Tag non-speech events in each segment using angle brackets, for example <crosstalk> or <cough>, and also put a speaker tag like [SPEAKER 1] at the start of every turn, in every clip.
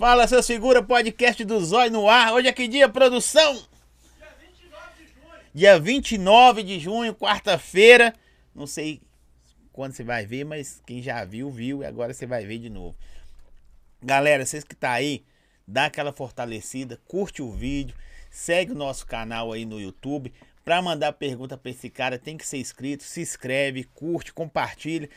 [SPEAKER 1] Fala, seus figuras, podcast do Zóio no ar. Hoje é que dia, produção? Dia 29 de junho, quarta-feira. Não sei quando você vai ver, mas quem já viu, viu. E agora você vai ver de novo. Galera, vocês que tá aí, dá aquela fortalecida, curte o vídeo, segue o nosso canal aí no YouTube. Pra mandar pergunta pra esse cara, tem que ser inscrito, se inscreve, curte, compartilha.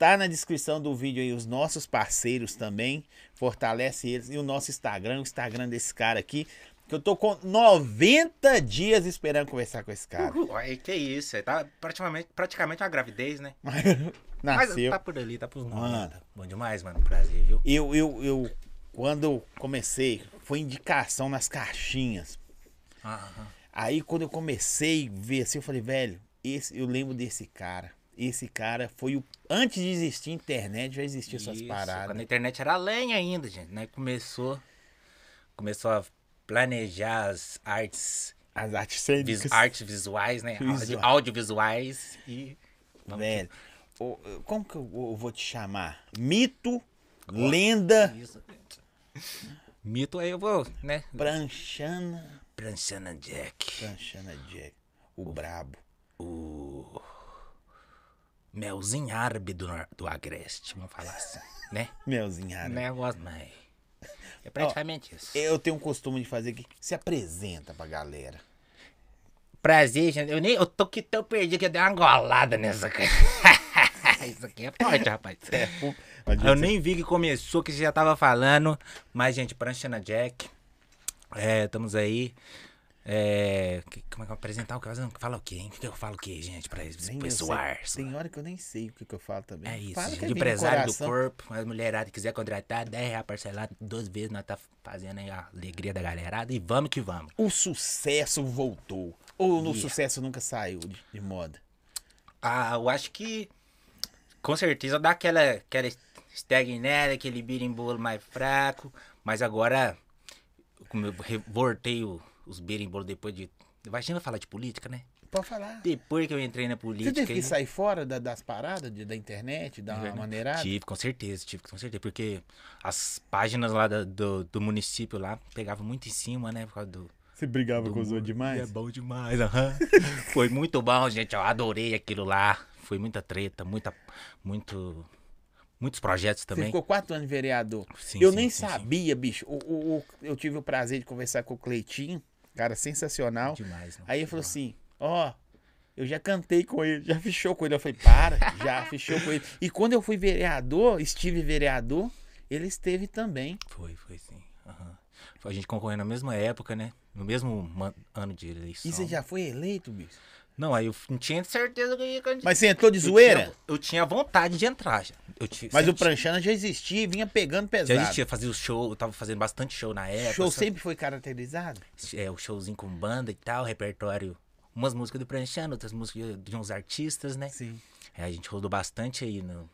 [SPEAKER 1] Tá na descrição do vídeo aí os nossos parceiros também. Fortalece eles. E o nosso Instagram, o Instagram desse cara aqui. Que eu tô com 90 dias esperando conversar com esse cara.
[SPEAKER 2] Ué, que isso, é, tá praticamente, praticamente uma gravidez, né? <laughs>
[SPEAKER 1] Nasceu.
[SPEAKER 2] Mas tá por ali, tá
[SPEAKER 1] Mano.
[SPEAKER 2] nomes. Bom demais, mano. Prazer, viu?
[SPEAKER 1] Eu, eu, eu, quando comecei, foi indicação nas caixinhas.
[SPEAKER 2] Aham.
[SPEAKER 1] Aí quando eu comecei a ver assim, eu falei, velho, esse, eu lembro desse cara. Esse cara foi o. Antes de existir internet, já existia essas paradas.
[SPEAKER 2] Quando a internet era lenha ainda, gente, né? Começou, começou a planejar as artes,
[SPEAKER 1] As artes
[SPEAKER 2] vis,
[SPEAKER 1] cênicas.
[SPEAKER 2] artes visuais, né?
[SPEAKER 1] Visual.
[SPEAKER 2] Audio- Audiovisuais e...
[SPEAKER 1] Velho, ô, como que eu, vou te chamar? Mito, lenda,
[SPEAKER 2] Isso. Mito aí eu vou, né?
[SPEAKER 1] pranchana.
[SPEAKER 2] Pranchana Jack.
[SPEAKER 1] Pranchana Jack. O brabo.
[SPEAKER 2] O melzinho árabe do, do Agreste, vamos falar assim, né? <laughs>
[SPEAKER 1] Melzinho árabe.
[SPEAKER 2] Negócio, mas... É praticamente isso.
[SPEAKER 1] Eu tenho um costume de fazer que se apresenta pra galera.
[SPEAKER 2] Prazer, gente. Eu nem. Eu tô aqui tão perdido que eu dei uma golada nessa aqui. <laughs> Isso aqui é forte, rapaz. Eu nem vi que começou, que você já tava falando. Mas, gente, Pranchana Jack. É, estamos aí. É. que- Como é que eu vou apresentar o caso? Fala o quê, hein? O que eu falo o quê, gente, pra
[SPEAKER 1] eu
[SPEAKER 2] pessoal?
[SPEAKER 1] Tem hora que eu nem sei o que, que eu falo também.
[SPEAKER 2] É isso,
[SPEAKER 1] Fala que
[SPEAKER 2] gente.
[SPEAKER 1] no
[SPEAKER 2] Empresário do corpo, as mulheradas que quiser contratar, 10 reais parcelado, duas vezes nós tá fazendo aí a alegria da galerada. E vamos que vamos.
[SPEAKER 1] O sucesso voltou. Ou no
[SPEAKER 2] Yeah.
[SPEAKER 1] sucesso nunca saiu de, de moda.
[SPEAKER 2] Ah, eu acho que com certeza dá aquela, aquela estagnada, aquele birimbolo mais fraco. Mas agora, como eu re- voltei o- os birimbolos depois de. Imagina falar de política, né?
[SPEAKER 1] Pode falar.
[SPEAKER 2] Depois que eu entrei na
[SPEAKER 1] Você
[SPEAKER 2] política.
[SPEAKER 1] teve que
[SPEAKER 2] aí-
[SPEAKER 1] sair fora da- das paradas de- da internet, uma
[SPEAKER 2] Verdade.
[SPEAKER 1] maneirada?
[SPEAKER 2] Tive, com certeza, tive, com certeza. Porque as páginas lá da- do, do município lá pegavam muito em cima, né? Por causa do.
[SPEAKER 1] Você brigava
[SPEAKER 2] do
[SPEAKER 1] com os outros demais?
[SPEAKER 2] É bom demais, aham. <laughs> Foi muito bom, gente. Eu adorei aquilo lá. Foi muita treta, muita. Muito. Muitos projetos
[SPEAKER 1] Você
[SPEAKER 2] também.
[SPEAKER 1] ficou quatro anos vereador.
[SPEAKER 2] Sim,
[SPEAKER 1] eu
[SPEAKER 2] sim,
[SPEAKER 1] nem
[SPEAKER 2] sim.
[SPEAKER 1] sabia, bicho. O, o- o- eu tive o prazer de conversar com o Cleitinho, cara sensacional.
[SPEAKER 2] Demais?
[SPEAKER 1] Aí ele falou assim: Ó, eu já cantei com ele, já fechou com ele. Eu falei: Para, já fechou com ele. E quando eu fui vereador, estive vereador, ele esteve também.
[SPEAKER 2] Foi, foi sim. Foi A gente concorreu na mesma época, né? No mesmo ano de eleição.
[SPEAKER 1] E você já foi eleito, bicho?
[SPEAKER 2] Não, aí eu não tinha certeza que eu ia.
[SPEAKER 1] Mas você entrou de zoeira?
[SPEAKER 2] tinha- Eu tinha vontade de entrar já. Tinha,
[SPEAKER 1] Mas o Pranchana já existia e vinha pegando pesado.
[SPEAKER 2] Já existia, fazia o show, eu tava fazendo bastante show na época.
[SPEAKER 1] Show
[SPEAKER 2] só-
[SPEAKER 1] sempre foi caracterizado?
[SPEAKER 2] é, o showzinho com banda e tal, repertório. Umas músicas do Pranchano, outras músicas de uns artistas, né?
[SPEAKER 1] Sim.
[SPEAKER 2] É, a gente rodou bastante aí no.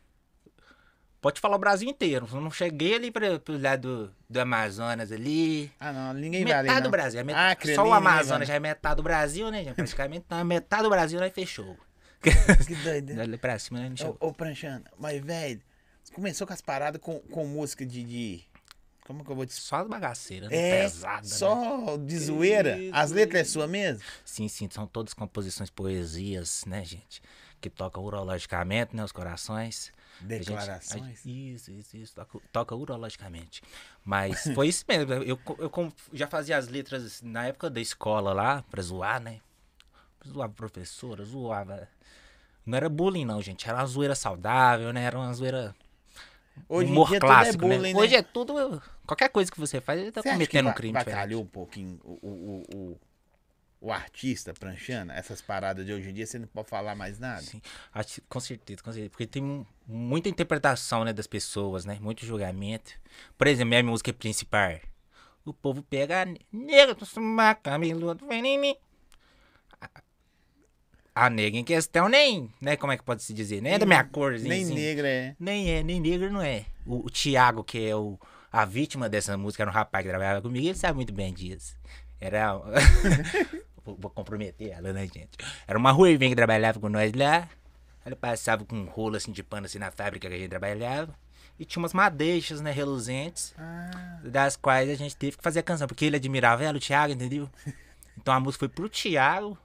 [SPEAKER 2] Pode falar o Brasil inteiro. Eu não cheguei ali pra, pro lado do Amazonas ali.
[SPEAKER 1] Ah, não, ninguém vai ali,
[SPEAKER 2] metade do Brasil. É met-
[SPEAKER 1] Acre
[SPEAKER 2] Só o Amazonas já é metade do Brasil, né, gente? Praticamente então, metade do Brasil nós fechou. <laughs>
[SPEAKER 1] Que doido. né?
[SPEAKER 2] Dali pra cima, né?
[SPEAKER 1] Ô, ô Pranchana, mas velho, começou com as paradas com, com música de, de- Como que eu vou te
[SPEAKER 2] Só as bagaceiras, né?
[SPEAKER 1] É,
[SPEAKER 2] Pesada, né?
[SPEAKER 1] só de zoeira. As letras é sua mesmo?
[SPEAKER 2] Sim, sim, são todas composições, poesias, né, gente? Que tocam urologicamente, né? Os corações. A gente-
[SPEAKER 1] Declarações.
[SPEAKER 2] a- isso, isso, isso. Toca, toca urologicamente. Mas <laughs> foi isso mesmo. Eu, eu já fazia as letras na época da escola lá, pra zoar, né? Zoava professora, zoava. Não era bullying, não, gente. Era uma zoeira saudável, né? Era uma zoeira.
[SPEAKER 1] Hoje
[SPEAKER 2] humor
[SPEAKER 1] dia
[SPEAKER 2] clássico,
[SPEAKER 1] tudo é bullying,
[SPEAKER 2] né? Hoje é tudo. Qualquer coisa que você faz, ele tá
[SPEAKER 1] Você
[SPEAKER 2] cometendo um crime. diferente.
[SPEAKER 1] um pouquinho o, o, o, o, artista Pranchana? Essas paradas de hoje em dia, você não pode falar mais nada?
[SPEAKER 2] Sim, acho- com certeza, com certeza. Porque tem mu- muita interpretação, né, das pessoas, né? Muito julgamento. Por exemplo, minha música principal. O povo pega nega, cabeludo, vem em mim. A- A nega em questão nem, né, como é que pode se dizer? Nem é da minha corzinha.
[SPEAKER 1] Nem
[SPEAKER 2] assim.
[SPEAKER 1] negra é.
[SPEAKER 2] Nem é, nem negro não é. O, o Thiago, que é o, a vítima dessa música, era um rapaz que trabalhava comigo, ele sabe muito bem disso. Era. <laughs> vou, comprometer ela, né, gente? Era uma ruivinha que trabalhava com nós lá. Ela passava com um rolo assim de pano assim na fábrica que a gente trabalhava. e tinha umas madeixas, né, reluzentes, ah. das quais a gente teve que fazer a canção, porque ele admirava ela, o Thiago, entendeu? <laughs> Então a música foi pro Thiago,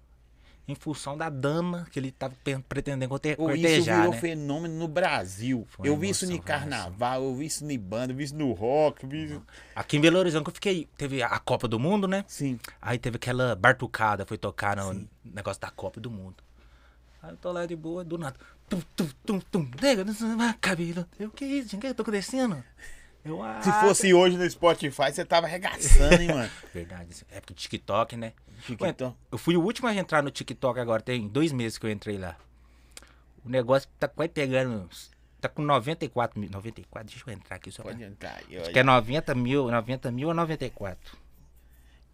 [SPEAKER 2] em função da dama que ele estava pretendendo corte
[SPEAKER 1] oh, cortejar, Isso virou né? fenômeno no Brasil. Foi eu vi isso no carnaval, eu vi isso no banda, eu vi isso no rock. Vi...
[SPEAKER 2] Aqui em Belo Horizonte eu fiquei, teve a Copa do Mundo, né?
[SPEAKER 1] Sim.
[SPEAKER 2] Aí teve aquela bartucada, foi tocar no Sim. negócio da Copa do Mundo. Aí eu tô lá de boa, do nada. Tum, tum, tum, tum. Nega, cabelo. Eu, que isso, gente? O que eu tô acontecendo?
[SPEAKER 1] Eu, ah, Se fosse hoje no Spotify, você tava arregaçando, hein, <laughs> mano?
[SPEAKER 2] Verdade. Época de TikTok, né? TikTok. eu fui o último a entrar no TikTok agora, tem dois meses que eu entrei lá. O negócio tá quase pegando. Tá com 94 mil. 94? Deixa eu entrar aqui só. Pode pra... entrar. Acho que é 90 mil, 90 mil ou 94.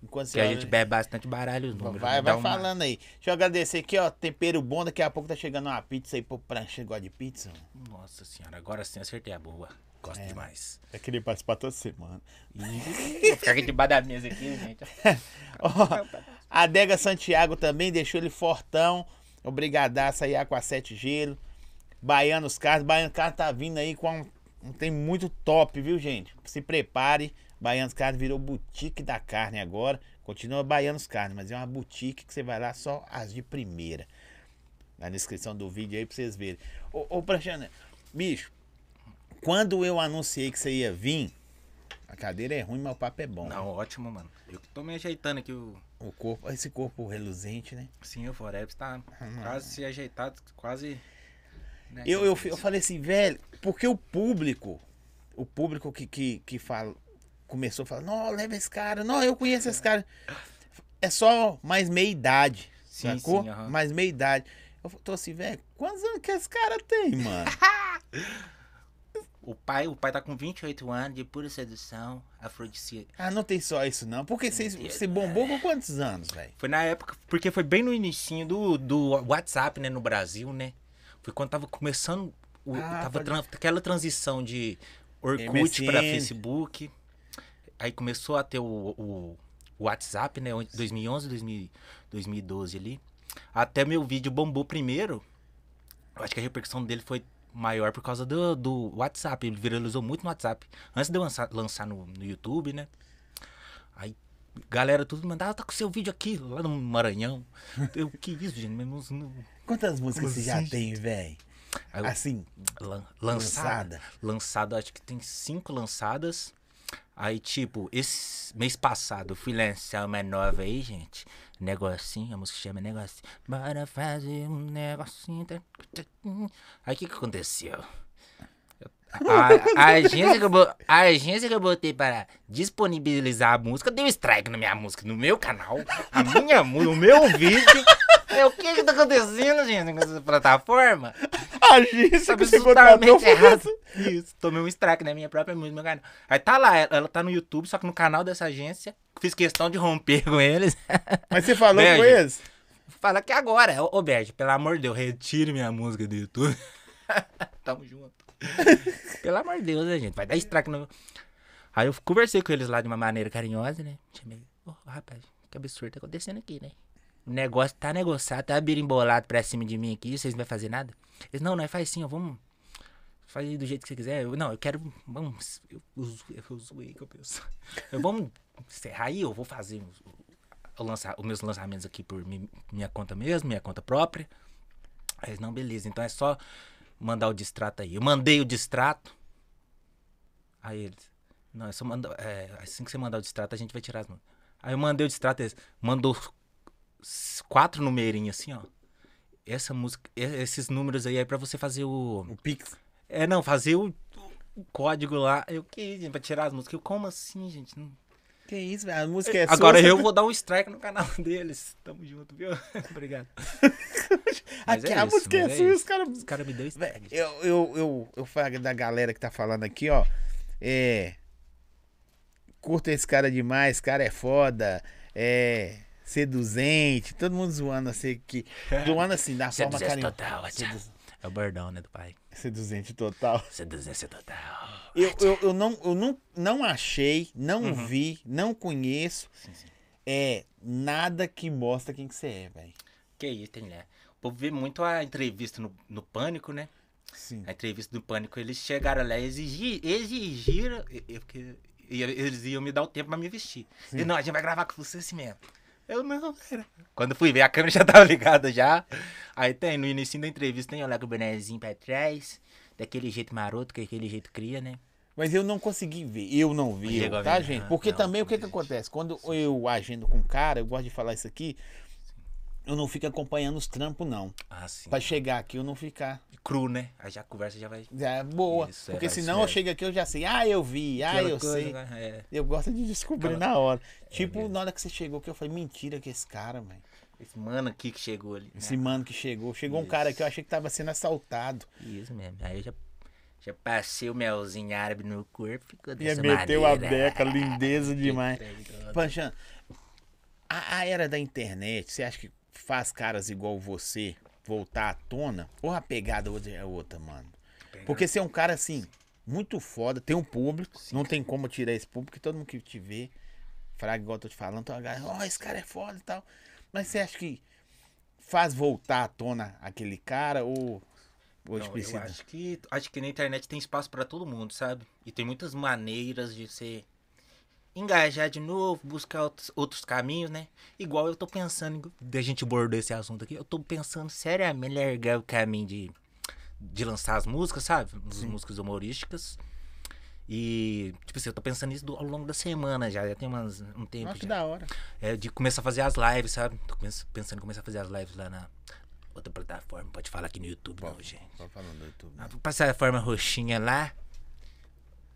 [SPEAKER 2] Enquanto que a gente bebe bastante baralho os números.
[SPEAKER 1] Vai, vai uma... falando aí. Deixa eu agradecer aqui, ó. Tempero bom. Daqui a pouco tá chegando uma pizza aí pro prancha. Gosta de pizza?
[SPEAKER 2] Nossa senhora, agora sim acertei a boa. Gosto é, demais.
[SPEAKER 1] É querer participar toda semana.
[SPEAKER 2] Vou ficar aqui debaixo da mesa aqui, gente. <laughs>
[SPEAKER 1] a Adega Santiago também deixou ele fortão. Obrigadaço aí, Aqua 7 Gelo. Baianos Carnes. Baiano Carnes tá vindo aí com um, tem muito top, viu, gente? Se prepare. Baianos Carnes virou boutique da carne agora. Continua Baianos Carnes, mas é uma boutique que você vai lá só as de primeira. Na descrição do vídeo aí pra vocês verem. Ô, ô Pranchana, bicho, quando eu anunciei que você ia vir, cadeira é ruim, mas o papo é bom.
[SPEAKER 2] Não, ótimo, mano. Eu tô me ajeitando aqui o.
[SPEAKER 1] O corpo, esse corpo reluzente, né?
[SPEAKER 2] Sim, o Forex tá hum. quase se ajeitado, quase.
[SPEAKER 1] Né, eu, eu, eu falei assim, velho, porque o público, o público que, que, que fala, começou a falar, não, leva esse cara, não, eu conheço esse cara. É só mais meia idade, sim, sacou? Sim, uhum. Mais meia idade. Eu tô assim, velho, quantos anos que esse cara tem, mano? <laughs>
[SPEAKER 2] O pai, o pai tá com 28 anos de pura sedução, afrodisíaca.
[SPEAKER 1] Ah, não tem só isso não. Porque você, você bombou com quantos anos, velho?
[SPEAKER 2] Foi na época, porque foi bem no início do, do WhatsApp, né, no Brasil, né? Foi quando tava começando, o, ah, tava aquela transição de Orkut para Facebook. Aí começou a ter o, o, o WhatsApp, né, 2011, 2000, 2012 ali. Até meu vídeo bombou primeiro. Eu acho que a repercussão dele foi maior por causa do, do WhatsApp. Ele viralizou muito no WhatsApp. Antes de eu lançar, lançar no, no YouTube, né? Aí, galera, tudo mandava, ah, tá com seu vídeo aqui, lá no Maranhão. Eu, que isso, gente? Mesmo, <laughs>
[SPEAKER 1] Quantas músicas você já tem, velho? Assim,
[SPEAKER 2] lan, lançada, lançada. acho que tem cinco lançadas. Aí, tipo, esse mês passado eu fui lançar uma nova aí, gente. Negocinho, a música chama Negocinho. Bora fazer um negocinho. Tá, tá, tá. Aí o que, que aconteceu? A, a, agência que eu, a agência que eu botei para disponibilizar a música deu strike na minha música, no meu canal, a minha música, o meu vídeo. É, o que que tá acontecendo, gente, com essa plataforma?
[SPEAKER 1] A agência que você contratou
[SPEAKER 2] errado. Isso, tomei um strike na minha própria música, meu canal. Aí tá lá, ela, ela tá no YouTube, só que no canal dessa agência, fiz questão de romper com eles. <laughs>
[SPEAKER 1] Mas você falou com eles?
[SPEAKER 2] Fala que agora, ô Berd, pelo amor de Deus, retire minha música do YouTube. <laughs> Tamo junto. Pelo amor de Deus, né, gente? Vai dar strike no. Aí eu conversei com eles lá de uma maneira carinhosa, né? Chamei, oh, rapaz, que absurdo tá acontecendo aqui, né? O negócio tá negociado, tá birimbolado pra cima de mim aqui, vocês não vão fazer nada? Eles, não, nós faz sim, ó, vamos fazer do jeito que você quiser. Eu, não, eu quero, vamos, eu, eu, eu zoei que eu penso. Eu, vamos encerrar aí, eu vou fazer os, lançar, os meus lançamentos aqui por minha conta mesmo, minha conta própria. Aí eles, não, beleza, então é só mandar o distrato aí. Eu mandei o distrato. Aí eles. Não, é só mandar. É, assim que você mandar o distrato, a gente vai tirar as mãos. Aí eu mandei o distrato, eles mandou quatro numerinhos assim, ó. Essa música, esses números aí é pra você fazer o.
[SPEAKER 1] O Pix.
[SPEAKER 2] É, não, fazer o, o código lá. Eu que, gente, pra tirar as músicas. Eu, como assim, gente? Não...
[SPEAKER 1] Que isso, velho? A música é
[SPEAKER 2] Agora
[SPEAKER 1] sua,
[SPEAKER 2] eu vou dar um strike no canal <laughs> deles. Tamo junto, viu? <laughs> Obrigado. <laughs>
[SPEAKER 1] aqui é a isso, música é, é sua, os caras. Os caras me deu strike. Eu, eu, eu, eu falo da galera que tá falando aqui, ó. É. Curta esse cara demais, cara é foda. É. Seduzente, todo mundo zoando assim aqui. Zoando assim, da forma carinhosa. total,
[SPEAKER 2] É o bordão, né, do pai.
[SPEAKER 1] Seduzente total.
[SPEAKER 2] Seduzente total.
[SPEAKER 1] Eu, eu, eu, não, eu não, não achei, não uhum. vi, não conheço sim, sim. É, nada que mostra quem que você é, velho.
[SPEAKER 2] Que isso, tem, né? O povo vê muito a entrevista no, no Pânico, né?
[SPEAKER 1] Sim.
[SPEAKER 2] A entrevista do Pânico, eles chegaram lá e exigir, exigiram. Eu, porque eles iam me dar o tempo pra me vestir. E não, a gente vai gravar com você assim mesmo. Eu não, cara. Quando fui ver, a câmera <laughs> já tava ligada já. Aí tem, no início da entrevista, tem olhar com o bonezinho pra trás. Daquele jeito maroto, que aquele jeito cria, né?
[SPEAKER 1] Mas eu não consegui ver, eu não vi, eu, tá, gente?
[SPEAKER 2] Ah,
[SPEAKER 1] Porque
[SPEAKER 2] não,
[SPEAKER 1] também o que que acontece? Quando eu agendo com um cara, eu gosto de falar isso aqui, eu não fico acompanhando os trampos, não.
[SPEAKER 2] Ah, sim.
[SPEAKER 1] Pra chegar aqui eu não ficar.
[SPEAKER 2] Cru, né? Aí já a conversa já vai.
[SPEAKER 1] É boa.
[SPEAKER 2] Isso,
[SPEAKER 1] Porque
[SPEAKER 2] é,
[SPEAKER 1] senão
[SPEAKER 2] isso
[SPEAKER 1] eu
[SPEAKER 2] é.
[SPEAKER 1] chego aqui eu já sei, ah, eu vi, ah,
[SPEAKER 2] Aquela
[SPEAKER 1] eu
[SPEAKER 2] coisa,
[SPEAKER 1] sei.
[SPEAKER 2] né? É.
[SPEAKER 1] Eu gosto de descobrir
[SPEAKER 2] Aquela-
[SPEAKER 1] na hora. Tipo,
[SPEAKER 2] mesmo.
[SPEAKER 1] na hora que você chegou que eu falei, mentira que esse cara, velho.
[SPEAKER 2] Esse mano aqui que chegou ali.
[SPEAKER 1] Esse
[SPEAKER 2] né?
[SPEAKER 1] mano que chegou. Chegou um cara que eu achei que tava sendo assaltado.
[SPEAKER 2] Isso mesmo. Aí eu já, já passei o melzinho árabe no corpo. Ficou dessa
[SPEAKER 1] meteu a beca, lindeza <laughs> demais. Panchan, a, a era da internet, você acha que faz caras igual você voltar à tona? Ou a pegada é outra, mano? Porque você é um cara assim, muito foda, tem um público, não tem como tirar esse público, que todo mundo que te vê, fraga igual eu tô te falando, então a galera, ó, esse cara é foda e tal. Mas você acha que faz voltar à tona aquele cara ou hoje
[SPEAKER 2] Não,
[SPEAKER 1] precisa?
[SPEAKER 2] eu acho que acho que na internet tem espaço pra todo mundo, sabe? E tem muitas maneiras de você engajar de novo, buscar outros, outros caminhos, né? Igual eu tô pensando, em- a gente abordou esse assunto aqui, eu tô pensando seriamente em largar o caminho de, de lançar as músicas, sabe? As músicas humorísticas. E, tipo assim, eu tô pensando nisso ao longo da semana já, já tem umas, um tempo
[SPEAKER 1] Nossa, que
[SPEAKER 2] já.
[SPEAKER 1] da hora.
[SPEAKER 2] É de começar a fazer as lives, sabe? Tô pensando em começar a fazer as lives lá na outra plataforma. Pode falar aqui no YouTube, não, gente.
[SPEAKER 1] Tô falando do YouTube.
[SPEAKER 2] A plataforma roxinha lá.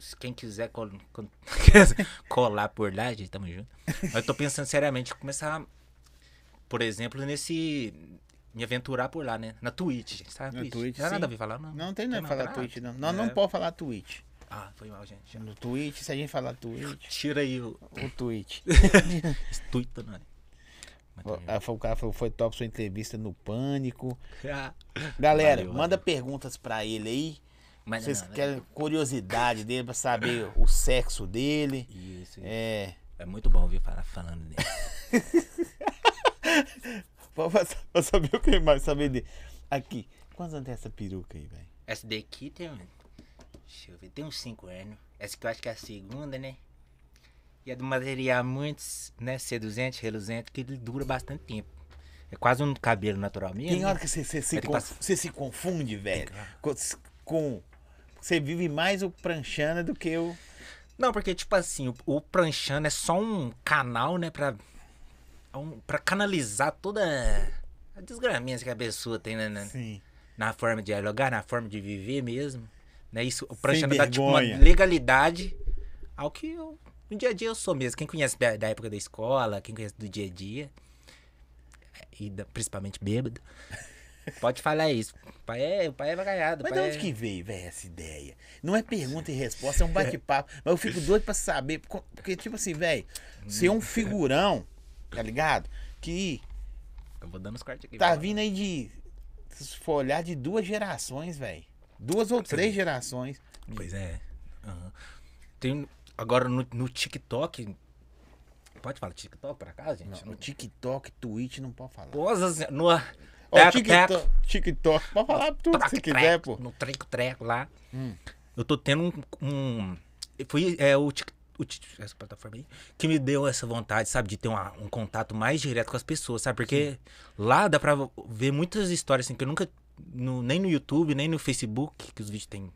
[SPEAKER 2] Se Quem quiser col- col- <laughs> colar por lá, gente, tamo junto. Mas eu tô pensando seriamente em começar, por exemplo, nesse. Me aventurar por lá, né? Na Twitch, gente. Sabe?
[SPEAKER 1] Na Twitch,
[SPEAKER 2] Não é
[SPEAKER 1] sim.
[SPEAKER 2] nada a ver falar, não.
[SPEAKER 1] Não tem nada
[SPEAKER 2] Tem
[SPEAKER 1] pra falar. Twitch, não. Não,
[SPEAKER 2] É.
[SPEAKER 1] não pode falar Twitch.
[SPEAKER 2] Ah, foi mal, gente.
[SPEAKER 1] No Twitch, se a gente falar Twitch,
[SPEAKER 2] Tira aí o.
[SPEAKER 1] o Twitch.
[SPEAKER 2] Twitter, não é? Tá
[SPEAKER 1] Ah, O cara falou, foi top sua entrevista no Pânico. <laughs>
[SPEAKER 2] Ah,
[SPEAKER 1] Galera,
[SPEAKER 2] Valeu,
[SPEAKER 1] manda perguntas pra ele aí.
[SPEAKER 2] Mas
[SPEAKER 1] Vocês
[SPEAKER 2] não, né?
[SPEAKER 1] querem curiosidade dele pra saber <laughs> o sexo dele.
[SPEAKER 2] Isso, isso.
[SPEAKER 1] É.
[SPEAKER 2] É muito bom ouvir falar falando dele. <laughs>
[SPEAKER 1] Pra, saber o que mais saber dele. Aqui, quantos anos tem essa peruca aí, velho?
[SPEAKER 2] Essa daqui tem. Deixa eu ver, tem uns 5 anos. Essa que eu acho que é a segunda, né? E é do material muito, né, seduzente, reluzente, que ele dura bastante tempo. É quase um cabelo natural mesmo.
[SPEAKER 1] Tem
[SPEAKER 2] né?
[SPEAKER 1] hora que você, você, se,
[SPEAKER 2] Aí tem
[SPEAKER 1] con-
[SPEAKER 2] que passar-
[SPEAKER 1] você se confunde, velho. Com, com- Você vive mais o pranchana do que o.
[SPEAKER 2] Não, porque, tipo assim, o, o pranchando é só um canal, né, pra, um, pra canalizar toda a desgraminha que a pessoa tem, né, né,
[SPEAKER 1] Sim.
[SPEAKER 2] na forma de dialogar, na forma de viver mesmo. Né? Isso, o pranchando dá tipo uma legalidade ao que eu, no dia a dia eu sou mesmo. Quem conhece da, da época da escola, quem conhece do dia a dia, e da- principalmente bêbado, pode falar isso. O pai é, o pai é vagaiado.
[SPEAKER 1] Mas de onde
[SPEAKER 2] é-
[SPEAKER 1] que veio, velho, essa ideia? Não é pergunta e resposta, é um bate-papo. Mas eu fico doido pra saber. Porque, tipo assim, velho, você é um figurão, tá ligado? Que
[SPEAKER 2] Eu vou dando os cortes aqui.
[SPEAKER 1] tá
[SPEAKER 2] lá.
[SPEAKER 1] vindo aí de. Se for olhar de duas gerações, velho. Duas ou três gerações.
[SPEAKER 2] Pois é. Aham. Tem, agora no, no TikTok. Pode falar TikTok por acaso, gente?
[SPEAKER 1] No TikTok, Twitch, não pode falar.
[SPEAKER 2] Nossa no.
[SPEAKER 1] Ó, TikTok, TikTok, pode falar tudo que você quiser, pô.
[SPEAKER 2] No treco-treco lá.
[SPEAKER 1] Hum.
[SPEAKER 2] Eu tô tendo um. foi é, o, Tik- o Tik- essa plataforma aí que me deu essa vontade, sabe, de ter uma- um contato mais direto com as pessoas, sabe? Porque lá dá pra ver muitas histórias assim que eu nunca. no- nem no YouTube, nem no Facebook, que os vídeos têm.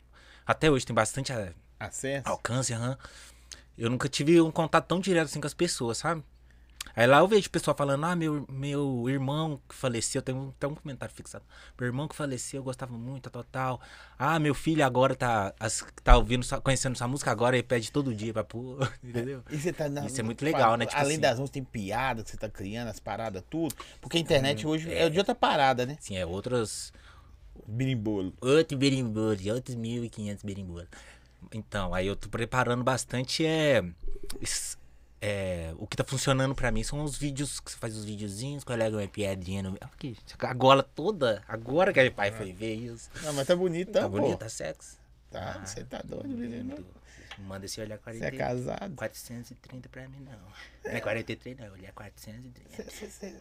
[SPEAKER 2] Até hoje tem bastante ah,
[SPEAKER 1] Acesso.
[SPEAKER 2] alcance, aham. Eu nunca tive um contato tão direto assim com as pessoas, sabe? Aí lá eu vejo o pessoal falando, ah, meu, meu irmão que faleceu, tem um, tem um comentário fixado. Meu irmão que faleceu, eu gostava muito, tal, tal. Ah, meu filho agora tá, as- tá ouvindo, conhecendo sua música agora, ele pede todo dia pra pôr, <laughs> entendeu?
[SPEAKER 1] E tá na-
[SPEAKER 2] Isso é muito legal, né? Tipo
[SPEAKER 1] Além
[SPEAKER 2] assim.
[SPEAKER 1] das músicas, tem piada que você tá criando, as paradas, tudo. Porque a internet hoje é.
[SPEAKER 2] é.
[SPEAKER 1] de outra parada, né?
[SPEAKER 2] Assim, é outros,
[SPEAKER 1] Birimbolo.
[SPEAKER 2] outro berimbolo, outros 1.500 berimbolo. Então, aí eu tô preparando bastante, é, es- é, o que tá funcionando pra mim são os vídeos, que você faz os videozinhos, colega uma piadinha no... Aqui, a gola toda, agora que meu pai foi ver isso.
[SPEAKER 1] Não, mas tá bonito,
[SPEAKER 2] Tá
[SPEAKER 1] tá, pô.
[SPEAKER 2] bonito, tá sexy.
[SPEAKER 1] Tá, você tá doido, menino.
[SPEAKER 2] Manda esse olhar
[SPEAKER 1] Você é
[SPEAKER 2] 40,
[SPEAKER 1] casado.
[SPEAKER 2] 430 pra mim, não. Não é 43, não, olhar 430.
[SPEAKER 1] Cê- cê- cê-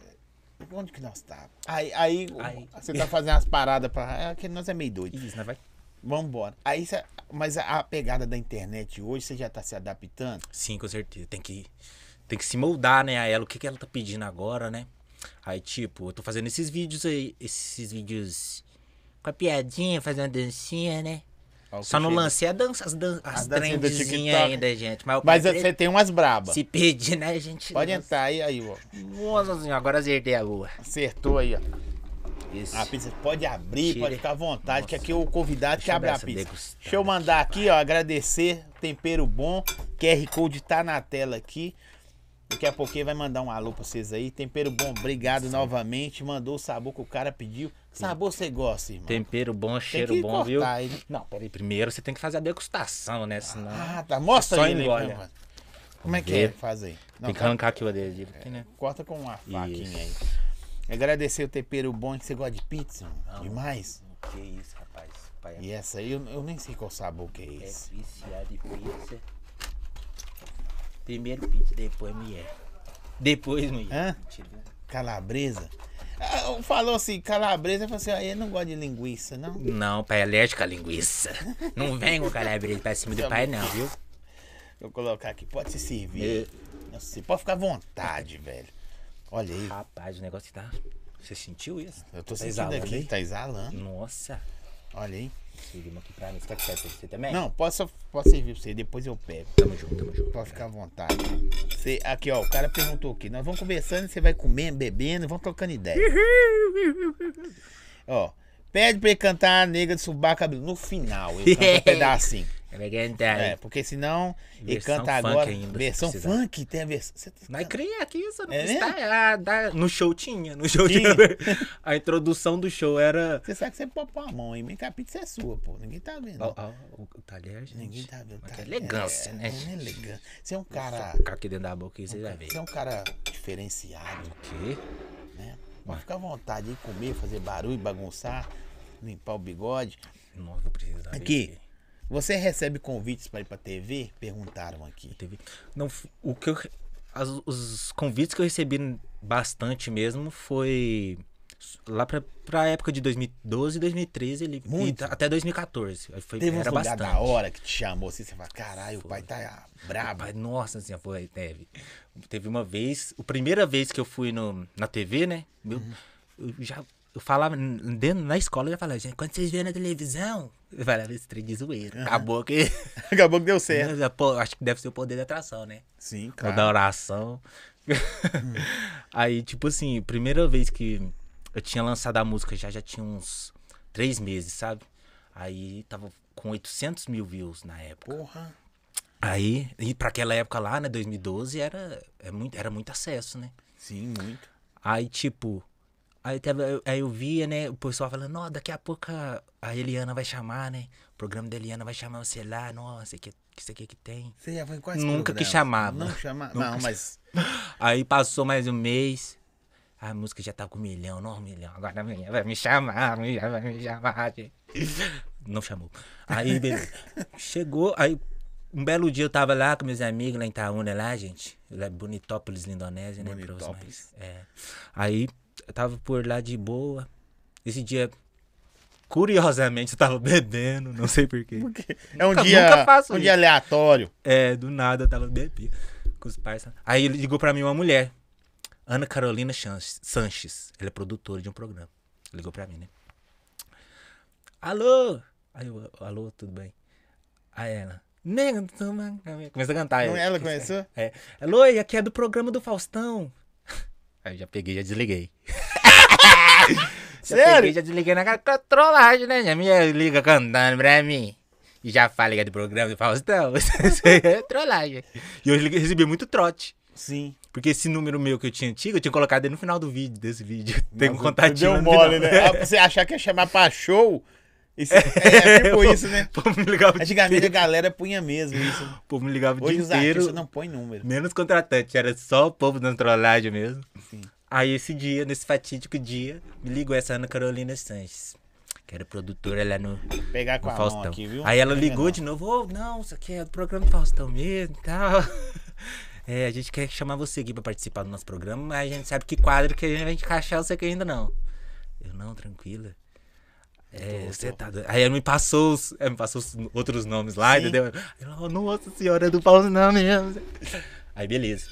[SPEAKER 1] Onde que nós tá? Aí, aí, aí. você tá fazendo as paradas pra. É que nós é meio doido.
[SPEAKER 2] Isso, né? Vai.
[SPEAKER 1] Vambora. Aí, cê, mas a, pegada da internet hoje, você já tá se adaptando?
[SPEAKER 2] Sim, com certeza. Tem que, tem que se moldar, né, a ela. O que, que ela tá pedindo agora, né? Aí, tipo, eu tô fazendo esses vídeos aí, esses vídeos com a piadinha, fazendo dancinha, né? Só não lancei a dança, as, dan as ainda, gente.
[SPEAKER 1] Mas, mas você tem umas brabas.
[SPEAKER 2] Se pedir, né, gente?
[SPEAKER 1] Pode entrar aí, aí, ó.
[SPEAKER 2] Nossa senhora, agora acertei a lua.
[SPEAKER 1] Acertou aí, ó. Isso. A pizza pode abrir, Tire. pode ficar à vontade, Nossa. que aqui o convidado que abre a pizza. Deixa eu mandar aqui, ó, agradecer, tempero bom, QR Code tá na tela aqui. Daqui a pouquinho vai mandar um alô pra vocês aí. Tempero bom, obrigado Sim. novamente. Mandou o sabor que o cara pediu. Que sabor você gosta, irmão?
[SPEAKER 2] Tempero bom, cheiro bom, viu? Aí, né? Não, peraí. Primeiro você tem que fazer a degustação, né? Senão...
[SPEAKER 1] Ah, tá. Mostra aí, engole, mano. Como é que é? Faz aí.
[SPEAKER 2] Não, tem que tá... arrancar aqui o adesivo. Aqui, né?
[SPEAKER 1] Corta com uma faquinha aí. Agradecer o tempero bom que você gosta de pizza. Não, Demais.
[SPEAKER 2] Que isso, rapaz.
[SPEAKER 1] Pai, e essa aí eu, eu, nem sei qual sabor que é esse.
[SPEAKER 2] É viciado de pizza. Primeiro pizza, depois mulher. Depois mulher.
[SPEAKER 1] Hã? Calabresa? Ah, falou assim, calabresa, eu falei assim, ah, ele não gosta de linguiça, não?
[SPEAKER 2] Não, pai é alérgico a linguiça. não vem com calabresa pra cima do pai, não, viu?
[SPEAKER 1] Vou colocar aqui, pode se servir. Nossa, pode ficar à vontade, velho. Olha aí.
[SPEAKER 2] Rapaz, o negócio tá. Você sentiu isso?
[SPEAKER 1] Eu tô tá sentindo exalando, aqui, tá exalando.
[SPEAKER 2] Nossa.
[SPEAKER 1] Olha aí.
[SPEAKER 2] Servimos aqui pra mim. Você quer que pra você também?
[SPEAKER 1] Não, posso, posso servir pra você, depois eu pego.
[SPEAKER 2] Tamo junto, tamo junto.
[SPEAKER 1] Pode ficar à vontade. Você, aqui, ó, o cara perguntou aqui. Nós vamos conversando, você vai comendo, bebendo, vamos trocando ideia. ó, pede pra ele cantar a nega de subar cabelo. No final, ele canta um <laughs> pedacinho. É, porque senão ele canta agora. Ainda, versão funk, tem a versão.
[SPEAKER 2] Mas cria aqui, você não é está, No show tinha. No show tinha. <laughs> a introdução do show era.
[SPEAKER 1] Você sabe que você pôr a mão aí, bem que a pizza é sua, pô. Ninguém tá vendo.
[SPEAKER 2] Oh, oh, o talher, gente.
[SPEAKER 1] Ninguém tá vendo.
[SPEAKER 2] Tá, elegância,
[SPEAKER 1] é,
[SPEAKER 2] né?
[SPEAKER 1] É elegância. Você é um cara.
[SPEAKER 2] Ficar aqui dentro da boca você já vê.
[SPEAKER 1] Você é um cara diferenciado.
[SPEAKER 2] O quê?
[SPEAKER 1] Né? Ficar à vontade de comer, fazer barulho, bagunçar, limpar o bigode.
[SPEAKER 2] Nossa, vou precisar.
[SPEAKER 1] Aqui. Você recebe convites para ir para TV? Perguntaram aqui.
[SPEAKER 2] TV. Não, o que eu, as, os convites que eu recebi bastante mesmo foi lá pra, pra época de 2012 e 2013 ele Muito. E, até 2014 foi
[SPEAKER 1] teve
[SPEAKER 2] era
[SPEAKER 1] um lugar bastante. da hora que te chamou assim você fala caralho o pai tá brabo pai,
[SPEAKER 2] nossa assim foi teve teve uma vez a primeira vez que eu fui no, na TV né meu, uhum. eu já falava, dentro, na escola eu já falava, gente, quando vocês vêem na televisão, eu falava, esse trem de zoeira. Uhum. Acabou que. <laughs>
[SPEAKER 1] Acabou que deu certo.
[SPEAKER 2] Pô, acho que deve ser o poder da atração, né?
[SPEAKER 1] Sim, claro.
[SPEAKER 2] Ou da oração. Hum. <laughs> Aí, tipo assim, primeira vez que eu tinha lançado a música já, já tinha uns três meses, sabe? Aí tava com 800 mil views na época.
[SPEAKER 1] Porra.
[SPEAKER 2] Aí, e pra aquela época lá, né, 2012, era, é muito, era muito acesso, né?
[SPEAKER 1] Sim, muito.
[SPEAKER 2] Aí, tipo, Aí, teve, aí eu via, né, o pessoal falando, não, daqui a pouco a, Eliana vai chamar, né? O programa da Eliana vai chamar você lá, nossa, que, que isso aqui que tem.
[SPEAKER 1] Você já foi quase
[SPEAKER 2] Nunca que chamava.
[SPEAKER 1] Não chamava, não, mas... <laughs>
[SPEAKER 2] Aí passou mais um mês, a música já tá com um milhão, não um milhão, agora vai me chamar, vai me chamar. Não chamou. Aí, beleza. Chegou, aí um belo dia eu tava lá com meus amigos lá em Itaúna, lá, gente. Lá, Bonitópolis, Lindonésia, né?
[SPEAKER 1] Bonitópolis.
[SPEAKER 2] É. Aí eu tava por lá de boa. Esse dia, curiosamente, eu tava <laughs> bebendo, não sei porquê. Porque
[SPEAKER 1] é um nunca, dia, nunca faço um isso. dia aleatório.
[SPEAKER 2] É, do nada eu tava bebendo com os pais. Aí ligou pra mim uma mulher, Ana Carolina Sanches. Ela é produtora de um programa. Ligou pra mim, né? Alô? Aí eu, alô, tudo bem? Aí ela, Nega, começa a cantar.
[SPEAKER 1] Não, ela começou?
[SPEAKER 2] É. Alô, aqui é do programa do Faustão. Aí já peguei, já desliguei. <laughs> já Sério? Peguei, já desliguei na trollagem, né? A minha liga cantando pra mim. E já falei do programa do Faustão. É <laughs> trollagem. E eu recebi muito trote.
[SPEAKER 1] Sim.
[SPEAKER 2] Porque esse número meu que eu tinha antigo, eu tinha colocado ele no final do vídeo, desse vídeo. <laughs> Tem um contatinho.
[SPEAKER 1] Deu mole, né? Ah, você achar que ia chamar pra show, isso, <laughs> é, é, tipo isso, né?
[SPEAKER 2] Pô, me ligava
[SPEAKER 1] Antigamente a galera punha mesmo isso.
[SPEAKER 2] O povo me ligava
[SPEAKER 1] Hoje
[SPEAKER 2] o dia inteiro.
[SPEAKER 1] Hoje não põe número.
[SPEAKER 2] Menos contratante, era só o povo dando trollagem mesmo. Sim. Aí esse dia, nesse fatídico dia, me ligou essa Ana Carolina Sanches. Que era produtora lá no,
[SPEAKER 1] Pegar com
[SPEAKER 2] no Faustão.
[SPEAKER 1] Aqui,
[SPEAKER 2] Aí ela ligou de novo, oh, não, isso aqui é do programa do Faustão mesmo e tal. <laughs> É, a gente quer chamar você aqui pra participar do nosso programa, mas a gente sabe que quadro que a gente vai encaixar você aqui ainda não. Eu, não, tranquila. É, você tá. doido. Aí ela me passou, os, ela me passou os outros nomes lá,
[SPEAKER 1] Sim.
[SPEAKER 2] entendeu? Ela, oh, nossa senhora é do Paulo não mesmo. <laughs> Aí beleza.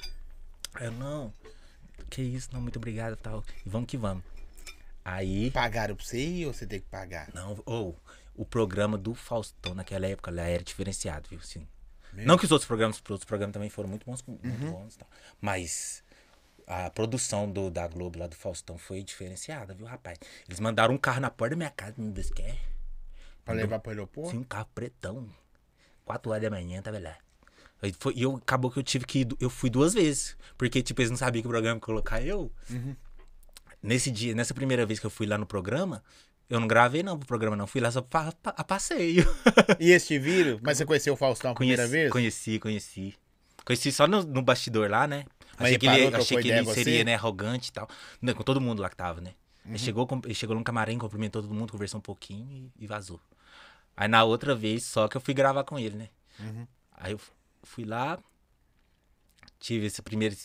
[SPEAKER 2] Aí eu, não, que isso, não, muito obrigado tal. E vamos que vamos. Aí.
[SPEAKER 1] Pagaram pra você ir ou você tem que pagar?
[SPEAKER 2] Não, ou o programa do Faustão naquela época lá era diferenciado, viu? Assim,
[SPEAKER 1] Mesmo?
[SPEAKER 2] não que os outros programas, os outros programas também foram muito bons, muito
[SPEAKER 1] Uhum.
[SPEAKER 2] bons tal. Mas a produção do, da Globo lá do Faustão foi diferenciada, viu, rapaz? Eles mandaram um carro na porta da minha casa, me é.
[SPEAKER 1] Pra levar pro aeroporto?
[SPEAKER 2] Sim, um carro pretão. Quatro horas da manhã, tava lá. Aí foi- E eu, acabou que eu tive que ir, eu fui duas vezes. Porque, tipo, eles não sabiam que o programa ia colocar eu.
[SPEAKER 1] Uhum.
[SPEAKER 2] Nesse dia, nessa primeira vez que eu fui lá no programa, eu não gravei não pro programa, não. Fui lá só pra, pra- a passeio.
[SPEAKER 1] E esse te viram? Mas você conheceu o Faustão a primeira
[SPEAKER 2] Conheci-
[SPEAKER 1] vez?
[SPEAKER 2] Conheci, conheci. Conheci só no, no bastidor lá, né?
[SPEAKER 1] Mas
[SPEAKER 2] achei que
[SPEAKER 1] parou,
[SPEAKER 2] ele,
[SPEAKER 1] trocou
[SPEAKER 2] achei que ele seria,
[SPEAKER 1] você? Uhum.
[SPEAKER 2] né, arrogante e tal. Não, com todo mundo lá que tava, né? Ele, chegou, ele chegou num camarim, cumprimentou todo mundo, conversou um pouquinho e, e vazou. Aí na outra vez, só que eu fui gravar com ele, né?
[SPEAKER 1] Uhum.
[SPEAKER 2] Aí eu fui lá, tive esse primeiro.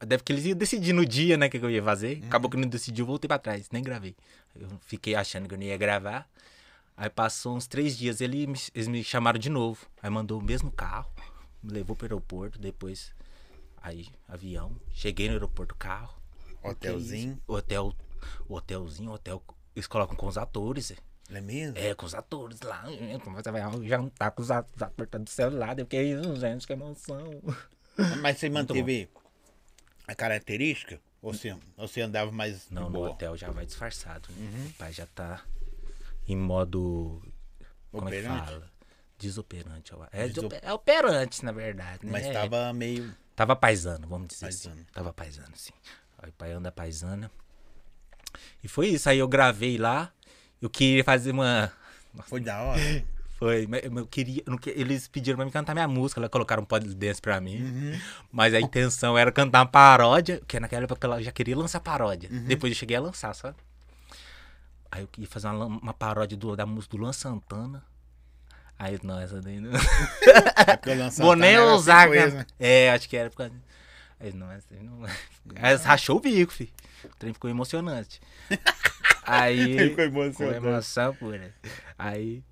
[SPEAKER 2] Deve que eles iam decidir no dia, né, o que eu ia fazer.
[SPEAKER 1] Uhum.
[SPEAKER 2] Acabou que não decidiu, voltei pra trás, nem gravei. Eu fiquei achando que eu não ia gravar. Aí passou uns três dias, ele eles me chamaram de novo. Aí mandou o mesmo carro, me levou pro aeroporto, depois. Aí, avião. Cheguei no aeroporto, carro.
[SPEAKER 1] Hotelzinho.
[SPEAKER 2] O hotel, o hotelzinho, hotel. Eles colocam com os atores. é.
[SPEAKER 1] Não é mesmo?
[SPEAKER 2] É, com os atores lá. Como você vai jantar com os at- os atores tá do celular? Eu fiquei, isso, gente, que emoção.
[SPEAKER 1] Mas você manteve a característica? Ou você, ou você andava mais
[SPEAKER 2] Não, no hotel já vai disfarçado. Né? O pai já tá em modo. Como é que fala? Desoperante. eu acho. É,
[SPEAKER 1] Desop-
[SPEAKER 2] é operante, na verdade. Né?
[SPEAKER 1] Mas tava meio...
[SPEAKER 2] Tava paisano, vamos dizer
[SPEAKER 1] Paisano.
[SPEAKER 2] assim. Tava paisano, sim. Aí o pai anda paisana. E foi isso. Aí eu gravei lá. Eu queria fazer uma. <laughs>
[SPEAKER 1] Foi da hora.
[SPEAKER 2] Foi, eu queria. Eles pediram pra mim cantar minha música, lá colocaram um pod dance pra mim.
[SPEAKER 1] Uhum.
[SPEAKER 2] Mas a intenção era cantar uma paródia, que naquela época eu já queria lançar paródia.
[SPEAKER 1] Uhum.
[SPEAKER 2] Depois eu cheguei a lançar, sabe? Aí eu queria fazer uma, uma paródia do- da música do Luan Santana. Aí, não, essa daí não. <laughs>
[SPEAKER 1] É
[SPEAKER 2] Vou nem
[SPEAKER 1] vezes,
[SPEAKER 2] cara.
[SPEAKER 1] né?
[SPEAKER 2] É, acho que era por causa. Aí, não, essa daí não. Aí rachou o bico, filho. O trem ficou emocionante. <laughs> Aí.
[SPEAKER 1] Ficou
[SPEAKER 2] Com
[SPEAKER 1] emocionante.
[SPEAKER 2] emoção pura. Aí.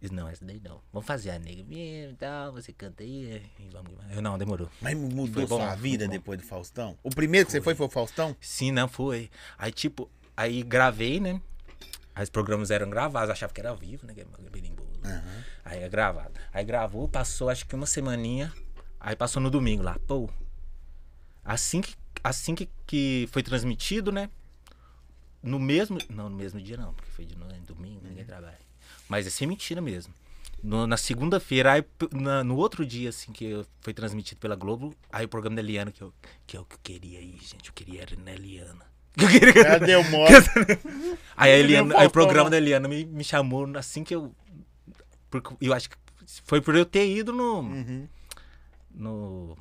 [SPEAKER 2] Diz, não, essa daí não. Vamos fazer a nega mesmo e tal. Você canta aí. E vamos. Eu não, demorou.
[SPEAKER 1] Mas mudou
[SPEAKER 2] bom,
[SPEAKER 1] sua vida depois do Faustão? O primeiro que você foi foi o Faustão?
[SPEAKER 2] Sim, não foi. Aí, tipo, aí gravei, né? Aí os programas eram gravados, achava que era ao vivo, né? é berimbolo. Aí é gravado. Aí gravou, passou acho que uma semaninha. Aí passou no domingo lá. Pô. Assim que, assim que, que foi transmitido, né? No mesmo. Não, no mesmo dia não, porque foi de no, domingo, ninguém trabalha. Mas é sem mentira mesmo. No- na segunda-feira, aí, na- no outro dia, assim, que foi transmitido pela Globo, aí o programa da Eliana, que, eu, que é o que eu queria aí, gente. Eu queria era na Eliana. Eu queria que-
[SPEAKER 1] Já deu mole.
[SPEAKER 2] Aí, a Eliana, aí o programa
[SPEAKER 1] não.
[SPEAKER 2] da Eliana me, me chamou assim que eu. Porque eu acho que foi por eu ter ido no.
[SPEAKER 1] Uhum.
[SPEAKER 2] No.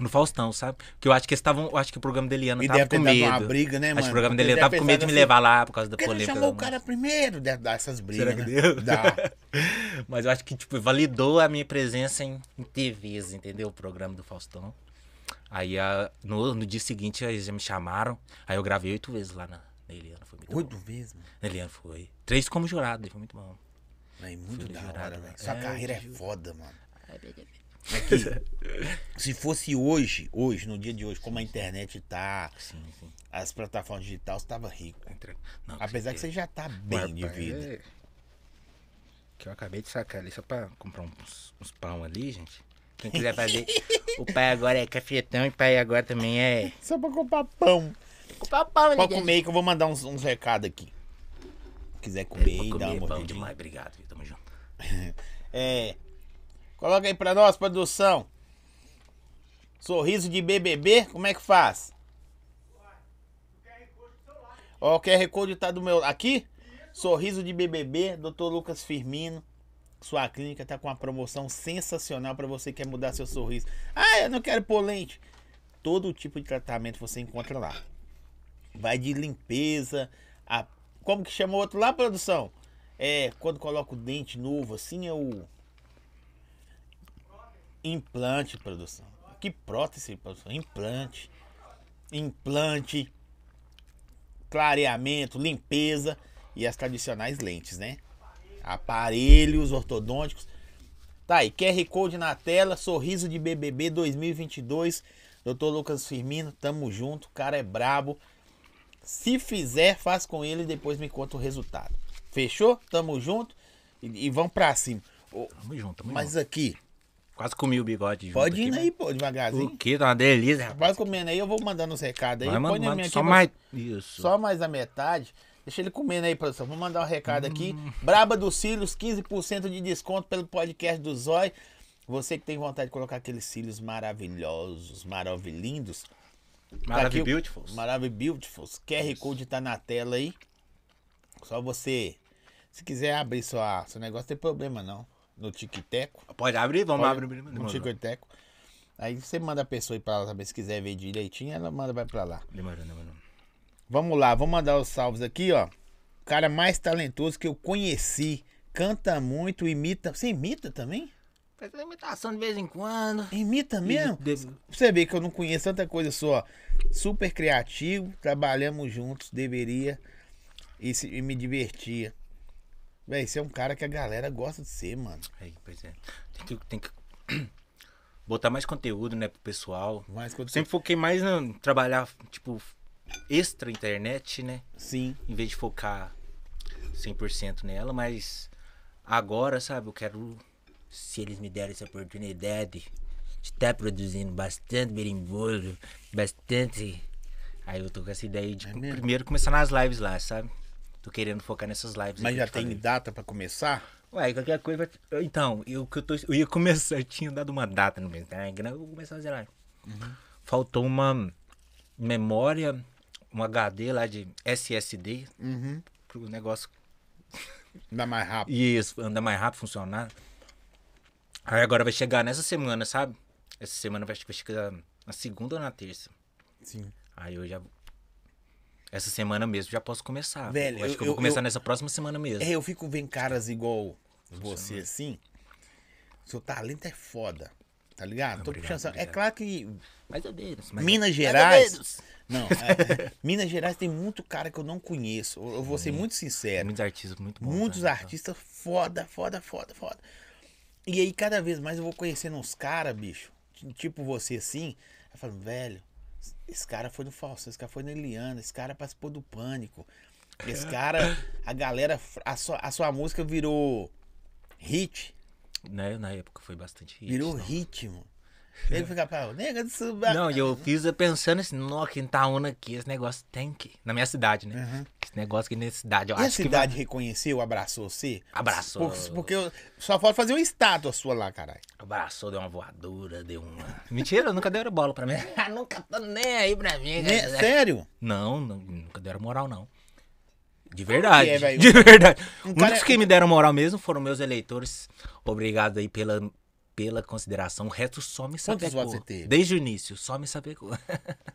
[SPEAKER 2] No Faustão, sabe? Que eu acho que eles estavam. Eu acho que o programa da Eliana
[SPEAKER 1] E
[SPEAKER 2] tava
[SPEAKER 1] deve ter
[SPEAKER 2] com
[SPEAKER 1] dado
[SPEAKER 2] medo.
[SPEAKER 1] uma briga, né,
[SPEAKER 2] acho
[SPEAKER 1] mano?
[SPEAKER 2] que o programa da
[SPEAKER 1] Porque
[SPEAKER 2] Eliana tava com medo de me levar lá por causa da
[SPEAKER 1] Por que não
[SPEAKER 2] polêmica.
[SPEAKER 1] chamou o cara primeiro? Deve dar essas brigas,
[SPEAKER 2] Será que
[SPEAKER 1] né?
[SPEAKER 2] deu?
[SPEAKER 1] Dá. <laughs>
[SPEAKER 2] Mas eu acho que, tipo, validou a minha presença em, em TVs, entendeu? O programa do Faustão. Aí, a- no, no dia seguinte, eles já me chamaram. Aí eu gravei oito vezes lá na, na Eliana. Foi muito
[SPEAKER 1] Oito
[SPEAKER 2] bom.
[SPEAKER 1] vezes, mano.
[SPEAKER 2] Na Eliana foi. Três como jurado, foi muito bom.
[SPEAKER 1] É muito da
[SPEAKER 2] jurado,
[SPEAKER 1] hora, velho.
[SPEAKER 2] né?
[SPEAKER 1] Sua
[SPEAKER 2] É,
[SPEAKER 1] carreira é foda, mano. Aqui, se fosse hoje, hoje, no dia de hoje, como a internet tá,
[SPEAKER 2] Sim, sim.
[SPEAKER 1] as plataformas digitais, você tava rico.
[SPEAKER 2] Não,
[SPEAKER 1] Apesar que você já tá bem de
[SPEAKER 2] Rapaz,
[SPEAKER 1] vida.
[SPEAKER 2] é- Que eu acabei de sacar ali só pra comprar uns, uns pão ali, gente. Quem quiser fazer. o pai agora é cafetão e o pai agora também é.
[SPEAKER 1] Só pra comprar pão.
[SPEAKER 2] Comprar pão ali.
[SPEAKER 1] Pode comer que eu vou mandar uns, uns recados aqui. Quiser comer aí, dá uma
[SPEAKER 2] bom
[SPEAKER 1] mordidinha.
[SPEAKER 2] demais, obrigado, viu? Tamo junto. <laughs>
[SPEAKER 1] É. Coloca aí pra nós, produção. Sorriso de BBB, como é que faz? Ó, o QR Code tá do meu. Aqui? Sorriso de BBB, Dr. Lucas Firmino. Sua clínica tá com uma promoção sensacional pra você que quer mudar seu sorriso. Ah, eu não quero pôr lente. Todo tipo de tratamento você encontra lá. Vai de limpeza, a... como que chama o outro lá, produção? É, quando coloca o dente novo assim, é o implante, produção. Que prótese, professor? Implante. Implante. Clareamento, limpeza e as tradicionais lentes, né? Aparelhos ortodônticos. Tá aí, QR Code na tela, sorriso de BBB 2022. Doutor Lucas Firmino, tamo junto, o cara é brabo. Se fizer, faz com ele e depois me conta o resultado. Fechou? Tamo junto e, e vamos pra cima.
[SPEAKER 2] Tamo junto, tamo
[SPEAKER 1] Mas
[SPEAKER 2] junto.
[SPEAKER 1] aqui,
[SPEAKER 2] Quase comi o bigode
[SPEAKER 1] pode ir
[SPEAKER 2] aqui,
[SPEAKER 1] aí, pô, devagarzinho.
[SPEAKER 2] O que? Tá uma delícia, rapaz.
[SPEAKER 1] Vai comendo aí, eu vou mandando os recados aí.
[SPEAKER 2] Vai, só mais... Isso.
[SPEAKER 1] Só mais a metade. Deixa ele comendo aí, produção. Vou mandar um recado aqui.
[SPEAKER 2] Hum.
[SPEAKER 1] Braba dos Cílios, 15% de desconto pelo podcast do Zói. Você que tem vontade de colocar aqueles cílios maravilhosos, maravilhindos.
[SPEAKER 2] Maravilha
[SPEAKER 1] Tá
[SPEAKER 2] Beautiful.
[SPEAKER 1] QR Code tá na tela aí. Só você. Se quiser abrir sua, seu negócio, não tem problema não. No Tic-Teco.
[SPEAKER 2] Pode abrir? Vamos
[SPEAKER 1] Pode-
[SPEAKER 2] abrir.
[SPEAKER 1] No Tic-Teco. Aí você manda a pessoa ir pra lá também. Se quiser ver direitinho, ela manda vai pra lá.
[SPEAKER 2] Demorou, demorou.
[SPEAKER 1] Vamos lá, vamos mandar os salvos aqui, ó. O cara mais talentoso que eu conheci. Canta muito, imita. Você imita também?
[SPEAKER 2] Faz imitação de vez em quando.
[SPEAKER 1] Imita mesmo?
[SPEAKER 2] de-
[SPEAKER 1] Você vê que eu não conheço tanta coisa só. Super criativo, trabalhamos juntos, deveria. E, se- e me divertia. Véi, você é um cara que a galera gosta de ser, mano.
[SPEAKER 2] Aí, pois é. Tem que, tem que <clears throat> botar mais conteúdo, né, pro pessoal.
[SPEAKER 1] Mas quando
[SPEAKER 2] Sempre foquei mais em trabalhar, tipo, extra internet, né?
[SPEAKER 1] Sim.
[SPEAKER 2] Em vez de focar 100% nela, mas agora, sabe, eu quero, se eles me derem essa oportunidade de estar produzindo bastante berimbolo, bastante. Aí eu tô com essa ideia de
[SPEAKER 1] É
[SPEAKER 2] primeiro começar nas lives lá, sabe? Tô querendo focar nessas lives.
[SPEAKER 1] Mas já tem
[SPEAKER 2] falei.
[SPEAKER 1] data pra começar?
[SPEAKER 2] Ué, qualquer coisa. Então, eu, que eu, tô, eu ia começar, <laughs> eu tinha dado uma data no meu Instagram, eu vou começar a fazer lá. Faltou uma memória, um HD lá de SSD,
[SPEAKER 1] Uhum.
[SPEAKER 2] pro negócio
[SPEAKER 1] Dá mais rápido.
[SPEAKER 2] isso, andar mais rápido, funcionar. Aí agora vai chegar nessa semana, sabe? Essa semana vai, vai chegar na segunda ou na terça.
[SPEAKER 1] Sim.
[SPEAKER 2] Aí eu já. Essa semana mesmo já posso começar.
[SPEAKER 1] Velho,
[SPEAKER 2] eu acho
[SPEAKER 1] eu-
[SPEAKER 2] que eu vou começar
[SPEAKER 1] eu-
[SPEAKER 2] nessa próxima semana mesmo.
[SPEAKER 1] É, eu fico vendo caras igual você assim. Seu talento é foda. Tá ligado? Tô
[SPEAKER 2] Obrigado,
[SPEAKER 1] puxando É
[SPEAKER 2] obrigado.
[SPEAKER 1] claro que
[SPEAKER 2] Mais ou menos. mais-
[SPEAKER 1] Minas Gerais. Não, é, <laughs> Minas Gerais tem muito cara que eu não conheço. Eu vou ser muito sincero.
[SPEAKER 2] Muitos artistas muito bons.
[SPEAKER 1] Muitos
[SPEAKER 2] né?
[SPEAKER 1] artistas foda, foda, foda, foda. E aí, cada vez mais eu vou conhecendo uns caras, bicho. Tipo você assim. Eu falo, velho, esse cara foi no Faustão, esse cara foi na Eliana, esse cara participou do Pânico. Esse <laughs> cara, a galera, a sua, a sua música virou hit.
[SPEAKER 2] Né? Na época foi bastante hit.
[SPEAKER 1] Virou
[SPEAKER 2] não.
[SPEAKER 1] ritmo. Ele fica pra nega do suba.
[SPEAKER 2] Não, e eu fiz pensando assim, no Quintaúna aqui, esse negócio tem que. Na minha cidade, né?
[SPEAKER 1] Uhum.
[SPEAKER 2] Esse negócio aqui nessa cidade. Eu
[SPEAKER 1] E a
[SPEAKER 2] acho
[SPEAKER 1] cidade
[SPEAKER 2] que
[SPEAKER 1] reconheceu, abraçou você?
[SPEAKER 2] Abraçou.
[SPEAKER 1] Porque, porque eu, só falta fazer uma estátua sua lá, caralho.
[SPEAKER 2] Abraçou, deu uma voadora, deu uma. <laughs> Mentira, nunca deram bola pra mim. <laughs> nunca tô nem aí pra mim.
[SPEAKER 1] Né? Sério?
[SPEAKER 2] Não, não, nunca deram moral, não. De verdade.
[SPEAKER 1] é,
[SPEAKER 2] de <laughs> verdade.
[SPEAKER 1] Um
[SPEAKER 2] Os
[SPEAKER 1] cara-
[SPEAKER 2] únicos que me deram moral mesmo foram meus eleitores. Obrigado aí pela, pela consideração. O resto só me
[SPEAKER 1] Quantos
[SPEAKER 2] sapecou.
[SPEAKER 1] votos você teve?
[SPEAKER 2] Desde o início, só me sapecou.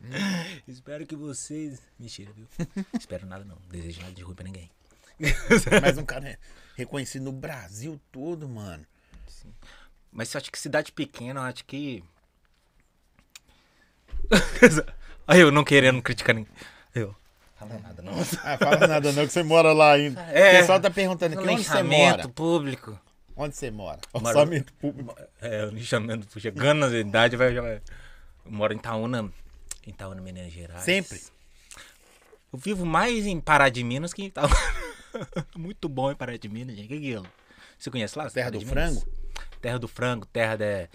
[SPEAKER 2] <laughs> Espero que vocês. Mentira, viu? <laughs> Espero nada, não. Desejo nada de ruim pra ninguém.
[SPEAKER 1] Mas um <laughs> cara é reconhecido no Brasil todo, mano.
[SPEAKER 2] Mas eu acho que cidade pequena, eu acho que. Aí eu não querendo criticar ninguém. Eu. Fala nada, não.
[SPEAKER 1] Ah, fala nada não, que você mora lá ainda.
[SPEAKER 2] É.
[SPEAKER 1] O pessoal tá perguntando aqui onde você mora.
[SPEAKER 2] público.
[SPEAKER 1] Onde você mora? <laughs>
[SPEAKER 2] Moro-
[SPEAKER 1] Orçamento público.
[SPEAKER 2] É, o lixamento chegando na idade, vai, já vai. Eu moro em Itaúna, em Itaúna, Minas Gerais.
[SPEAKER 1] Sempre?
[SPEAKER 2] Eu vivo mais em Pará de Minas que em Itaúna. <laughs> Muito bom em Pará de Minas, gente. O que é aquilo? Você conhece lá?
[SPEAKER 1] Terra
[SPEAKER 2] Pará
[SPEAKER 1] do frango?
[SPEAKER 2] Terra do frango, terra da.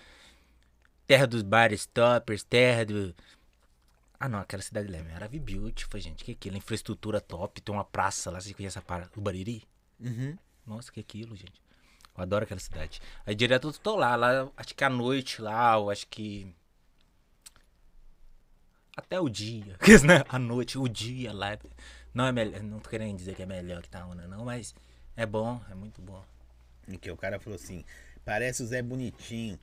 [SPEAKER 2] Terra dos bares toppers, terra do. Ah não, aquela cidade lá é maravilhosa, beautiful, gente. Que é aquilo? Infraestrutura top, tem uma praça lá, você conhece a praça? O Bariri?
[SPEAKER 1] Uhum.
[SPEAKER 2] Nossa, que aquilo, gente. Eu adoro aquela cidade. Aí direto eu tô lá, lá, acho que à noite lá, eu acho que. Até o dia. <laughs> né? À noite, o dia lá. Não é melhor. Não tô querendo dizer que é melhor que Itaúna, não, mas é bom, é muito bom.
[SPEAKER 1] Em que o cara falou assim, parece o Zé Bonitinho.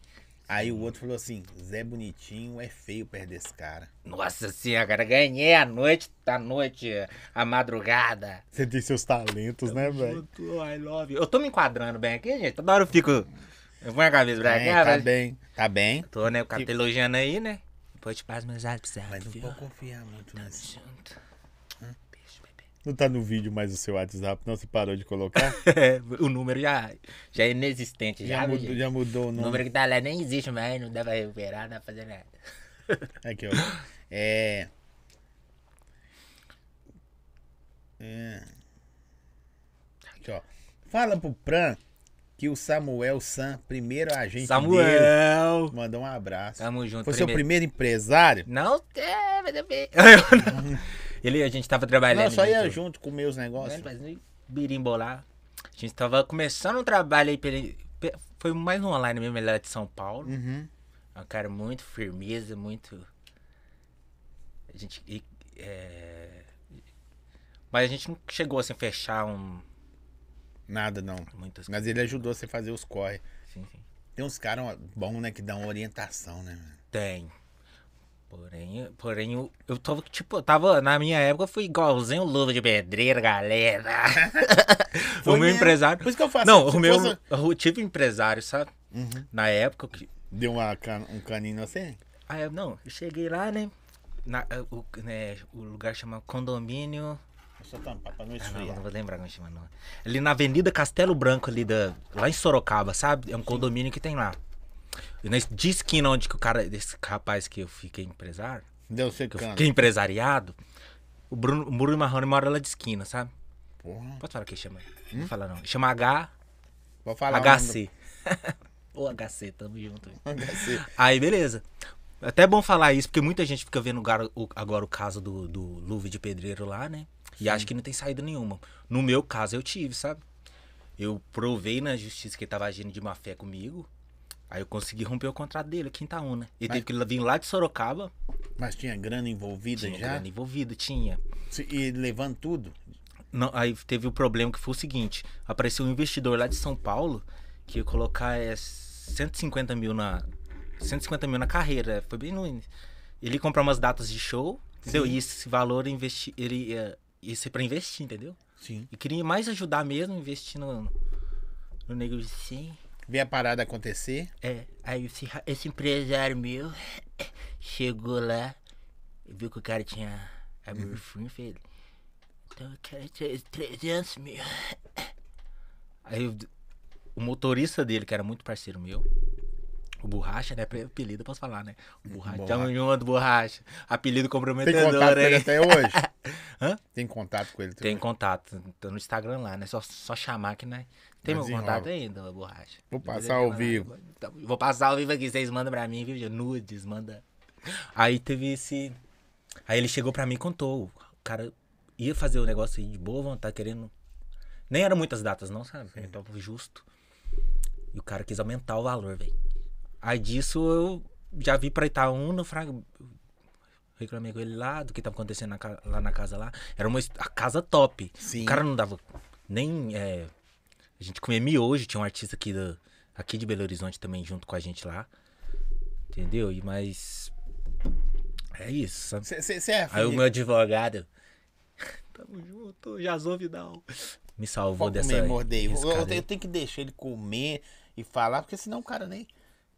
[SPEAKER 1] Aí o outro falou assim, Zé Bonitinho é feio perto desse cara.
[SPEAKER 2] Nossa senhora, ganhei a noite, a noite, a madrugada.
[SPEAKER 1] Você tem seus talentos, né, velho?
[SPEAKER 2] I love you. Eu tô me enquadrando bem aqui, gente. Toda hora eu fico. Eu ponho a cabeça pra
[SPEAKER 1] É,
[SPEAKER 2] cá,
[SPEAKER 1] tá
[SPEAKER 2] mas-
[SPEAKER 1] bem. Tá bem.
[SPEAKER 2] Tô, né? O cara
[SPEAKER 1] Que-
[SPEAKER 2] tá elogiando aí, né? Depois eu te passo meus WhatsApp,
[SPEAKER 1] Mas não vou confiar muito nisso.
[SPEAKER 2] Junto.
[SPEAKER 1] Não tá no vídeo mais o seu WhatsApp, não? Você parou de colocar? <laughs>
[SPEAKER 2] o número já, já é inexistente. Já,
[SPEAKER 1] já, mudou, já mudou o
[SPEAKER 2] O
[SPEAKER 1] nome.
[SPEAKER 2] número que tá lá nem existe mais, não dá pra recuperar, não dá pra fazer nada. <laughs>
[SPEAKER 1] Aqui, ó. É. É. Aqui, ó. Fala pro Pran que o Samuel San, primeiro agente dele,
[SPEAKER 2] Samuel!
[SPEAKER 1] mandou um abraço.
[SPEAKER 2] Tamo junto.
[SPEAKER 1] Foi seu primeiro empresário?
[SPEAKER 2] Não, é, mas <laughs> eu. Ele, a gente tava trabalhando.
[SPEAKER 1] Não, só ia
[SPEAKER 2] junto.
[SPEAKER 1] junto com meus negócios.
[SPEAKER 2] Fazendo birimbolar. A gente tava começando um trabalho aí pela. pe- Foi mais no online mesmo, ele era de São Paulo.
[SPEAKER 1] Uhum.
[SPEAKER 2] É um cara muito firmeza, muito. A gente. e, é, Mas a gente não chegou assim a fechar um.
[SPEAKER 1] Nada, não.
[SPEAKER 2] Muitas
[SPEAKER 1] Mas ele ajudou você a fazer os corre.
[SPEAKER 2] Sim, sim.
[SPEAKER 1] Tem uns caras bons, né, que dão orientação, né?
[SPEAKER 2] Tem. Porém, porém, eu, eu tava, tipo, eu tava, na minha época, eu fui igualzinho o Luva de Pedreiro, galera. <laughs> o meu
[SPEAKER 1] mesmo.
[SPEAKER 2] empresário.
[SPEAKER 1] Por isso que eu faço.
[SPEAKER 2] Não, o meu,
[SPEAKER 1] fosse-
[SPEAKER 2] eu tive empresário, sabe?
[SPEAKER 1] Uhum.
[SPEAKER 2] Na época, que,
[SPEAKER 1] Deu uma can- um caninho assim?
[SPEAKER 2] Eu, não, eu cheguei lá, né? Na, eh, o, né, o lugar chama Condomínio.
[SPEAKER 1] Deixa eu tampar pra não
[SPEAKER 2] Ah, não,
[SPEAKER 1] esfriar.
[SPEAKER 2] não vou lembrar como chama, não. Ali na Avenida Castelo Branco, ali da. Lá em Sorocaba, sabe? É um condomínio que tem lá. De esquina onde que o cara. Esse rapaz que eu fiquei empresário,
[SPEAKER 1] Deu
[SPEAKER 2] que eu fiquei empresariado, o Bruno, o Bruno Marrone mora lá de esquina, sabe?
[SPEAKER 1] Porra.
[SPEAKER 2] Pode falar o que chama? Não vou falar não. Chama H.
[SPEAKER 1] Vou falar.
[SPEAKER 2] HC. <laughs> Ô, HC, tamo junto.
[SPEAKER 1] HC. <laughs>
[SPEAKER 2] Aí, beleza. Até é bom falar isso, porque muita gente fica vendo agora o, agora o caso do, do Luve de Pedreiro lá, né? E acha que não tem saída nenhuma. No meu caso, eu tive, sabe? Eu provei na justiça que ele tava agindo de má fé comigo. Aí eu consegui romper o contrato dele aqui em Itaúna. Ele
[SPEAKER 1] Mas-
[SPEAKER 2] teve que vir lá de Sorocaba.
[SPEAKER 1] Mas tinha grana envolvida
[SPEAKER 2] Tinha
[SPEAKER 1] já?
[SPEAKER 2] grana envolvida, tinha.
[SPEAKER 1] E levando tudo?
[SPEAKER 2] Não, aí teve o problema que foi o seguinte: apareceu um investidor lá de São Paulo que ia colocar é, 150 mil na. 150 mil na carreira. Foi bem no início. Ele ia comprar umas datas de show, entendeu? E esse valor investi, ele ia, ia ser pra investir, entendeu?
[SPEAKER 1] Sim.
[SPEAKER 2] E queria mais ajudar mesmo, investir no, no negócio assim.
[SPEAKER 1] Vê a parada acontecer.
[SPEAKER 2] É, aí esse, esse empresário meu <coughs> chegou lá, viu que o cara tinha a Burfrim, fez. Então eu quero tre- 300 mil. <coughs> Aí o motorista dele, que era muito parceiro meu, o Borracha, né? Apelido eu posso falar, né? O Borracha, tamo junto, Borracha. Apelido
[SPEAKER 1] Tem
[SPEAKER 2] comprometedor,
[SPEAKER 1] contato com ele
[SPEAKER 2] hein?
[SPEAKER 1] até hoje? <laughs>
[SPEAKER 2] Hã?
[SPEAKER 1] Tem contato com ele até
[SPEAKER 2] Tem contato, tô no Instagram lá, né? Só, só chamar que, né? Tem meu
[SPEAKER 1] Desenrola.
[SPEAKER 2] contato ainda, borracha.
[SPEAKER 1] Vou passar ao vivo.
[SPEAKER 2] Então, Vou passar ao vivo aqui, vocês mandam pra mim, viu? Nudes, manda. Aí teve esse. Aí ele chegou pra mim e contou. O cara ia fazer o negócio aí de boa vontade, querendo. Nem eram muitas datas, não, sabe? Tava justo. E o cara quis aumentar o valor, velho. Aí disso eu já vi pra Itaúna, Fraga. Reclamei com ele lá do que tava acontecendo na lá na casa lá. Era uma a casa top.
[SPEAKER 1] Sim.
[SPEAKER 2] O cara não dava nem. é, a gente comia miojo, tinha um artista aqui, da, aqui de Belo Horizonte também junto com a gente lá. Entendeu? E mas. É isso?
[SPEAKER 1] Você é
[SPEAKER 2] Aí o meu advogado. <laughs> Tamo junto, Jazô Vidal. Me salvou
[SPEAKER 1] Pode
[SPEAKER 2] dessa.
[SPEAKER 1] comer, morder. Eu, eu tenho que deixar ele comer e falar, porque senão o cara nem.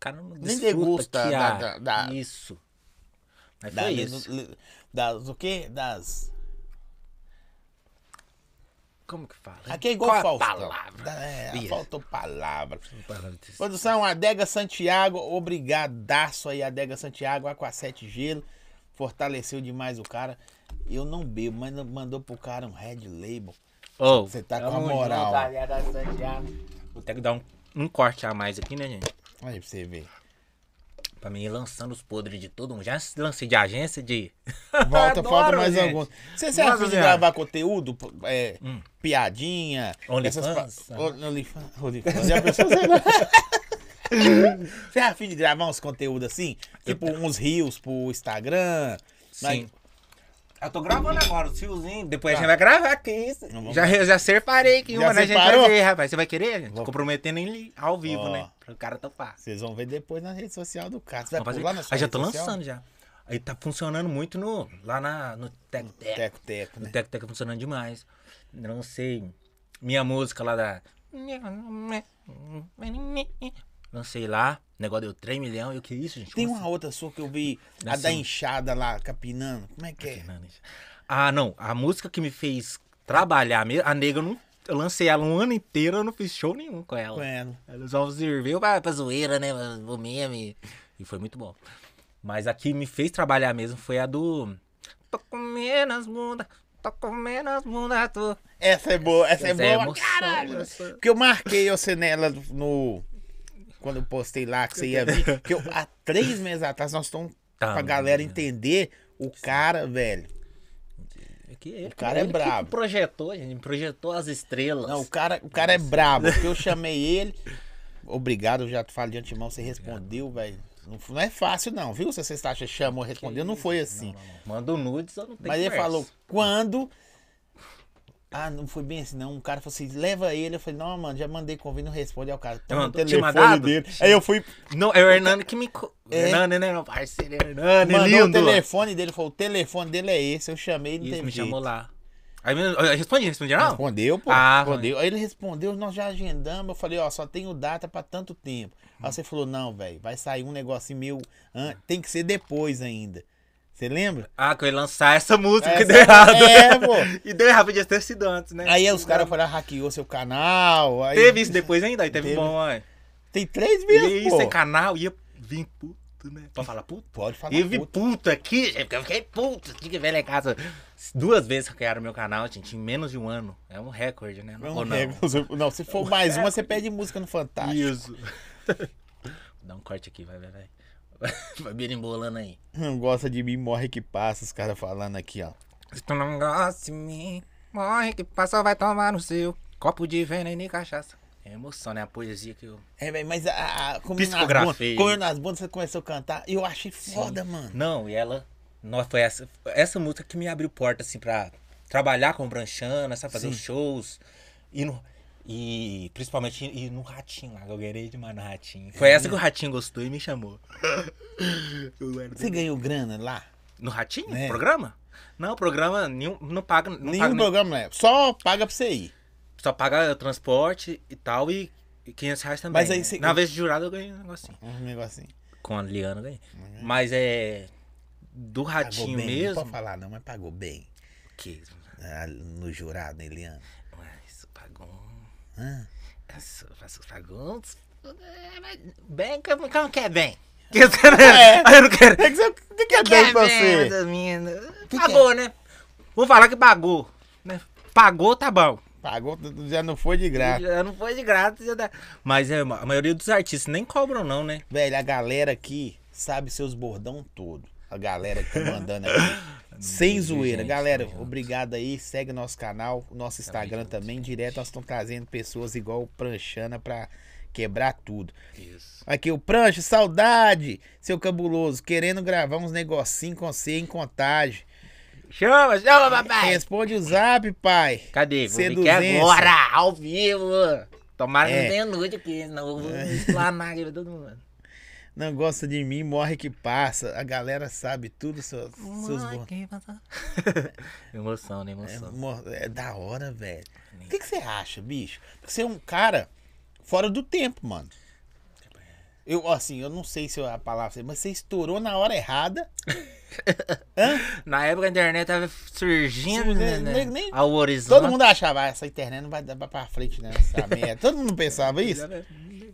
[SPEAKER 2] O cara não
[SPEAKER 1] Nem degusta
[SPEAKER 2] que
[SPEAKER 1] da- da- da-
[SPEAKER 2] Isso. Mas
[SPEAKER 1] Da,
[SPEAKER 2] foi isso.
[SPEAKER 1] Das o quê? Das.
[SPEAKER 2] Como que fala?
[SPEAKER 1] Aqui é igual
[SPEAKER 2] Qual
[SPEAKER 1] Faustão.
[SPEAKER 2] palavra?
[SPEAKER 1] Da- É, faltou palavra. Produção Adega Santiago, obrigadaço aí, Adega Santiago, Aqua7 Gelo. Fortaleceu demais o cara. Eu não bebo, mas mandou pro cara um Red Label. Você tá com a moral.
[SPEAKER 2] junto, Santiago. Vou ter que dar um, um corte a mais aqui, né, gente?
[SPEAKER 1] Aí pra você ver.
[SPEAKER 2] Pra mim ir lançando os podres de todo mundo. Já lancei de agência de. <laughs>
[SPEAKER 1] Volta,
[SPEAKER 2] Adoro,
[SPEAKER 1] falta mais
[SPEAKER 2] gente.
[SPEAKER 1] alguns. Você serve
[SPEAKER 2] Nossa
[SPEAKER 1] de gravar conteúdo? É, Piadinha?
[SPEAKER 2] OnlyFans?
[SPEAKER 1] essas pa-
[SPEAKER 2] Ah.
[SPEAKER 1] OnlyFans. OnlyFans. Já pensou? <laughs> Você é afim de gravar uns conteúdos assim? Tipo uns rios pro Instagram?
[SPEAKER 2] Sim. Eu tô gravando agora, o fiozinho. Depois
[SPEAKER 1] Tá.
[SPEAKER 2] a gente vai gravar, que isso?
[SPEAKER 1] Vamos-
[SPEAKER 2] Já, eu já separei aqui
[SPEAKER 1] Já
[SPEAKER 2] uma, né? A gente vai ver, rapaz. Você vai querer? gente?
[SPEAKER 1] Vou-
[SPEAKER 2] Comprometendo ele ao vivo,
[SPEAKER 1] Ó.
[SPEAKER 2] né? Pra o cara topar.
[SPEAKER 1] Vocês vão ver depois na rede social do cara. Você vai
[SPEAKER 2] Vamos fazer-
[SPEAKER 1] pular na sua
[SPEAKER 2] Aí já
[SPEAKER 1] rede
[SPEAKER 2] tô
[SPEAKER 1] social?
[SPEAKER 2] lançando já. Aí tá funcionando muito no, lá na, no Teco Teco.
[SPEAKER 1] Teco, teco, né?
[SPEAKER 2] Teco Teco funcionando demais. Não sei. Minha música lá da. Lancei lá, o negócio deu 3 milhões. Eu que isso, gente?
[SPEAKER 1] Tem uma outra sua que eu vi, a
[SPEAKER 2] Assim.
[SPEAKER 1] da enxada lá, capinando. Como é que é?
[SPEAKER 2] assim? Ah, não. A música que me fez trabalhar mesmo, a nega eu não. Eu lancei ela um ano inteiro, eu não fiz show nenhum com ela.
[SPEAKER 1] Com ela.
[SPEAKER 2] Ela só serviu pra, pra zoeira, né? O meme. E foi muito bom. Mas a que me fez trabalhar mesmo foi a do. Tô comendo as bundas, tô comendo as bundas, tô.
[SPEAKER 1] Essa é boa, essa,
[SPEAKER 2] Essa
[SPEAKER 1] é
[SPEAKER 2] é
[SPEAKER 1] boa.
[SPEAKER 2] emoção,
[SPEAKER 1] caralho. Porque eu marquei você nela no. Quando eu postei lá que você ia vir. Porque eu, há três meses atrás nós estamos
[SPEAKER 2] Tá,
[SPEAKER 1] pra galera entender o cara, velho.
[SPEAKER 2] É que ele,
[SPEAKER 1] O cara é
[SPEAKER 2] ele que
[SPEAKER 1] brabo.
[SPEAKER 2] projetou, gente. Projetou as estrelas.
[SPEAKER 1] Não, o cara, o cara é brabo. Porque eu <laughs> chamei ele. Obrigado, eu já te falo de antemão, você respondeu, velho. Não, não é fácil, não, viu? Se você está chamou, respondeu, não foi assim.
[SPEAKER 2] Manda um nudes ou não tem
[SPEAKER 1] Mas ele
[SPEAKER 2] conversa.
[SPEAKER 1] falou, quando. Ah, não foi bem assim, não. Um cara falou assim, leva ele. Eu falei, não, mano, já mandei convite, não responde. Aí o cara, toma o telefone
[SPEAKER 2] mandado?
[SPEAKER 1] dele. Aí eu fui,
[SPEAKER 2] Não, é o Hernando que me.
[SPEAKER 1] É.
[SPEAKER 2] Hernando, né? Meu parceiro Hernando,
[SPEAKER 1] mandou
[SPEAKER 2] lindo.
[SPEAKER 1] o telefone dele, falou, o telefone dele é esse. Eu chamei, não
[SPEAKER 2] Isso
[SPEAKER 1] teve
[SPEAKER 2] me
[SPEAKER 1] jeito.
[SPEAKER 2] chamou lá. Aí me- eu respondi, respondi não?
[SPEAKER 1] Respondeu, pô.
[SPEAKER 2] Ah,
[SPEAKER 1] respondeu. Aí ele respondeu, nós já agendamos. Eu falei, ó, só tenho data pra tanto tempo. Aí você falou, não, velho, vai sair um negocinho meu. Tem que ser depois ainda. Você lembra?
[SPEAKER 2] Ah, que eu ia lançar essa música que
[SPEAKER 1] Essa-
[SPEAKER 2] deu errado.
[SPEAKER 1] É, pô. <laughs>
[SPEAKER 2] e deu errado, podia ter sido antes, né?
[SPEAKER 1] Aí os caras foram, hackeou seu canal. Aí...
[SPEAKER 2] Teve isso depois ainda, aí teve,
[SPEAKER 1] Teve.
[SPEAKER 2] bom, ó.
[SPEAKER 1] Tem três
[SPEAKER 2] E
[SPEAKER 1] meses,
[SPEAKER 2] isso
[SPEAKER 1] pô.
[SPEAKER 2] é canal, ia vir puto, né? Pode falar puto?
[SPEAKER 1] Pode falar
[SPEAKER 2] E eu vi
[SPEAKER 1] puto.
[SPEAKER 2] puto aqui, porque eu fiquei puto. Tinha que ver lá em casa. Duas vezes que criaram meu canal, gente, em menos de um ano. É um recorde, né?
[SPEAKER 1] Não,
[SPEAKER 2] Ou não?
[SPEAKER 1] não. não, se for <laughs> mais uma, você pede música no Fantástico.
[SPEAKER 2] Isso. <laughs> Dá um corte aqui, vai, vai, vai. <laughs> Vai birimbolando aí.
[SPEAKER 1] Não gosta de mim, morre que passa, os caras falando aqui, ó.
[SPEAKER 2] Se tu não gosta de mim, morre que passa, vai tomar no seu. Copo de veneno e cachaça. É emoção, né? A poesia que eu.
[SPEAKER 1] É, velho, mas a, a como
[SPEAKER 2] Psicografei.
[SPEAKER 1] Como nas bundas, você começou a cantar. Eu achei foda, mano.
[SPEAKER 2] Não, e ela. Nossa, foi essa, essa música que me abriu porta, assim, pra trabalhar com branchana, sabe? Fazer
[SPEAKER 1] Sim.
[SPEAKER 2] shows. E, no, e principalmente ir no Ratinho lá, que eu ganhei demais no Ratinho. Foi essa que o Ratinho gostou e me chamou. <laughs>
[SPEAKER 1] Você ganhou grana lá?
[SPEAKER 2] No Ratinho?
[SPEAKER 1] É.
[SPEAKER 2] Programa? Não, programa nenhum, não paga. Não
[SPEAKER 1] Nenhum
[SPEAKER 2] paga nem-
[SPEAKER 1] programa, né? Só paga pra você ir.
[SPEAKER 2] Só paga transporte e tal e e 500 reais também.
[SPEAKER 1] Mas aí
[SPEAKER 2] né?
[SPEAKER 1] você-
[SPEAKER 2] Na vez de jurado eu ganhei um negocinho.
[SPEAKER 1] Um negocinho.
[SPEAKER 2] Com a Liana eu ganhei. Mas é. Do
[SPEAKER 1] Pagou
[SPEAKER 2] Ratinho
[SPEAKER 1] bem. Não
[SPEAKER 2] mesmo.
[SPEAKER 1] pode falar, não, mas pagou bem.
[SPEAKER 2] Que.
[SPEAKER 1] Ah, no jurado, né, Eliana?
[SPEAKER 2] Isso, isso pagou. uns- é, Bem, como, como que é bem? Que <laughs>
[SPEAKER 1] É.
[SPEAKER 2] Eu não quero.
[SPEAKER 1] O que, que, você- o que que é bem pra você? Que
[SPEAKER 2] Pagou, né? Vou falar que pagou. Né? Pagou, tá bom.
[SPEAKER 1] Pagou, já não foi de graça.
[SPEAKER 2] Já não foi de graça. Já dá. Mas é, a maioria dos artistas nem cobram, não, né?
[SPEAKER 1] Velho, a galera aqui sabe seus bordão todo. A galera que tá mandando aqui. <laughs> Sem zoeira.
[SPEAKER 2] gente,
[SPEAKER 1] Galera,
[SPEAKER 2] junto.
[SPEAKER 1] obrigado aí. Segue nosso canal, nosso Instagram também. Direto nós estamos trazendo pessoas igual o Pranchana pra quebrar tudo.
[SPEAKER 2] Isso.
[SPEAKER 1] Aqui, o Prancha, saudade, seu cabuloso. Querendo gravar uns negocinho com você em contagem.
[SPEAKER 2] Chama, chama, papai.
[SPEAKER 1] Responde o zap, pai.
[SPEAKER 2] Cadê? Vou ver que agora, ao vivo. Tomara que
[SPEAKER 1] É.
[SPEAKER 2] não tenha nude aqui, senão eu vou explanar pra todo mundo.
[SPEAKER 1] Não gosta de mim, morre que passa. A galera sabe tudo, seus, seus
[SPEAKER 2] passa. <laughs> emoção, né?
[SPEAKER 1] É,
[SPEAKER 2] Emoção.
[SPEAKER 1] mo- é da hora, velho. O que, que você acha, bicho? Porque você é um cara fora do tempo, mano. Eu, assim, eu não sei se é a palavra, mas você estourou na hora errada. <laughs> Hã?
[SPEAKER 2] Na época a internet tava surgindo,
[SPEAKER 1] Sim,
[SPEAKER 2] né,
[SPEAKER 1] nem-
[SPEAKER 2] né,
[SPEAKER 1] nem-
[SPEAKER 2] ao horizonte.
[SPEAKER 1] Todo mundo achava, ah, essa internet não vai dar pra frente, né? Essa <laughs> merda. Todo mundo pensava isso?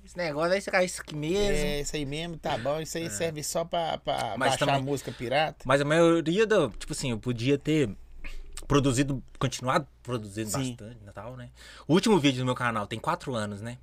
[SPEAKER 2] Esse negócio aí, você cai isso aqui mesmo.
[SPEAKER 1] É, isso aí mesmo, tá bom. Isso aí serve só pra, pra
[SPEAKER 2] Mas
[SPEAKER 1] baixar
[SPEAKER 2] também-
[SPEAKER 1] música pirata.
[SPEAKER 2] Mas a maioria do. Tipo assim, eu podia ter produzido, continuado produzindo
[SPEAKER 1] Sim.
[SPEAKER 2] bastante e tal, né? O último vídeo do meu canal tem quatro anos, né?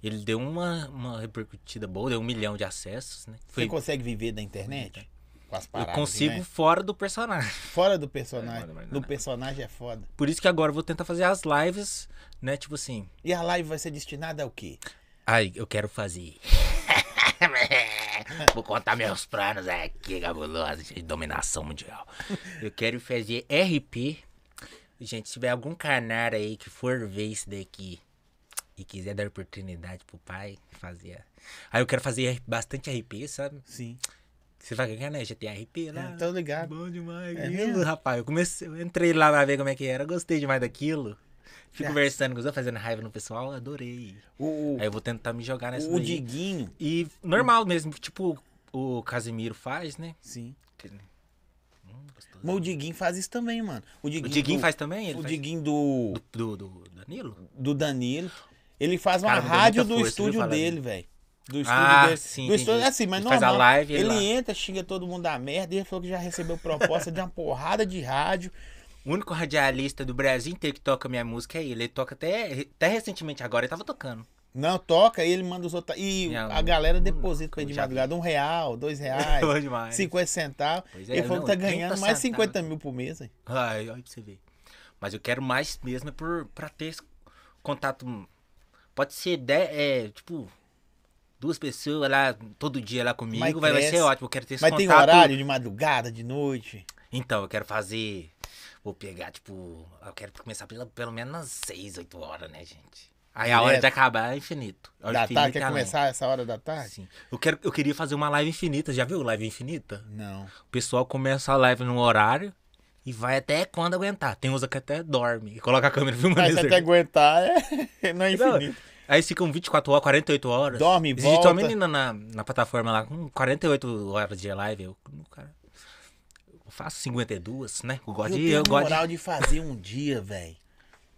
[SPEAKER 2] Ele deu uma, uma repercutida boa, deu um milhão de acessos, né? Foi,
[SPEAKER 1] Você consegue viver da internet? Com as
[SPEAKER 2] eu
[SPEAKER 1] paradas,
[SPEAKER 2] consigo
[SPEAKER 1] né?
[SPEAKER 2] fora do personagem.
[SPEAKER 1] Fora do personagem.
[SPEAKER 2] É,
[SPEAKER 1] No
[SPEAKER 2] é.
[SPEAKER 1] personagem é foda.
[SPEAKER 2] Por isso que agora eu vou tentar fazer as lives, né? Tipo assim.
[SPEAKER 1] E a live vai ser destinada ao quê?
[SPEAKER 2] Ai, eu quero fazer. <laughs> Vou contar meus planos aqui, cabuloso, de dominação mundial. Eu quero fazer RP. Gente, se tiver algum canal aí que for ver isso daqui e quiser dar oportunidade pro pai fazer. Aí eu quero fazer bastante RP, sabe?
[SPEAKER 1] Sim.
[SPEAKER 2] Você vai ganhar, né? GTA RP lá.
[SPEAKER 1] É, tô ligado.
[SPEAKER 2] Bom demais.
[SPEAKER 1] É
[SPEAKER 2] aquilo,
[SPEAKER 1] mesmo?
[SPEAKER 2] rapaz. Eu comecei, eu entrei lá pra ver como é que era. Gostei demais daquilo. Fico conversando com os outros, fazendo raiva no pessoal, adorei.
[SPEAKER 1] O,
[SPEAKER 2] Aí eu vou tentar me jogar nessa
[SPEAKER 1] o
[SPEAKER 2] daí.
[SPEAKER 1] Diguinho.
[SPEAKER 2] E normal mesmo, tipo o Casimiro faz, né?
[SPEAKER 1] Sim.
[SPEAKER 2] Hum, gostoso.
[SPEAKER 1] Mas o Diguinho faz isso também, mano. O
[SPEAKER 2] O
[SPEAKER 1] Diguinho,
[SPEAKER 2] Diguinho
[SPEAKER 1] do,
[SPEAKER 2] faz também? Ele
[SPEAKER 1] O
[SPEAKER 2] faz...
[SPEAKER 1] Diguinho do,
[SPEAKER 2] Do, do, do Danilo?
[SPEAKER 1] do Danilo. Ele faz uma
[SPEAKER 2] Cara,
[SPEAKER 1] rádio do
[SPEAKER 2] força,
[SPEAKER 1] estúdio dele, velho. Do estúdio
[SPEAKER 2] Ah,
[SPEAKER 1] dele.
[SPEAKER 2] sim,
[SPEAKER 1] do estúdio, assim, mas
[SPEAKER 2] Ele
[SPEAKER 1] normal.
[SPEAKER 2] faz a live, ele
[SPEAKER 1] ele entra, xinga todo mundo da merda. E ele falou que já recebeu proposta de uma porrada de rádio.
[SPEAKER 2] O único radialista do Brasil inteiro que toca minha música é ele. Ele toca até, até recentemente agora, ele tava tocando.
[SPEAKER 1] Não, toca, ele manda os outros. E a galera deposita pra ele de madrugada um real, dois <laughs> reais,
[SPEAKER 2] demais.
[SPEAKER 1] 50 centavos.
[SPEAKER 2] Pois é,
[SPEAKER 1] ele falou que tá
[SPEAKER 2] 30
[SPEAKER 1] ganhando mais de 50
[SPEAKER 2] centavos.
[SPEAKER 1] mil por mês. hein?
[SPEAKER 2] Ai, olha pra você ver. Mas eu quero mais mesmo é por, pra ter esse contato. Pode ser, de, é, tipo, duas pessoas lá todo dia lá comigo,
[SPEAKER 1] Mas
[SPEAKER 2] vai, vai ser ótimo. Eu quero ter esse
[SPEAKER 1] Mas
[SPEAKER 2] contato.
[SPEAKER 1] tem horário de madrugada, de noite.
[SPEAKER 2] Então, eu quero fazer. Vou pegar, tipo. Eu quero começar pelo, pelo menos às 6, 8 horas, né, gente? Aí a hora
[SPEAKER 1] Direto.
[SPEAKER 2] de acabar é infinito. Hora
[SPEAKER 1] Da tarde, quer
[SPEAKER 2] é
[SPEAKER 1] começar essa hora da tarde?
[SPEAKER 2] Sim. Eu, quero, eu queria fazer uma live infinita. Já viu live infinita?
[SPEAKER 1] Não.
[SPEAKER 2] O pessoal começa a live num horário e vai até quando aguentar. Tem uns que até dorme e coloca a câmera filmando.
[SPEAKER 1] Mas até aguentar, é... <laughs> não é
[SPEAKER 2] Não,
[SPEAKER 1] infinito.
[SPEAKER 2] Aí ficam 24 horas, 48 horas.
[SPEAKER 1] Dorme
[SPEAKER 2] Existe
[SPEAKER 1] volta.
[SPEAKER 2] uma menina na, na plataforma lá com 48 horas de live. Eu, cara, faço 52, né? Eu gosto
[SPEAKER 1] Eu
[SPEAKER 2] de. Eu gosto
[SPEAKER 1] moral de fazer um dia, velho. <laughs>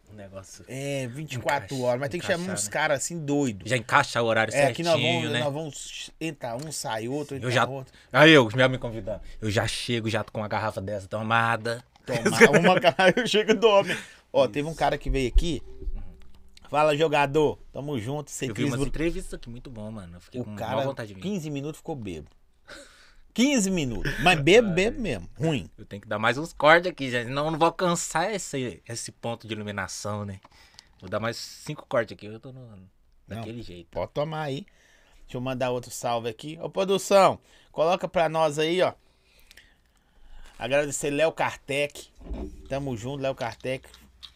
[SPEAKER 2] de. Um negócio.
[SPEAKER 1] É, 24
[SPEAKER 2] Encaixa-
[SPEAKER 1] horas, mas tem que chamar
[SPEAKER 2] encaixar,
[SPEAKER 1] uns
[SPEAKER 2] né?
[SPEAKER 1] caras assim doidos.
[SPEAKER 2] Já encaixa o horário
[SPEAKER 1] É, aqui
[SPEAKER 2] certinho,
[SPEAKER 1] nós vamos,
[SPEAKER 2] né?
[SPEAKER 1] nós vamos entrar um, sai outro, entra
[SPEAKER 2] Eu já.
[SPEAKER 1] outro.
[SPEAKER 2] Aí eu, já me convidando. Eu já chego já com uma garrafa dessa tomada.
[SPEAKER 1] Tomar <laughs> uma cara, eu chego e dorme. Ó, teve um cara que veio aqui. Fala, jogador. Tamo junto. Você
[SPEAKER 2] Eu vi umas entrevistas aqui muito bom, mano. Eu fiquei
[SPEAKER 1] O
[SPEAKER 2] com
[SPEAKER 1] cara,
[SPEAKER 2] vontade de vir.
[SPEAKER 1] 15 minutos ficou bêbado. 15 minutos. Mas bebo, bebo mesmo. Ruim.
[SPEAKER 2] Eu tenho que dar mais uns cortes aqui, gente. Senão eu não vou alcançar esse, esse ponto de iluminação, né? Vou dar mais cinco cortes aqui. Eu tô no, daquele jeito.
[SPEAKER 1] Pode tomar aí. Deixa eu mandar outro salve aqui. Ô, produção, coloca pra nós aí, ó. Agradecer Léo Kartek. Tamo junto, Léo Kartek.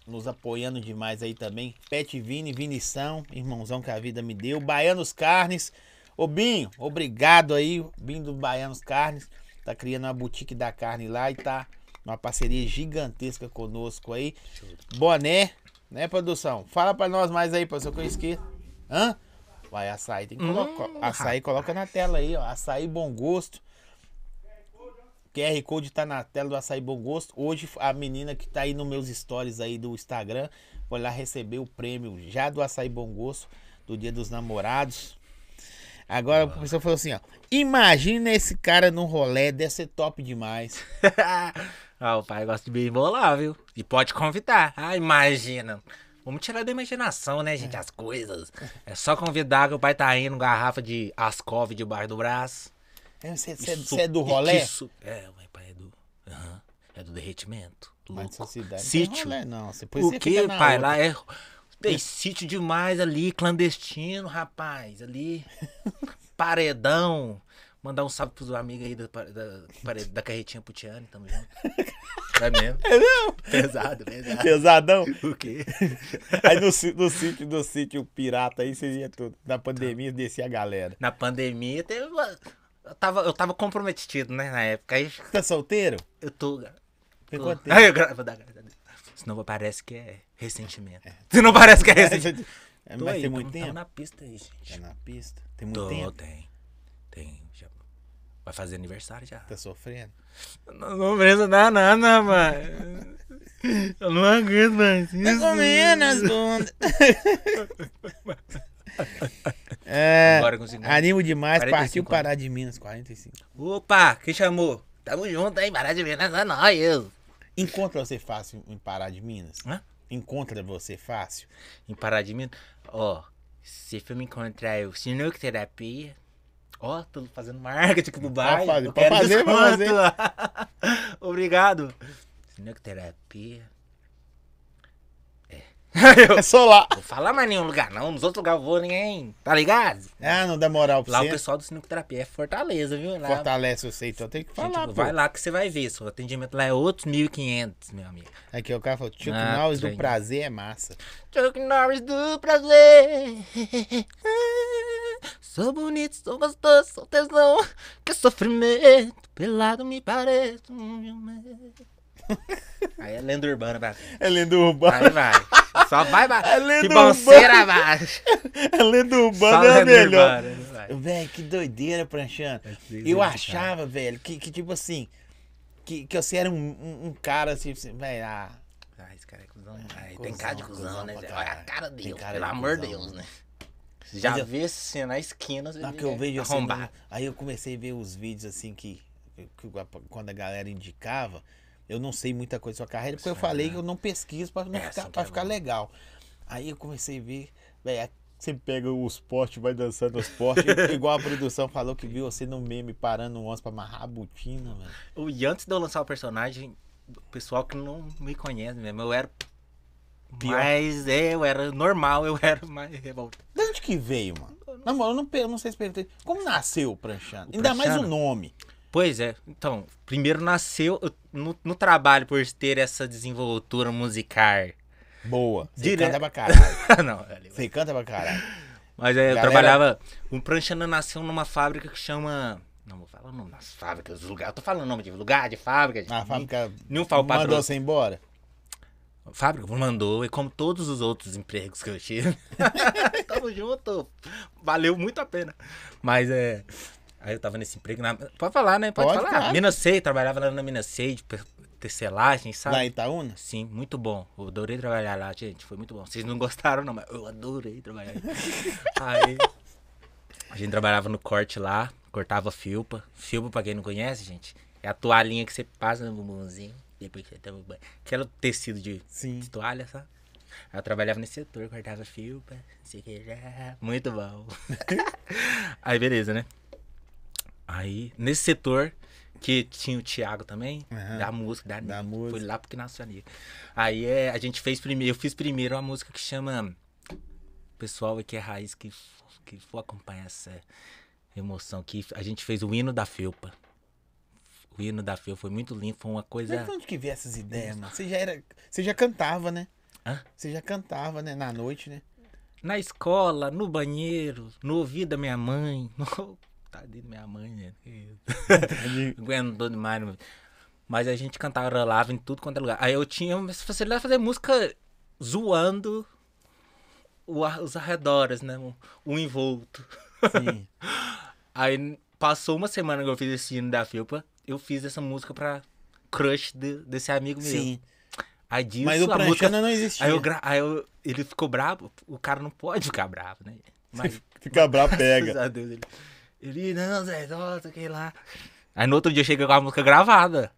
[SPEAKER 1] Nos apoiando demais aí também. Pet Vini, Vinição, irmãozão que a vida me deu. Baianos Carnes. Ô Binho, obrigado aí. Binho do Baianos Carnes. Tá criando uma boutique da carne lá e tá uma parceria gigantesca conosco aí. Boné, né, produção? Fala pra nós mais aí, pessoal, que eu esqueço. Hã? Vai, açaí. Tem que colocar.
[SPEAKER 2] Hum,
[SPEAKER 1] açaí, coloca na tela aí, ó. Açaí Bom Gosto. QR Code tá na tela do Açaí Bom Gosto. Hoje a menina que tá aí nos meus stories aí do Instagram foi lá receber o prêmio já do Açaí Bom Gosto do Dia dos Namorados. Agora o professor falou assim, ó. Imagina esse cara num rolê, deve ser top demais. <laughs>
[SPEAKER 2] ah, o pai gosta de bem bolar, viu? E pode convidar. Ah, imagina. Vamos tirar da imaginação, né, gente? As coisas. É só convidar que o pai tá indo, garrafa de Ascov debaixo do braço.
[SPEAKER 1] É, Você você é do rolê?
[SPEAKER 2] Isso, é, o pai é do. aham, é do derretimento.
[SPEAKER 1] Mas
[SPEAKER 2] louco.
[SPEAKER 1] sua cidade não tem
[SPEAKER 2] Sítio.
[SPEAKER 1] rolê, não. Você,
[SPEAKER 2] O que, pai?
[SPEAKER 1] outra.
[SPEAKER 2] Lá é. Tem sítio demais ali, clandestino, rapaz. Ali. <laughs> Paredão. Mandar um salve pros amigos aí da, da, da carretinha Putiane, tamo junto. É mesmo?
[SPEAKER 1] É mesmo?
[SPEAKER 2] Pesado, pesado.
[SPEAKER 1] Pesadão.
[SPEAKER 2] O quê? <laughs>
[SPEAKER 1] Aí no, no sítio, no sítio pirata aí seria tudo. Na pandemia descia a galera.
[SPEAKER 2] Na pandemia teve. Eu tava, eu tava comprometido, né, na época. Aí
[SPEAKER 1] Tá solteiro?
[SPEAKER 2] eu tô.
[SPEAKER 1] Tem quanto tempo?
[SPEAKER 2] Aí <laughs> eu gra- vou dar graças. Senão parece que é ressentimento. Senão parece que é ressentimento.
[SPEAKER 1] É, <laughs>
[SPEAKER 2] Tô
[SPEAKER 1] mas
[SPEAKER 2] aí,
[SPEAKER 1] tem muito
[SPEAKER 2] tamo- tamo
[SPEAKER 1] tempo?
[SPEAKER 2] na pista aí,
[SPEAKER 1] Tá
[SPEAKER 2] gente.
[SPEAKER 1] na pista? Tem muito
[SPEAKER 2] Tô,
[SPEAKER 1] tempo?
[SPEAKER 2] tem. Tem. Já. Vai fazer aniversário já.
[SPEAKER 1] Tá sofrendo?
[SPEAKER 2] Não, não precisa dar nada, mano. Eu não aguento mais
[SPEAKER 1] Tá comendo as bundas. <laughs> é,
[SPEAKER 2] Agora consigo.
[SPEAKER 1] animo demais.
[SPEAKER 2] 45
[SPEAKER 1] Partiu
[SPEAKER 2] anos.
[SPEAKER 1] parar de Minas, 45.
[SPEAKER 2] Opa, quem chamou? Tamo junto aí, parar de ver, é nóis.
[SPEAKER 1] Encontra você fácil em Pará de Minas?
[SPEAKER 2] Hã?
[SPEAKER 1] Encontra você fácil?
[SPEAKER 2] Em Pará de Minas. Ó, se for me encontrar eu, sinuca terapia. Ó, tô fazendo marketing aqui no bairro.
[SPEAKER 1] fazer, pode fazer, pode
[SPEAKER 2] desconto. <laughs> Obrigado. Sinuca terapia. É. Eu-
[SPEAKER 1] É só lá.
[SPEAKER 2] Vou falar mais nenhum lugar, não. Nos outros lugares eu vou, ninguém. Tá ligado?
[SPEAKER 1] Ah, não dá moral pra
[SPEAKER 2] Lá o
[SPEAKER 1] você.
[SPEAKER 2] pessoal do Sinuca Terapia é Fortaleza, viu? Lá,
[SPEAKER 1] Fortalece você, então tem que
[SPEAKER 2] Gente,
[SPEAKER 1] falar, pô.
[SPEAKER 2] vai lá que você vai ver. Seu atendimento lá é outros 1.500, meu amigo.
[SPEAKER 1] Aqui o cara falou, Chuck
[SPEAKER 2] Ah,
[SPEAKER 1] Norris do prazer é massa.
[SPEAKER 2] Chuck Norris do prazer. <laughs> Sou bonito, sou gostoso, sou tesão. Que sofrimento, pelado me pareço. um <laughs> Aí é lenda urbana, vai.
[SPEAKER 1] É lenda urbana.
[SPEAKER 2] Aí vai. Só vai ba- <laughs>
[SPEAKER 1] É lenda
[SPEAKER 2] ribanceira
[SPEAKER 1] urbana.
[SPEAKER 2] abaixo.
[SPEAKER 1] A <laughs> lenda
[SPEAKER 2] Só
[SPEAKER 1] urbana é a melhor.
[SPEAKER 2] né, vai.
[SPEAKER 1] Velho, que doideira, Pranchando.
[SPEAKER 2] É
[SPEAKER 1] Eu achava, velho, que, que tipo assim, que, que você era um, um, um cara assim, assim, velho, ah,
[SPEAKER 2] Ah, esse cara é cuzão. Ai, tem cara de cuzão, né? Olha a cara dele,
[SPEAKER 1] cara
[SPEAKER 2] pelo
[SPEAKER 1] de
[SPEAKER 2] amor de Deus,
[SPEAKER 1] mano.
[SPEAKER 2] né? Já
[SPEAKER 1] eu-
[SPEAKER 2] vê assim na esquina,
[SPEAKER 1] na
[SPEAKER 2] ele
[SPEAKER 1] que eu
[SPEAKER 2] é
[SPEAKER 1] vejo assim, no-
[SPEAKER 2] arrombado.
[SPEAKER 1] aí eu comecei a ver os vídeos assim que, que quando a galera indicava, eu não sei muita coisa da sua carreira, porque eu falei que eu não pesquiso pra, não
[SPEAKER 2] É,
[SPEAKER 1] ficar, pra
[SPEAKER 2] é
[SPEAKER 1] ficar legal. Aí eu comecei a ver, velho, você pega os postes, vai dançando os <laughs> postes, igual a produção falou que viu você no meme parando um onça pra amarrar a botina, velho.
[SPEAKER 2] E antes de eu lançar o personagem, o pessoal que não me conhece mesmo, eu era.
[SPEAKER 1] Pior.
[SPEAKER 2] Mas é, eu era normal, eu era mais revoltado.
[SPEAKER 1] De onde que veio, mano? Na moral, eu não, eu não sei se perguntei. Como nasceu o Pranchano? Ainda mais o nome.
[SPEAKER 2] Pois é, então, primeiro nasceu eu- no, no trabalho por ter essa desenvoltura musical.
[SPEAKER 1] Boa. Você
[SPEAKER 2] Dire-
[SPEAKER 1] canta pra <laughs> caralho.
[SPEAKER 2] não, ali,
[SPEAKER 1] Você canta pra caralho.
[SPEAKER 2] Mas é, eu
[SPEAKER 1] Galera-
[SPEAKER 2] trabalhava. O Pranchana nasceu numa fábrica que chama. Não vou falar o nome das fábricas, dos lugares. Eu tô falando o nome de lugar, de fábrica. De...
[SPEAKER 1] A fábrica
[SPEAKER 2] Nenhum fala
[SPEAKER 1] mandou
[SPEAKER 2] patrão.
[SPEAKER 1] você embora?
[SPEAKER 2] Fábrica mandou, e como todos os outros empregos que eu tive. <laughs> <laughs> Tamo junto. Valeu muito a pena. Mas é. Aí eu tava nesse emprego. Na... Pode falar, né? Pode,
[SPEAKER 1] Pode,
[SPEAKER 2] falar.
[SPEAKER 1] claro.
[SPEAKER 2] Minas Sei, trabalhava lá na Minas Sei de tecelagem, sabe?
[SPEAKER 1] Lá em Itaúna?
[SPEAKER 2] Sim, muito bom. Eu adorei trabalhar lá, gente. Foi muito bom. Vocês não gostaram, não, mas eu adorei trabalhar. <laughs> aí. A gente trabalhava no corte lá, cortava filpa. Filpa, pra quem não conhece, gente, é a toalhinha que você passa no bumbumzinho. Depois que você toma banho. Aquele tecido de, de toalha, sabe? Aí Eu trabalhava nesse setor, cortava filpa, não sei o que já. Muito bom. <laughs> aí, beleza, né? Aí, nesse setor, que tinha o Thiago também,
[SPEAKER 1] Aham.
[SPEAKER 2] da música, da,
[SPEAKER 1] Da música.
[SPEAKER 2] Foi lá porque nasceu a Anitta. Aí é, a gente fez primeiro, eu fiz primeiro uma música que chama Pessoal aqui é raiz que, que for acompanhar essa emoção que a gente fez o hino da Felpa. O hino da Felpa foi muito lindo, foi uma coisa.
[SPEAKER 1] Mas de onde que veio essas ideias, mano? Você já era. Você já cantava, né?
[SPEAKER 2] Hã?
[SPEAKER 1] Você já cantava, né? Na noite, né?
[SPEAKER 2] Na escola, no banheiro, no ouvido da minha mãe. <laughs> No... Tadinho da minha mãe, né? <laughs> Aguentou demais. né? Mas a gente cantava lá em tudo quanto é lugar. Aí eu tinha uma facilidade de fazer música zoando o os arredores, né? O, o envolto.
[SPEAKER 1] Sim. <laughs>
[SPEAKER 2] Aí passou uma semana que eu fiz esse hino da Felpa, eu fiz essa música pra crush de- desse amigo meu.
[SPEAKER 1] Sim.
[SPEAKER 2] Aí disso,
[SPEAKER 1] Mas o
[SPEAKER 2] a música
[SPEAKER 1] não existia.
[SPEAKER 2] Aí, eu, aí eu- ele ficou bravo. O cara não pode ficar bravo, né? <laughs> Mas,
[SPEAKER 1] Fica bravo, pega.
[SPEAKER 2] Deus, ele, ele, não, Zé, que lá. Aí no outro dia cheguei com a música gravada.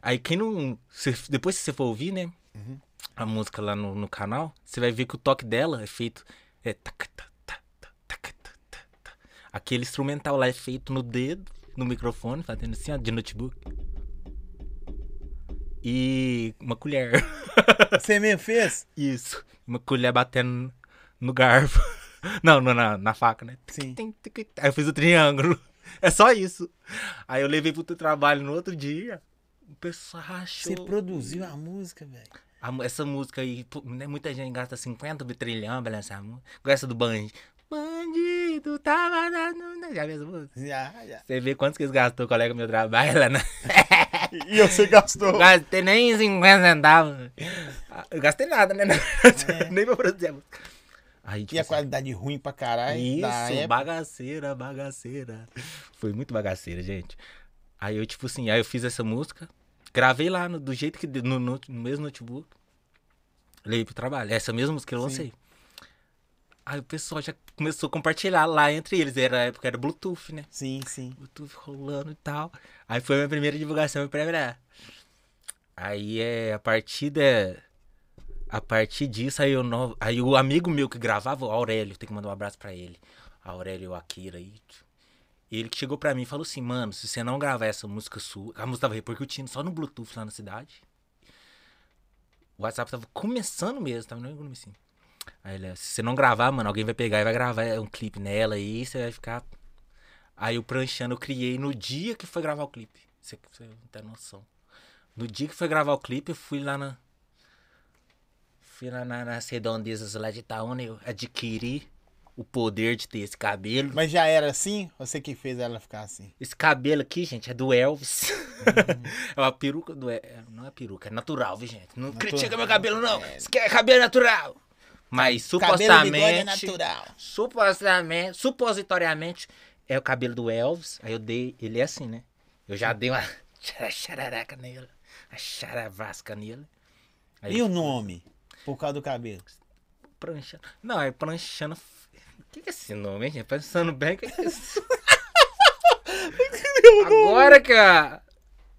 [SPEAKER 2] Aí quem não. cê- depois que você for ouvir, né?
[SPEAKER 1] Uhum.
[SPEAKER 2] A música lá no, no canal, você vai ver que o toque dela é feito. É. tac, tac, tac, tac, tac, tac, tac, tac. Aquele instrumental lá é feito no dedo, no microfone, fazendo assim, ó, de notebook. E uma colher.
[SPEAKER 1] Você mesmo fez? <laughs>
[SPEAKER 2] Isso. Uma colher batendo no garfo. Não, não, na, na faca, né?
[SPEAKER 1] Sim.
[SPEAKER 2] Aí eu fiz o triângulo. <laughs> É só isso. Aí eu levei pro teu trabalho no outro dia. O pessoal achou.
[SPEAKER 1] Você produziu a música, velho.
[SPEAKER 2] Essa música aí, né, muita gente gasta 50 trilhão pra lançar a música. Gosta do bandido. Bandido tava dando. Já viu essa música?
[SPEAKER 1] Já, já.
[SPEAKER 2] Você vê quantos que eles gastou, colega meu trabalho lá, né? <laughs>
[SPEAKER 1] E você gastou.
[SPEAKER 2] Gastei nem 50 centavos. Ah, Eu gastei nada, né? <laughs> nem pra produzir a música. Aí, tipo
[SPEAKER 1] E a
[SPEAKER 2] assim,
[SPEAKER 1] qualidade ruim pra caralho.
[SPEAKER 2] Isso, bagaceira, bagaceira. Foi muito bagaceira, gente. Aí eu, tipo assim, aí eu fiz essa música, gravei lá no- do jeito que. No, no- no mesmo notebook. Levei pro trabalho. Essa mesma música eu
[SPEAKER 1] Sim.
[SPEAKER 2] lancei. Aí o pessoal já começou a compartilhar lá entre eles. Era a época era Bluetooth, né?
[SPEAKER 1] Sim, sim.
[SPEAKER 2] Bluetooth rolando e tal. Aí foi a minha primeira divulgação pra virar. Aí é a partir da. A partir disso, aí, eu aí o amigo meu que gravava, o Aurélio, tem que mandar um abraço pra ele. Aurélio Akira aí. Ele que chegou pra mim e falou assim, mano, se você não gravar essa música sua. A música tava repercutindo só no Bluetooth lá na cidade. O WhatsApp tava começando mesmo, tava no comecinho. Aí ele, se você não gravar, mano, alguém vai pegar e vai gravar um clipe nela aí, você vai ficar Aí o Pranchano eu criei no dia que foi gravar o clipe. Você, você não tem noção. No dia que foi gravar o clipe, eu fui lá na. Fui lá na, nas redondezas lá de Itaúna, eu adquiri o poder de ter esse cabelo.
[SPEAKER 1] Mas já era assim? Você que fez ela ficar assim?
[SPEAKER 2] Esse cabelo aqui, gente, é do Elvis. Uhum. <laughs> é uma peruca do Elvis. Não é peruca, é natural, viu, gente? Não natural. critica meu cabelo, não. É. Isso é cabelo natural. Mas supostamente. é natural. Supostamente, supositoriamente, é o cabelo do Elvis. Aí eu dei. Ele é assim, né? Eu já dei uma <laughs> chararaca nele. A charavasca nele.
[SPEAKER 1] Aí e o nome? Por causa do cabelo?
[SPEAKER 2] Pranchando. Não, é pranchando que, que é esse nome, hein? Pensando bem, o que, que é isso? <laughs> Agora que a...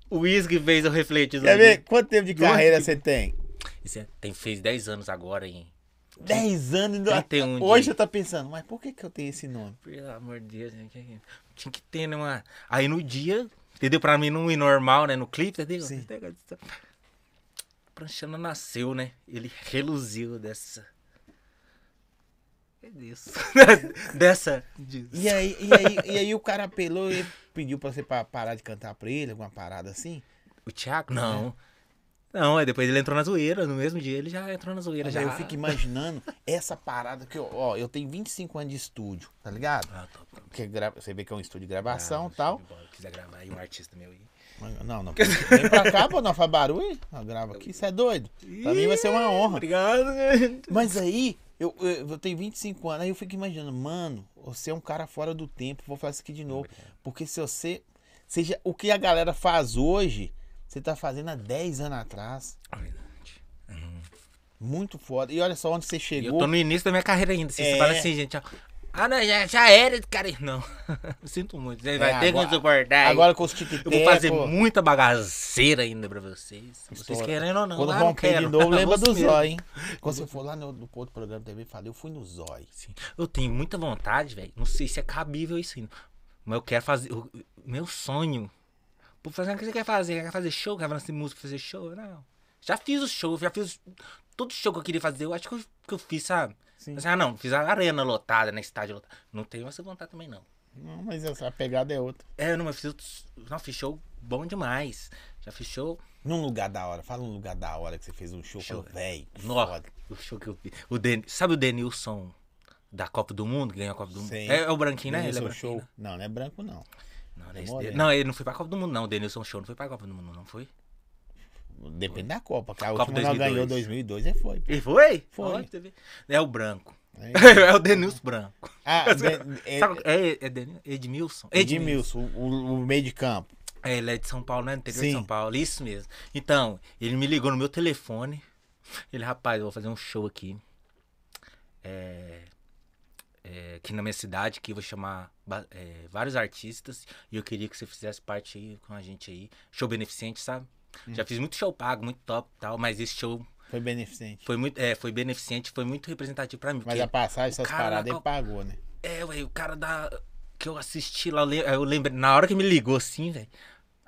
[SPEAKER 2] o Whisky fez eu refletir.
[SPEAKER 1] Quer ver quanto tempo de carreira você tem?
[SPEAKER 2] Isso é, tem, fez 10 anos agora, hein?
[SPEAKER 1] 10 anos ainda. Um Hoje você tá pensando, mas por que, que eu tenho esse nome?
[SPEAKER 2] Pelo amor de Deus, gente. Tinha que ter, né? Uma... Aí no dia, entendeu? Pra mim não ir normal, né? No clipe, entendeu? Sim. Pranchana nasceu, né? Ele reluziu dessa é disso. <laughs> Dessa. Disso.
[SPEAKER 1] E aí, e, aí, e aí o cara apelou e pediu pra você parar de cantar pra ele, alguma parada assim?
[SPEAKER 2] O Thiago? Não. É. Não, aí depois ele entrou na zoeira. No mesmo dia ele já entrou na zoeira. já.
[SPEAKER 1] Eu fico imaginando essa parada que eu, ó, eu tenho 25 anos de estúdio, tá ligado? Ah, tô, tô. Que gra... Você vê que é um estúdio de gravação e ah, tal.
[SPEAKER 2] Se quiser gravar aí um artista meu aí.
[SPEAKER 1] Não, não. Vem pra cá, pô, não faz barulho. Eu gravo aqui, isso é doido. Pra mim vai ser uma honra.
[SPEAKER 2] Obrigado,
[SPEAKER 1] Mas aí, eu, eu, eu, tenho 25 anos, aí eu fico imaginando, mano, você é um cara fora do tempo, vou fazer isso aqui de novo. Porque se você. Seja o que a galera faz hoje, você tá fazendo há 10 anos atrás. Verdade. Uhum. Muito foda. E olha só onde você chegou.
[SPEAKER 2] Eu tô no início da minha carreira ainda. Você é... fala assim, gente, ah, não, já, já era, cara. Não, <laughs> sinto muito. Você é, vai ter agora, que suportar.
[SPEAKER 1] Agora com os tic
[SPEAKER 2] Eu vou fazer muita bagaceira ainda pra vocês. Vocês querem ou não.
[SPEAKER 1] Quando vão romper de novo, <laughs> lembra do zóio, hein? Quando você for lá no, no outro programa TV, falei, eu fui no zóio.
[SPEAKER 2] Sim. Eu tenho muita vontade, velho. Não sei se é cabível isso ainda. Mas eu quero fazer. Eu, meu sonho. Por fazer o que você quer fazer? Quer fazer show? Quer fazer música, fazer show? Não. Já fiz o show, já fiz todo show que eu queria fazer. Eu acho que eu, que eu fiz, sabe? Sim. ah, não, fiz a arena lotada, na estádio lotado. Não tenho essa vontade também, não.
[SPEAKER 1] Não, mas essa pegada é outra.
[SPEAKER 2] É, não, mas fiz, não, fiz show bom demais. Já fiz show.
[SPEAKER 1] Num lugar da hora. Fala um lugar da hora que você fez um show, show. velho.
[SPEAKER 2] Nossa, o show que eu fiz. O Den... Sabe o Denilson da Copa do Mundo, que ganhou a Copa do Mundo? É, é, o branquinho, né? Ele é branquinho,
[SPEAKER 1] show. Né? Não, não é branco, não.
[SPEAKER 2] Não, não, é não, ele não foi pra Copa do Mundo, não. O Denilson Show não foi pra Copa do Mundo, não foi?
[SPEAKER 1] Depende da Copa. Que a Copa última 2002. ganhou 2002 e foi.
[SPEAKER 2] E foi? Foi. É o branco. É, <laughs> é o Denilson Branco. Ah, <laughs> é, Sabe, é, é Edmilson?
[SPEAKER 1] Edmilson, o, o, meio de campo.
[SPEAKER 2] É, ele é de São Paulo, né? Interior Sim. de São Paulo, isso mesmo. Então, ele me ligou no meu telefone. Ele, rapaz, eu vou fazer um show aqui. É, é, aqui na minha cidade, que eu vou chamar é, vários artistas. E eu queria que você fizesse parte aí com a gente aí. Show beneficente, sabe? Hum. Já fiz muito show pago, muito top e tal, mas esse show
[SPEAKER 1] foi beneficente.
[SPEAKER 2] Foi muito, é, foi beneficente, foi muito representativo pra mim.
[SPEAKER 1] Mas a passagem, essas paradas, ele pagou, né?
[SPEAKER 2] É, ué, o cara da. Que eu assisti lá, eu lembro, na hora que me ligou assim, velho.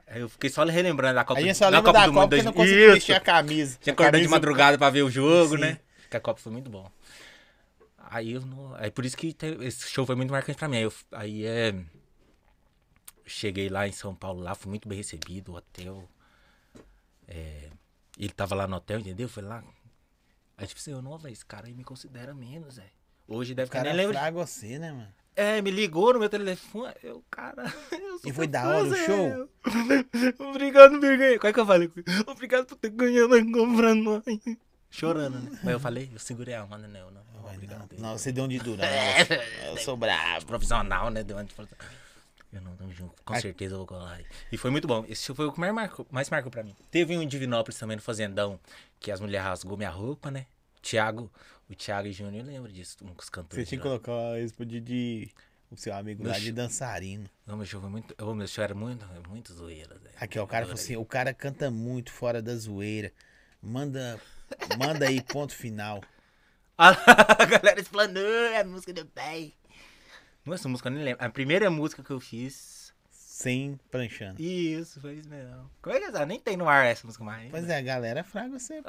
[SPEAKER 2] Eu fiquei só relembrando da Copa,
[SPEAKER 1] a gente só lembra Copa da do Copa Mundo. Porque não conseguiu vestir a camisa.
[SPEAKER 2] Tinha acordado de madrugada pra ver o jogo, Sim. né? Que a Copa foi muito bom. Aí eu não. Aí por isso que esse show foi muito marcante pra mim. Aí, eu, aí é. Cheguei lá em São Paulo, lá, fui muito bem recebido, hotel. É, ele tava lá no hotel, entendeu? Foi lá. Aí tipo assim, eu não, velho, esse cara aí me considera menos, velho. Hoje deve
[SPEAKER 1] ficar nem lembra. você, né, mano?
[SPEAKER 2] É, me ligou no meu telefone. Eu, cara. <laughs> Eu
[SPEAKER 1] e foi da hora o show? <laughs>
[SPEAKER 2] Obrigado, Birguei. Qual é que eu falei? Obrigado por ter ganhado comprando. Chorando, né? Mas eu falei, eu segurei a mano, né? Eu não,
[SPEAKER 1] obrigado. Não, não, você deu um de dura. <laughs> eu sou bravo.
[SPEAKER 2] Profissional, né? Deu uma de eu não, tamo junto. Com certeza eu vou colar. E foi muito bom. Esse foi o que mais marcou, mais marcou pra mim. Teve um em Divinópolis também no Fazendão, que as mulheres rasgou minha roupa, né? Thiago, o Thiago e Júnior, eu lembro disso, um dos cantores.
[SPEAKER 1] Você tinha que colocar isso de, de o seu amigo meu lá de dançarino.
[SPEAKER 2] Não, meu show foi muito. Oh, meu show era muito, muito zoeira. Né?
[SPEAKER 1] Aqui, ó, o cara falou assim: o cara canta muito fora da zoeira. Manda, manda aí, ponto final. <laughs>
[SPEAKER 2] a galera explanou é a música do pai. Essa música eu nem lembro. A primeira música que eu fiz.
[SPEAKER 1] Sem pranchando.
[SPEAKER 2] Isso, foi isso mesmo. Como é que é? Nem tem no ar essa música mais.
[SPEAKER 1] Pois é, a galera fraga você.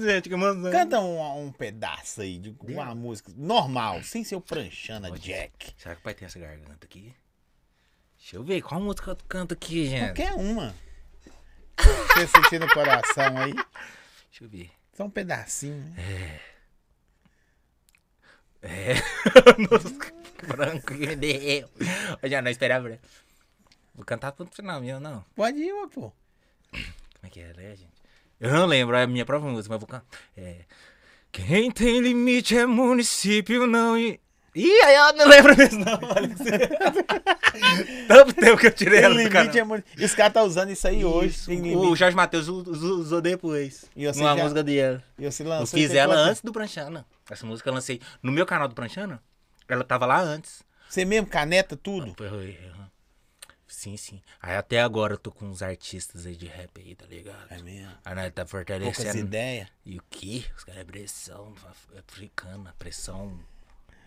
[SPEAKER 2] Gente, que emoção.
[SPEAKER 1] Canta um, um pedaço aí de uma música normal, sem ser o pranchana Pode. Jack.
[SPEAKER 2] Será que o pai tem essa garganta aqui? Deixa eu ver, qual música eu canto aqui, gente?
[SPEAKER 1] Qualquer uma. Você sentindo o coração aí?
[SPEAKER 2] Deixa eu ver.
[SPEAKER 1] Só um pedacinho.
[SPEAKER 2] É. É. <laughs> <laughs> <laughs> branco que me deu. Eu já não esperava. Vou cantar pro final meu, não.
[SPEAKER 1] Pode ir, pô.
[SPEAKER 2] Como é que é, né, gente? Eu não lembro, é a minha própria música, mas vou cantar. É. Quem tem limite é município, não. E... Ih, aí eu não lembro mesmo, não. <laughs> Tanto tempo que eu tirei ela do canal.
[SPEAKER 1] É muito... E os caras tá usando isso aí hoje.
[SPEAKER 2] Isso,
[SPEAKER 1] tem
[SPEAKER 2] o. Jorge Matheus usou depois.
[SPEAKER 1] E você
[SPEAKER 2] numa
[SPEAKER 1] já-
[SPEAKER 2] música dele.
[SPEAKER 1] E você
[SPEAKER 2] Eu
[SPEAKER 1] lançou
[SPEAKER 2] fiz
[SPEAKER 1] tem
[SPEAKER 2] ela antes do Pranchana. Essa música eu lancei no meu canal do Pranchana. Ela tava lá antes.
[SPEAKER 1] Você mesmo caneta tudo?
[SPEAKER 2] Sim, sim. Aí até agora eu tô com uns artistas aí de rap aí, tá ligado?
[SPEAKER 1] É mesmo.
[SPEAKER 2] Aí nós tá
[SPEAKER 1] Poucas
[SPEAKER 2] fortalecendo.
[SPEAKER 1] ideias.
[SPEAKER 2] E o que? Os caras é pressão af- africana, pressão.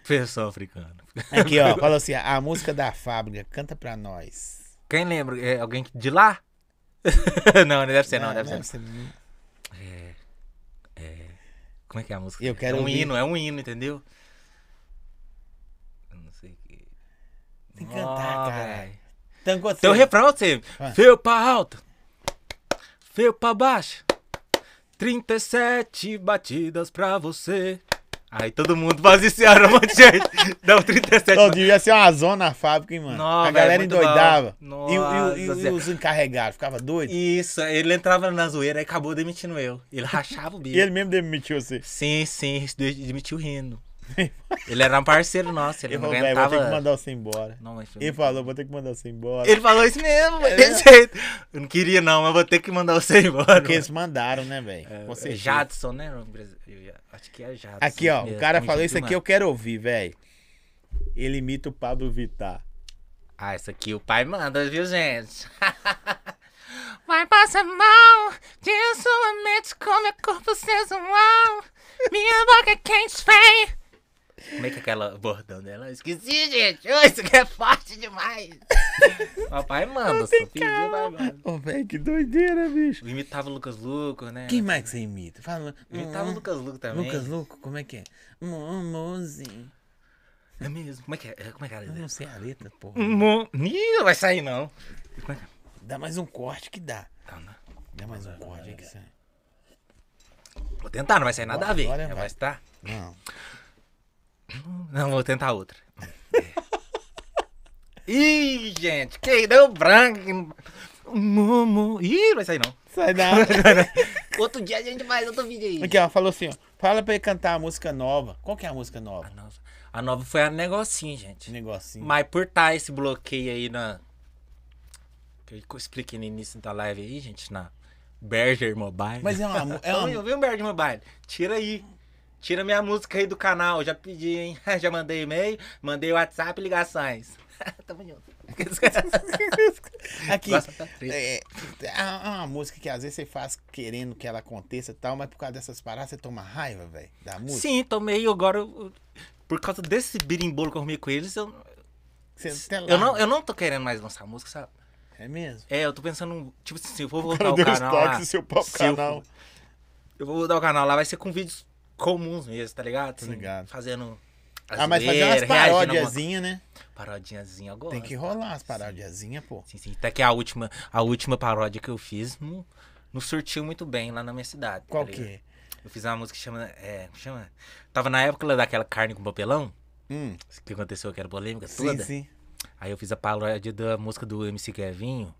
[SPEAKER 2] Pressão africana.
[SPEAKER 1] Aqui, ó. <laughs> Falou assim: a música da fábrica, canta pra nós.
[SPEAKER 2] Quem lembra? É alguém de lá? <laughs> não, não deve ser, não,
[SPEAKER 1] Ah,
[SPEAKER 2] deve ser.
[SPEAKER 1] ser.
[SPEAKER 2] Como é que é a música?
[SPEAKER 1] Eu quero
[SPEAKER 2] é um
[SPEAKER 1] ouvir.
[SPEAKER 2] hino, é um hino, entendeu? Eu não sei o que.
[SPEAKER 1] Tem que cantar, cara.
[SPEAKER 2] velho.
[SPEAKER 1] Então, quando
[SPEAKER 2] Tem o
[SPEAKER 1] você-
[SPEAKER 2] refrão, você.
[SPEAKER 1] Vai.
[SPEAKER 2] Feu pra alto. Feu pra baixo. 37 batidas pra você. Aí todo mundo faz um monte de gente. <laughs> Dá um 37
[SPEAKER 1] Não, devia ser uma zona na fábrica, hein, mano?
[SPEAKER 2] Não,
[SPEAKER 1] a galera endoidava. E, e e e os encarregados, ficava doido. E,
[SPEAKER 2] Isso, ele entrava na zoeira e acabou demitindo eu. Ele rachava o bico.
[SPEAKER 1] ele mesmo demitiu você.
[SPEAKER 2] Sim, sim, de- demitiu rindo. <laughs> Ele era um parceiro nosso, ele
[SPEAKER 1] Ele
[SPEAKER 2] não
[SPEAKER 1] falou, velho, vou ter que
[SPEAKER 2] aguentava.
[SPEAKER 1] mandar você embora.
[SPEAKER 2] Não, mas
[SPEAKER 1] Ele falou, vou ter que mandar você embora.
[SPEAKER 2] Ele falou isso mesmo,
[SPEAKER 1] É
[SPEAKER 2] desse jeito. Eu não queria não, mas vou ter que mandar você embora.
[SPEAKER 1] Porque eles mandaram, né, velho?
[SPEAKER 2] É,
[SPEAKER 1] certeza.
[SPEAKER 2] Jadson, né? Eu Acho que é Jadson.
[SPEAKER 1] Aqui, ó, o
[SPEAKER 2] mesmo,
[SPEAKER 1] cara
[SPEAKER 2] com
[SPEAKER 1] falou isso aqui,
[SPEAKER 2] mano.
[SPEAKER 1] eu quero ouvir, velho. Ele imita o Pablo Vittar.
[SPEAKER 2] Ah, isso aqui o pai manda, viu, gente? <laughs> Vai passar mal, de sua mente com meu corpo sensual. Minha boca é quente, feia. Como é que é aquela bordão dela? Eu Esqueci, gente. Ô, isso aqui é forte demais. <laughs> Papai manda, só vai, mano.
[SPEAKER 1] Ô, velho, que doideira, bicho.
[SPEAKER 2] Eu imitava o Lucas Luco, né?
[SPEAKER 1] Quem mais que você imita? Fala.
[SPEAKER 2] Eu imitava o
[SPEAKER 1] Hum,
[SPEAKER 2] Lucas Luco também.
[SPEAKER 1] Lucas Luco, como é que é? Mozinho.
[SPEAKER 2] É mesmo. Como é que é? Como é que é?
[SPEAKER 1] Eu não sei a letra, porra.
[SPEAKER 2] Mo... Ih, não vai sair não. É que é?
[SPEAKER 1] Dá mais um corte que dá.
[SPEAKER 2] Não, não.
[SPEAKER 1] Dá mais um corte aí que sai.
[SPEAKER 2] Vou tentar, não vai sair nada a ver.
[SPEAKER 1] Agora
[SPEAKER 2] É,
[SPEAKER 1] vai.
[SPEAKER 2] vai estar.
[SPEAKER 1] Não.
[SPEAKER 2] Não, vou tentar outra. <laughs> Ih, gente, que deu branco. Momo. Ih, não vai sair não.
[SPEAKER 1] Sai <laughs> nada.
[SPEAKER 2] Outro dia a gente faz outro vídeo aí.
[SPEAKER 1] Aqui, ó, falou assim, ó. Fala pra ele cantar a música nova. Qual que é a música nova?
[SPEAKER 2] A nova, a nova foi a negocinho, gente.
[SPEAKER 1] Negocinho.
[SPEAKER 2] Mas por estar esse bloqueio aí na. Que eu expliquei no início da live aí, gente, na Berger Mobile.
[SPEAKER 1] Mas é uma... É <laughs> uma...
[SPEAKER 2] eu vi um Berger Mobile. Tira aí. Tira minha música aí do canal. Já pedi, hein? <laughs> Já mandei e-mail, mandei WhatsApp e ligações. <laughs> Tamo junto. <laughs>
[SPEAKER 1] Aqui,
[SPEAKER 2] da treta.
[SPEAKER 1] é, é uma música que às vezes você faz querendo que ela aconteça e tal, mas por causa dessas paradas você toma raiva, velho, da música.
[SPEAKER 2] Sim, tomei agora. eu- Por causa desse birimbolo que eu arrumei com eles, eu, eu, não,
[SPEAKER 1] larga.
[SPEAKER 2] eu não tô querendo mais lançar música, sabe?
[SPEAKER 1] É mesmo?
[SPEAKER 2] É, eu tô pensando, tipo assim, se eu vou voltar o canal lá.
[SPEAKER 1] seu próprio
[SPEAKER 2] se eu
[SPEAKER 1] canal.
[SPEAKER 2] for- Eu, vou mudar o canal lá, vai ser com vídeos comuns mesmo, tá ligado?
[SPEAKER 1] Tô ligado.
[SPEAKER 2] Fazendo.
[SPEAKER 1] Ah, mas fazer umas
[SPEAKER 2] alguma-
[SPEAKER 1] parodiazinhas, né?
[SPEAKER 2] Parodiazinha agora.
[SPEAKER 1] Tem que rolar as parodiazinhas, pô.
[SPEAKER 2] Sim, sim. Até que a última, a última paródia que eu fiz não, não surtiu muito bem lá na minha cidade. tá
[SPEAKER 1] Qual
[SPEAKER 2] ligado?
[SPEAKER 1] que?
[SPEAKER 2] Eu fiz uma música que chama. É, chama. Tava na época daquela carne com papelão,
[SPEAKER 1] Hum,
[SPEAKER 2] que aconteceu, que era polêmica
[SPEAKER 1] sim,
[SPEAKER 2] toda.
[SPEAKER 1] sim.
[SPEAKER 2] Aí eu fiz a paródia da música do MC Kevinho.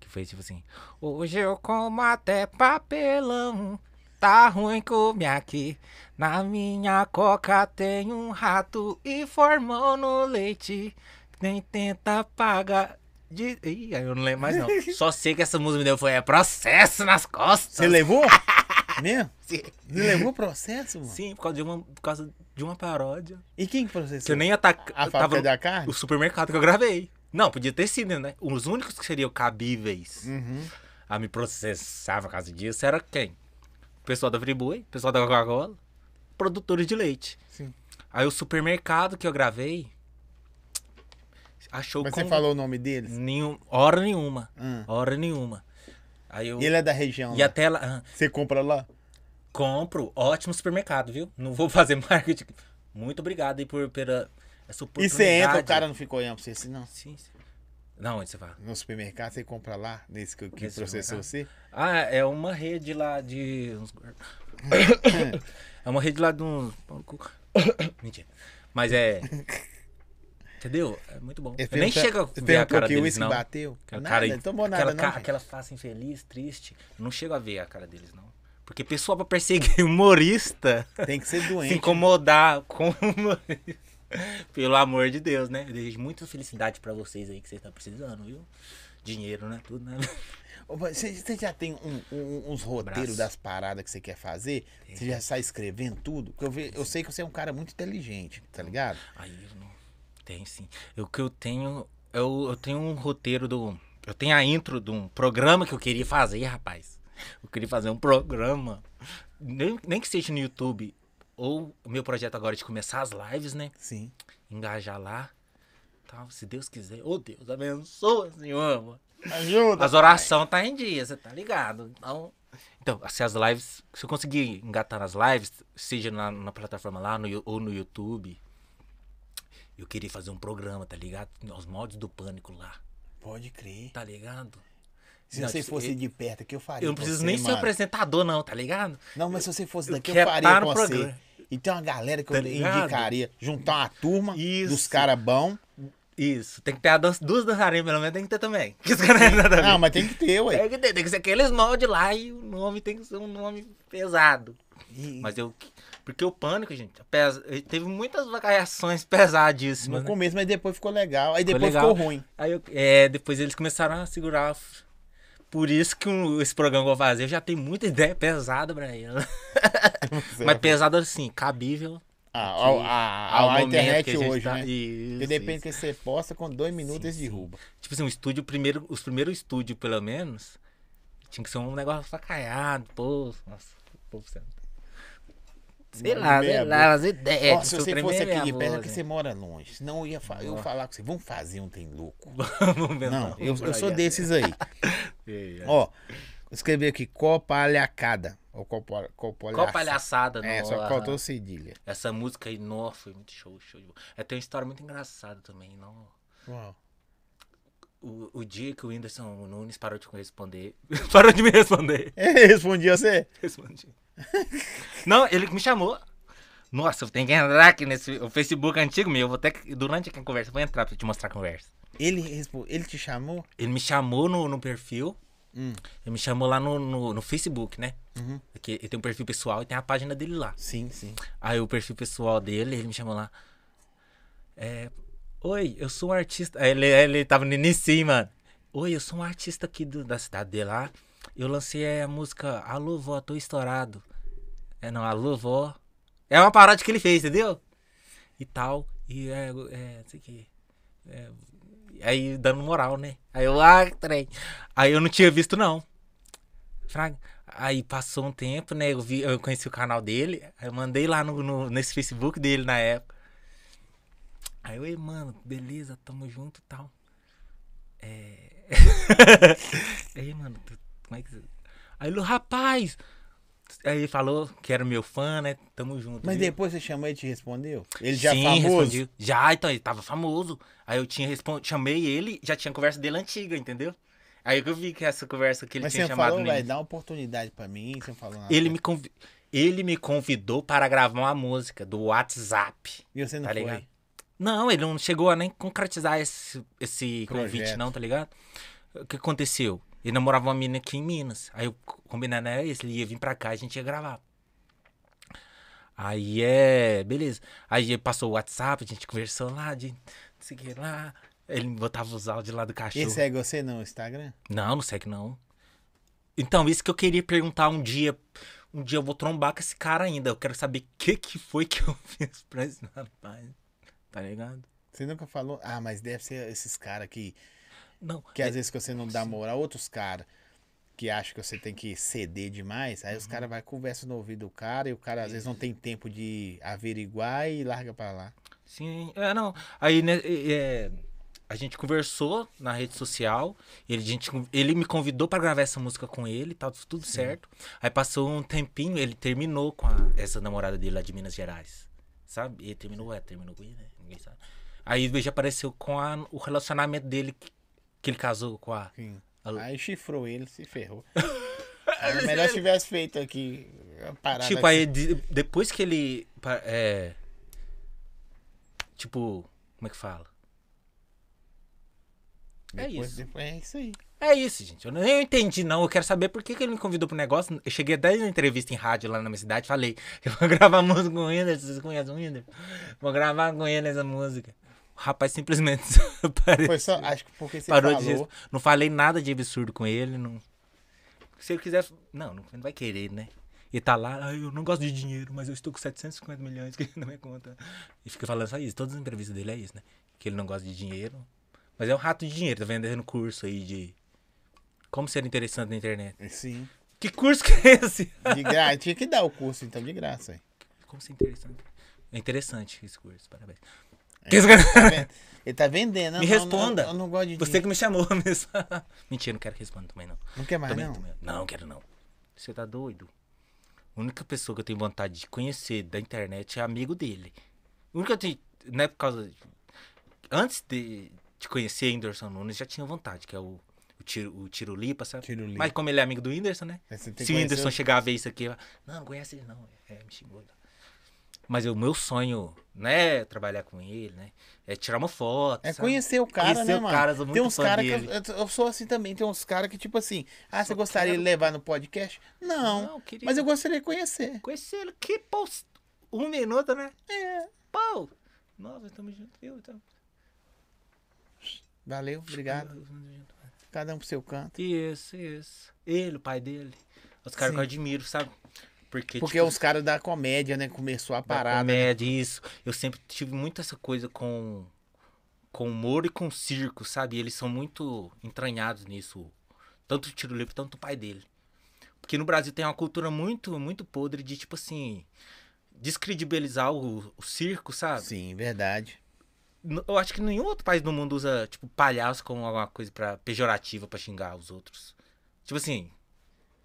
[SPEAKER 2] Que foi tipo assim. Hoje eu como até papelão. Tá ruim comer aqui. Na minha coca tem um rato e formou no leite. Nem tenta pagar. De... Ih, aí eu não lembro mais não. <laughs> Só sei que essa música me deu foi é processo nas costas.
[SPEAKER 1] Você levou? <laughs> Mesmo?
[SPEAKER 2] Sim.
[SPEAKER 1] Você levou processo, mano?
[SPEAKER 2] Sim, por causa de uma, por causa de uma paródia.
[SPEAKER 1] E quem que processou?
[SPEAKER 2] Que eu nem ia tá,
[SPEAKER 1] A fábrica da carne?
[SPEAKER 2] O supermercado que eu gravei. Não, podia ter sido, né? Os únicos que seriam cabíveis
[SPEAKER 1] Uhum.
[SPEAKER 2] a me processar por causa disso era quem? Pessoal da Friboi, pessoal da Coca-Cola, produtores de leite.
[SPEAKER 1] Sim.
[SPEAKER 2] Aí o supermercado que eu gravei achou
[SPEAKER 1] Mas você falou o nome deles?
[SPEAKER 2] nenhum, hora nenhuma.
[SPEAKER 1] Hum.
[SPEAKER 2] Hora nenhuma. Aí eu.
[SPEAKER 1] Ele é da região.
[SPEAKER 2] E
[SPEAKER 1] lá.
[SPEAKER 2] até lá.
[SPEAKER 1] Você compra lá?
[SPEAKER 2] compro, ótimo supermercado, viu? Não vou <laughs> fazer marketing. Muito obrigado aí por pela essa
[SPEAKER 1] E
[SPEAKER 2] oportunidade.
[SPEAKER 1] você entra, o cara não ficou olhando pra você assim, não?
[SPEAKER 2] Sim, sim. Não, onde você fala?
[SPEAKER 1] No supermercado, você compra lá, nesse que, que
[SPEAKER 2] Nesse
[SPEAKER 1] processou você?
[SPEAKER 2] Ah, é uma rede lá de. <coughs> é uma rede lá de uns. <coughs> Mentira. Mas é. Entendeu? É muito bom.
[SPEAKER 1] Ele
[SPEAKER 2] Eu nem chego a ver a cara deles, não.
[SPEAKER 1] bateu.
[SPEAKER 2] Aquela
[SPEAKER 1] Nada,
[SPEAKER 2] cara,
[SPEAKER 1] ele tomou
[SPEAKER 2] aquela,
[SPEAKER 1] nada,
[SPEAKER 2] ca-
[SPEAKER 1] não.
[SPEAKER 2] aquela face infeliz, triste. Eu não chego a ver a cara deles, não. Porque pessoal pra perseguir <laughs> humorista,
[SPEAKER 1] Tem que ser
[SPEAKER 2] se
[SPEAKER 1] doente.
[SPEAKER 2] incomodar com humorista. Pelo amor de Deus, né? Eu desejo muita felicidade pra vocês aí que vocês estão precisando, viu? Dinheiro, né? Tudo, né? <laughs>
[SPEAKER 1] Você, já tem um- um- uns roteiros
[SPEAKER 2] Braço.
[SPEAKER 1] das paradas que você quer fazer? Você já sai escrevendo tudo? Porque eu, ve- eu sei que você é um cara muito inteligente, tá ligado?
[SPEAKER 2] Aí eu não. Tem sim. O que eu tenho. Eu, eu tenho um roteiro do. Eu tenho a intro de um programa que eu queria fazer, rapaz. Eu queria fazer um programa. Nem, nem que seja no YouTube. Ou o meu projeto agora é de começar as lives, né?
[SPEAKER 1] Sim.
[SPEAKER 2] Engajar lá. Tal, se Deus quiser. Ô Deus, abençoa, Senhor.
[SPEAKER 1] Ajuda.
[SPEAKER 2] As orações tá em dia, você tá ligado? Então, então, se as lives, se eu conseguir engatar nas lives, seja na, na plataforma lá no, ou no YouTube, eu queria fazer um programa, tá ligado? Os modos do pânico lá,
[SPEAKER 1] Pode crer.
[SPEAKER 2] tá ligado?
[SPEAKER 1] Se
[SPEAKER 2] Não,
[SPEAKER 1] você fosse
[SPEAKER 2] eu-
[SPEAKER 1] de perto aqui, eu faria.
[SPEAKER 2] Eu não preciso
[SPEAKER 1] você,
[SPEAKER 2] nem ser
[SPEAKER 1] mano.
[SPEAKER 2] apresentador, não, tá ligado?
[SPEAKER 1] Não, mas se você fosse
[SPEAKER 2] Eu
[SPEAKER 1] daqui, eu,
[SPEAKER 2] quero
[SPEAKER 1] faria
[SPEAKER 2] tá no
[SPEAKER 1] com você. E tem uma galera que
[SPEAKER 2] Tá
[SPEAKER 1] eu
[SPEAKER 2] ligado?
[SPEAKER 1] indicaria. Juntar uma turma
[SPEAKER 2] Isso.
[SPEAKER 1] dos caras bons.
[SPEAKER 2] Isso, tem que ter a dança, duas dançarinas, pelo menos tem que ter também. <laughs> Que os caras não é nada.
[SPEAKER 1] Não, mas tem que ter, ué.
[SPEAKER 2] Tem que ter, tem que ser aqueles moldes lá e o nome tem que ser um nome pesado.
[SPEAKER 1] E-
[SPEAKER 2] Mas eu. Porque o pânico, gente, apesa- ele teve muitas variações <laughs> pesadíssimas.
[SPEAKER 1] no
[SPEAKER 2] né?
[SPEAKER 1] começo, mas depois ficou legal. Aí
[SPEAKER 2] Ficou
[SPEAKER 1] depois
[SPEAKER 2] legal.
[SPEAKER 1] ficou ruim.
[SPEAKER 2] Aí eu- é, depois eles começaram a segurar. Por isso que o- esse programa que eu vou fazer, já tenho muita <laughs> ideia pesada pra ele. Mas pesada assim, cabível.
[SPEAKER 1] Ah, a, a- internet
[SPEAKER 2] a
[SPEAKER 1] hoje,
[SPEAKER 2] tá-
[SPEAKER 1] né?
[SPEAKER 2] Isso,
[SPEAKER 1] depende
[SPEAKER 2] isso.
[SPEAKER 1] que você posta, com dois minutos
[SPEAKER 2] Sim,
[SPEAKER 1] derrubam.
[SPEAKER 2] Tipo assim, um estúdio, primeiro, os primeiros estúdios, pelo menos, tinha que ser um negócio facaiado, pô. Nossa, pô, você- Sei lá, sei lá, as ideias.
[SPEAKER 1] Ó, se você fosse aqui de perto, é que
[SPEAKER 2] né?
[SPEAKER 1] você mora longe. Senão eu ia, fa- eu falar com você, vamos fazer um tem louco. <laughs>
[SPEAKER 2] Vamos ver,
[SPEAKER 1] Não, eu, eu sou desses aí. <laughs> Ó, escrevi aqui, copalhacada. Ou copa, copalhaça.
[SPEAKER 2] Qual palhaçada,
[SPEAKER 1] É,
[SPEAKER 2] não,
[SPEAKER 1] só faltou cedilha.
[SPEAKER 2] Essa música aí, nossa, foi muito show, show de bola. É, tem uma história muito engraçada também, não.
[SPEAKER 1] Uau.
[SPEAKER 2] O, o dia que o Whindersson Nunes parou de responder. <laughs> parou de me responder.
[SPEAKER 1] É, respondi você.
[SPEAKER 2] Respondi. Não, ele me chamou. Nossa, eu tenho que entrar aqui nesse o Facebook antigo meu. Eu vou até que, durante a conversa, eu vou entrar pra te mostrar a conversa.
[SPEAKER 1] Ele, ele te chamou?
[SPEAKER 2] Ele me chamou no, no perfil.
[SPEAKER 1] Hum.
[SPEAKER 2] Ele me chamou lá no, no, no Facebook, né?
[SPEAKER 1] Uhum.
[SPEAKER 2] Porque ele tem um perfil pessoal e tem a página dele lá.
[SPEAKER 1] Sim, sim.
[SPEAKER 2] Aí o perfil pessoal dele, ele me chamou lá. É. Oi, eu sou um artista. Aí ele, ele tava no início, mano. Oi, eu sou um artista aqui do- da cidade dele lá. Eu lancei a música Alô, vó, tô estourado. É, não, Alô, vó. É uma paródia que ele fez, entendeu? E tal. E é. é sei que. É, aí dando moral, né? Aí eu, ah, trem. Aí eu não tinha visto, não. Aí passou um tempo, né? Eu, vi, eu conheci o canal dele. Aí eu mandei lá no, no- nesse Facebook dele na época. Aí eu, mano, beleza, tamo junto e tal. É. <laughs> ei, mano, tu- como é que. Aí ele, rapaz! Aí ele falou que era meu fã, né? Tamo junto.
[SPEAKER 1] Mas
[SPEAKER 2] viu?
[SPEAKER 1] depois você chamou e te respondeu? Ele já
[SPEAKER 2] Sim,
[SPEAKER 1] famoso?
[SPEAKER 2] respondi. Já, então, ele tava famoso. Aí eu tinha respondido, chamei ele, já tinha conversa dele antiga, entendeu? Aí eu vi que essa conversa que ele
[SPEAKER 1] Mas
[SPEAKER 2] tinha chamado
[SPEAKER 1] falou, vai dar uma oportunidade pra mim, você falou nada.
[SPEAKER 2] ele me, convi... ele me convidou para gravar uma música do WhatsApp.
[SPEAKER 1] E você não
[SPEAKER 2] tá
[SPEAKER 1] foi?
[SPEAKER 2] ligado? Não, ele não chegou a nem concretizar esse, esse convite, não, tá ligado? O que aconteceu? Ele namorava uma menina aqui em Minas. Aí eu combinando era isso, ele ia vir pra cá e a gente ia gravar. Aí é. Beleza. Aí ele passou o WhatsApp, a gente conversou lá, de não o que lá. Ele botava os áudios lá do cachorro.
[SPEAKER 1] Ele segue você no Instagram?
[SPEAKER 2] Não, não segue não. Então, isso que eu queria perguntar um dia. Um dia eu vou trombar com esse cara ainda. Eu quero saber o que, que foi que <laughs> eu fiz pra esse rapaz. Tá ligado?
[SPEAKER 1] Você nunca falou? Ah, mas deve ser esses caras que,
[SPEAKER 2] Não.
[SPEAKER 1] que às vezes que você não dá moral, outros caras que acham que você tem que ceder demais, aí
[SPEAKER 2] Uhum.
[SPEAKER 1] os caras vai conversa no ouvido do cara e o cara às vezes não tem tempo de averiguar e larga pra lá.
[SPEAKER 2] Sim, é, não. Aí, né, é, é, a gente conversou na rede social. Ele, a gente, ele me convidou pra gravar essa música com ele, tá tudo certo. Aí passou um tempinho, ele terminou com a- essa namorada dele lá de Minas Gerais. Sabe? Ele terminou, é, terminou com ele, né? Ninguém sabe. Aí já apareceu com a- o relacionamento dele, que, que ele casou com a.
[SPEAKER 1] Sim.
[SPEAKER 2] Alô?
[SPEAKER 1] Aí chifrou ele, se ferrou. <laughs> Era melhor se tivesse feito aqui a parada.
[SPEAKER 2] Tipo,
[SPEAKER 1] aqui.
[SPEAKER 2] aí de- depois que ele. É, Tipo, como é que fala?
[SPEAKER 1] É depois, isso. Depois, é isso aí.
[SPEAKER 2] É isso, gente. Eu nem entendi, não. Eu quero saber por que, que ele me convidou pro negócio. Eu cheguei até na entrevista em rádio lá na minha cidade falei: <laughs> eu vou gravar música com o Whindersson. Vocês conhecem o Whindersson? Vou gravar com ele essa música. O rapaz simplesmente <laughs>
[SPEAKER 1] só, acho que porque você parou falou.
[SPEAKER 2] De, não falei nada de absurdo com ele. Não... Se ele quiser. Não, não vai querer, né? E tá lá, eu não gosto de dinheiro, mas eu estou com 750 milhões aqui <laughs> na minha conta. E fica falando só isso. Todas as entrevistas dele é isso, né? Que ele não gosta de dinheiro. Mas é um rato de dinheiro, tá vendendo curso aí de como ser interessante na internet.
[SPEAKER 1] Sim.
[SPEAKER 2] Que curso <laughs> que é esse?
[SPEAKER 1] De graça. Tinha que dar o curso, então, de graça.
[SPEAKER 2] Como ser interessante. É interessante esse curso, parabéns.
[SPEAKER 1] É, ele, tá ele tá vendendo.
[SPEAKER 2] Me não, responda.
[SPEAKER 1] Não, eu não gosto de
[SPEAKER 2] Você que me chamou mesmo. <laughs> Mentira, não quero que responda também, não.
[SPEAKER 1] Não quer mais, também, não?
[SPEAKER 2] Também. Não, quero não. Você tá doido? A única pessoa que eu tenho vontade de conhecer da internet é amigo dele. A única que eu tenho, não é por causa... Antes de, de conhecer Anderson Nunes, já tinha vontade, que é o o, tiro, o Tirulipa, sabe? Tirulipa. Mas como ele é amigo do Whindersson, né? Se o Whindersson chegar a ver isso aqui, não, não conhece ele não, é, me xingou. Mas o meu sonho, né, trabalhar com ele, né? É tirar uma foto.
[SPEAKER 1] É sabe? conhecer o cara, conhecer né, mano? Cara, tem uns caras que eu, eu, sou assim também. Tem uns caras que, tipo assim, ah, Só você gostaria quero... de levar no podcast? Não. não queria... Mas eu gostaria de conhecer.
[SPEAKER 2] Conhecer ele, que post... um minuto, né?
[SPEAKER 1] É.
[SPEAKER 2] Pô! Nossa, estamos juntos, viu? Então...
[SPEAKER 1] Valeu, obrigado. Cada um pro seu canto.
[SPEAKER 2] Isso, isso. Ele, o pai dele. Os caras que eu admiro, sabe?
[SPEAKER 1] Porque, Porque tipo, os caras da comédia, né? Começou a parada.
[SPEAKER 2] Da né? comédia, né? isso. Eu sempre tive muito essa coisa com, com humor e com circo, sabe? Eles são muito entranhados nisso. Tanto o Tiro Lipo, tanto o pai dele. Porque no Brasil tem uma cultura muito, muito podre de, tipo assim, descredibilizar o, o circo, sabe?
[SPEAKER 1] Sim, verdade.
[SPEAKER 2] Eu acho que nenhum outro país do mundo usa, tipo, palhaço como alguma coisa para pejorativa para xingar os outros. Tipo assim.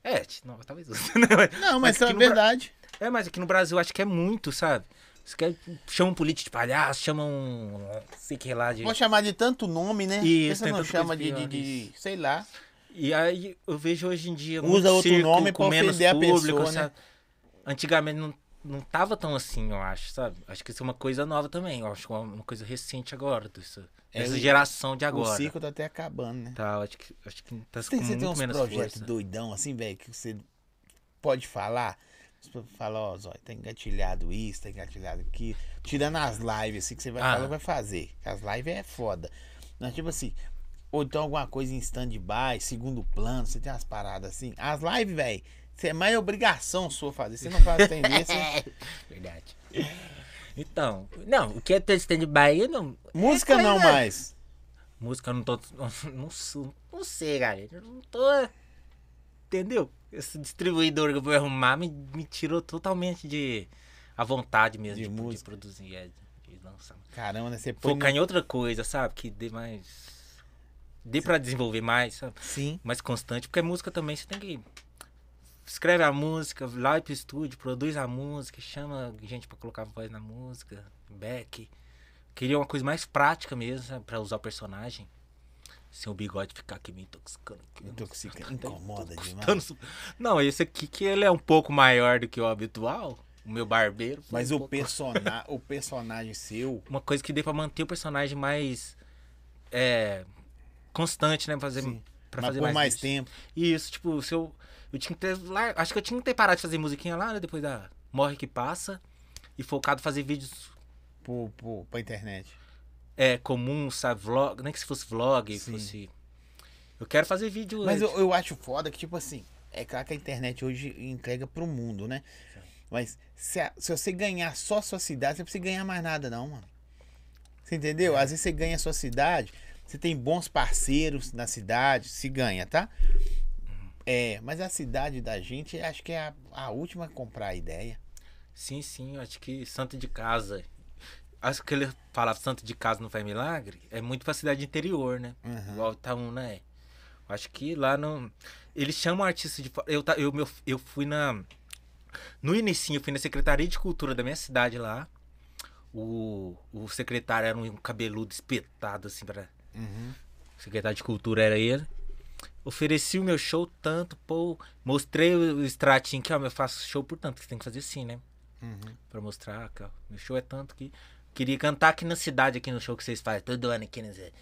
[SPEAKER 2] É, não, talvez use. <laughs>
[SPEAKER 1] Né? Não, mas, mas é verdade.
[SPEAKER 2] Bra... É, mas aqui no Brasil acho que é muito, sabe? Quer, chamam um político de palhaço, chamam. Um, sei que lá de.
[SPEAKER 1] Pode chamar de tanto nome, né? Isso, você não chama de, de, de, sei lá.
[SPEAKER 2] E aí eu vejo hoje em dia.
[SPEAKER 1] Usa outro nome pra ofender público, a pessoa, né?
[SPEAKER 2] Antigamente não não tava tão assim, eu acho, sabe? Acho que isso é uma coisa nova também. Eu acho que é uma coisa recente agora, dessa, é, dessa geração de agora. O
[SPEAKER 1] ciclo tá até acabando, né?
[SPEAKER 2] Tá, acho que, acho que tá
[SPEAKER 1] com muito tem uns menos projetos força. doidão, assim, velho, que você pode falar. Você fala, ó, Zói, tá engatilhado isso, tá engatilhado aqui. Tirando as lives, assim, que você vai ah. falar, vai fazer. As lives é foda. Mas, tipo assim, ou então alguma coisa em stand-by, segundo plano, você tem umas paradas assim. As lives, velho é mais obrigação sua fazer. Você não faz tendência. <laughs>
[SPEAKER 2] Verdade. Então, não, o que é ter stand-by não.
[SPEAKER 1] Música é não mais.
[SPEAKER 2] Música eu não tô. <laughs> Não, não, não sei, galera. Eu não tô. Entendeu? Esse distribuidor que eu vou arrumar me, me tirou totalmente de. a vontade mesmo de, de, música. de produzir, é, de, lançar.
[SPEAKER 1] Caramba, né? Você
[SPEAKER 2] Focar em outra coisa, sabe? Que dê mais. Dê Sim. pra desenvolver mais, sabe?
[SPEAKER 1] Sim.
[SPEAKER 2] Mais constante. Porque música também você tem que escreve a música, vai pro estúdio, produz a música, chama gente para colocar voz na música, back. Queria uma coisa mais prática mesmo, para usar o personagem. Sem o bigode ficar aqui me intoxicando.
[SPEAKER 1] Aqui, Intoxica, incomoda demais.
[SPEAKER 2] Não, esse aqui que ele é um pouco maior do que o habitual. O meu barbeiro.
[SPEAKER 1] Mas um o, pouco... persona... o personagem seu. <laughs>
[SPEAKER 2] Uma coisa que dê pra manter o personagem mais. É. Constante, né? Fazer, Sim.
[SPEAKER 1] pra Mas fazer por mais, mais tempo.
[SPEAKER 2] Isso, tipo, se eu eu tinha que ter. Lá, acho que eu tinha que ter parado de fazer musiquinha lá, né? Depois da Morre que Passa. E focado em fazer vídeos.
[SPEAKER 1] Por, pra internet.
[SPEAKER 2] É, comum, sabe? Vlog. Nem que se fosse vlog, Sim. fosse. Eu quero fazer vídeo.
[SPEAKER 1] Mas eu, eu acho foda que, tipo assim, é claro que a internet hoje entrega pro mundo, né? Mas se, a, se você ganhar só a sua cidade, você não precisa ganhar mais nada, não, mano. Você entendeu? Às vezes você ganha a sua cidade, você tem bons parceiros na cidade, se ganha, tá? É, mas a cidade da gente, acho que é a, a última a comprar a ideia.
[SPEAKER 2] Sim, sim, acho que Santo de Casa. Acho que ele fala Santo de Casa não faz milagre, é muito pra cidade interior, né? Uhum. Igual Itaúna é. Acho que lá não. Eles chamam artistas de. Eu, eu, eu, eu fui na. No início, eu fui na Secretaria de Cultura da minha cidade lá. O, o secretário era um cabeludo espetado, assim, para. Uhum. O secretário de Cultura era ele ofereci o meu show tanto, pô, mostrei o extratinho que, ó, eu faço show por tanto, que você tem que fazer assim, né? Uhum. Pra mostrar que, ó, meu show é tanto que. Queria cantar aqui na cidade, aqui no show que vocês fazem, todo ano aqui nesse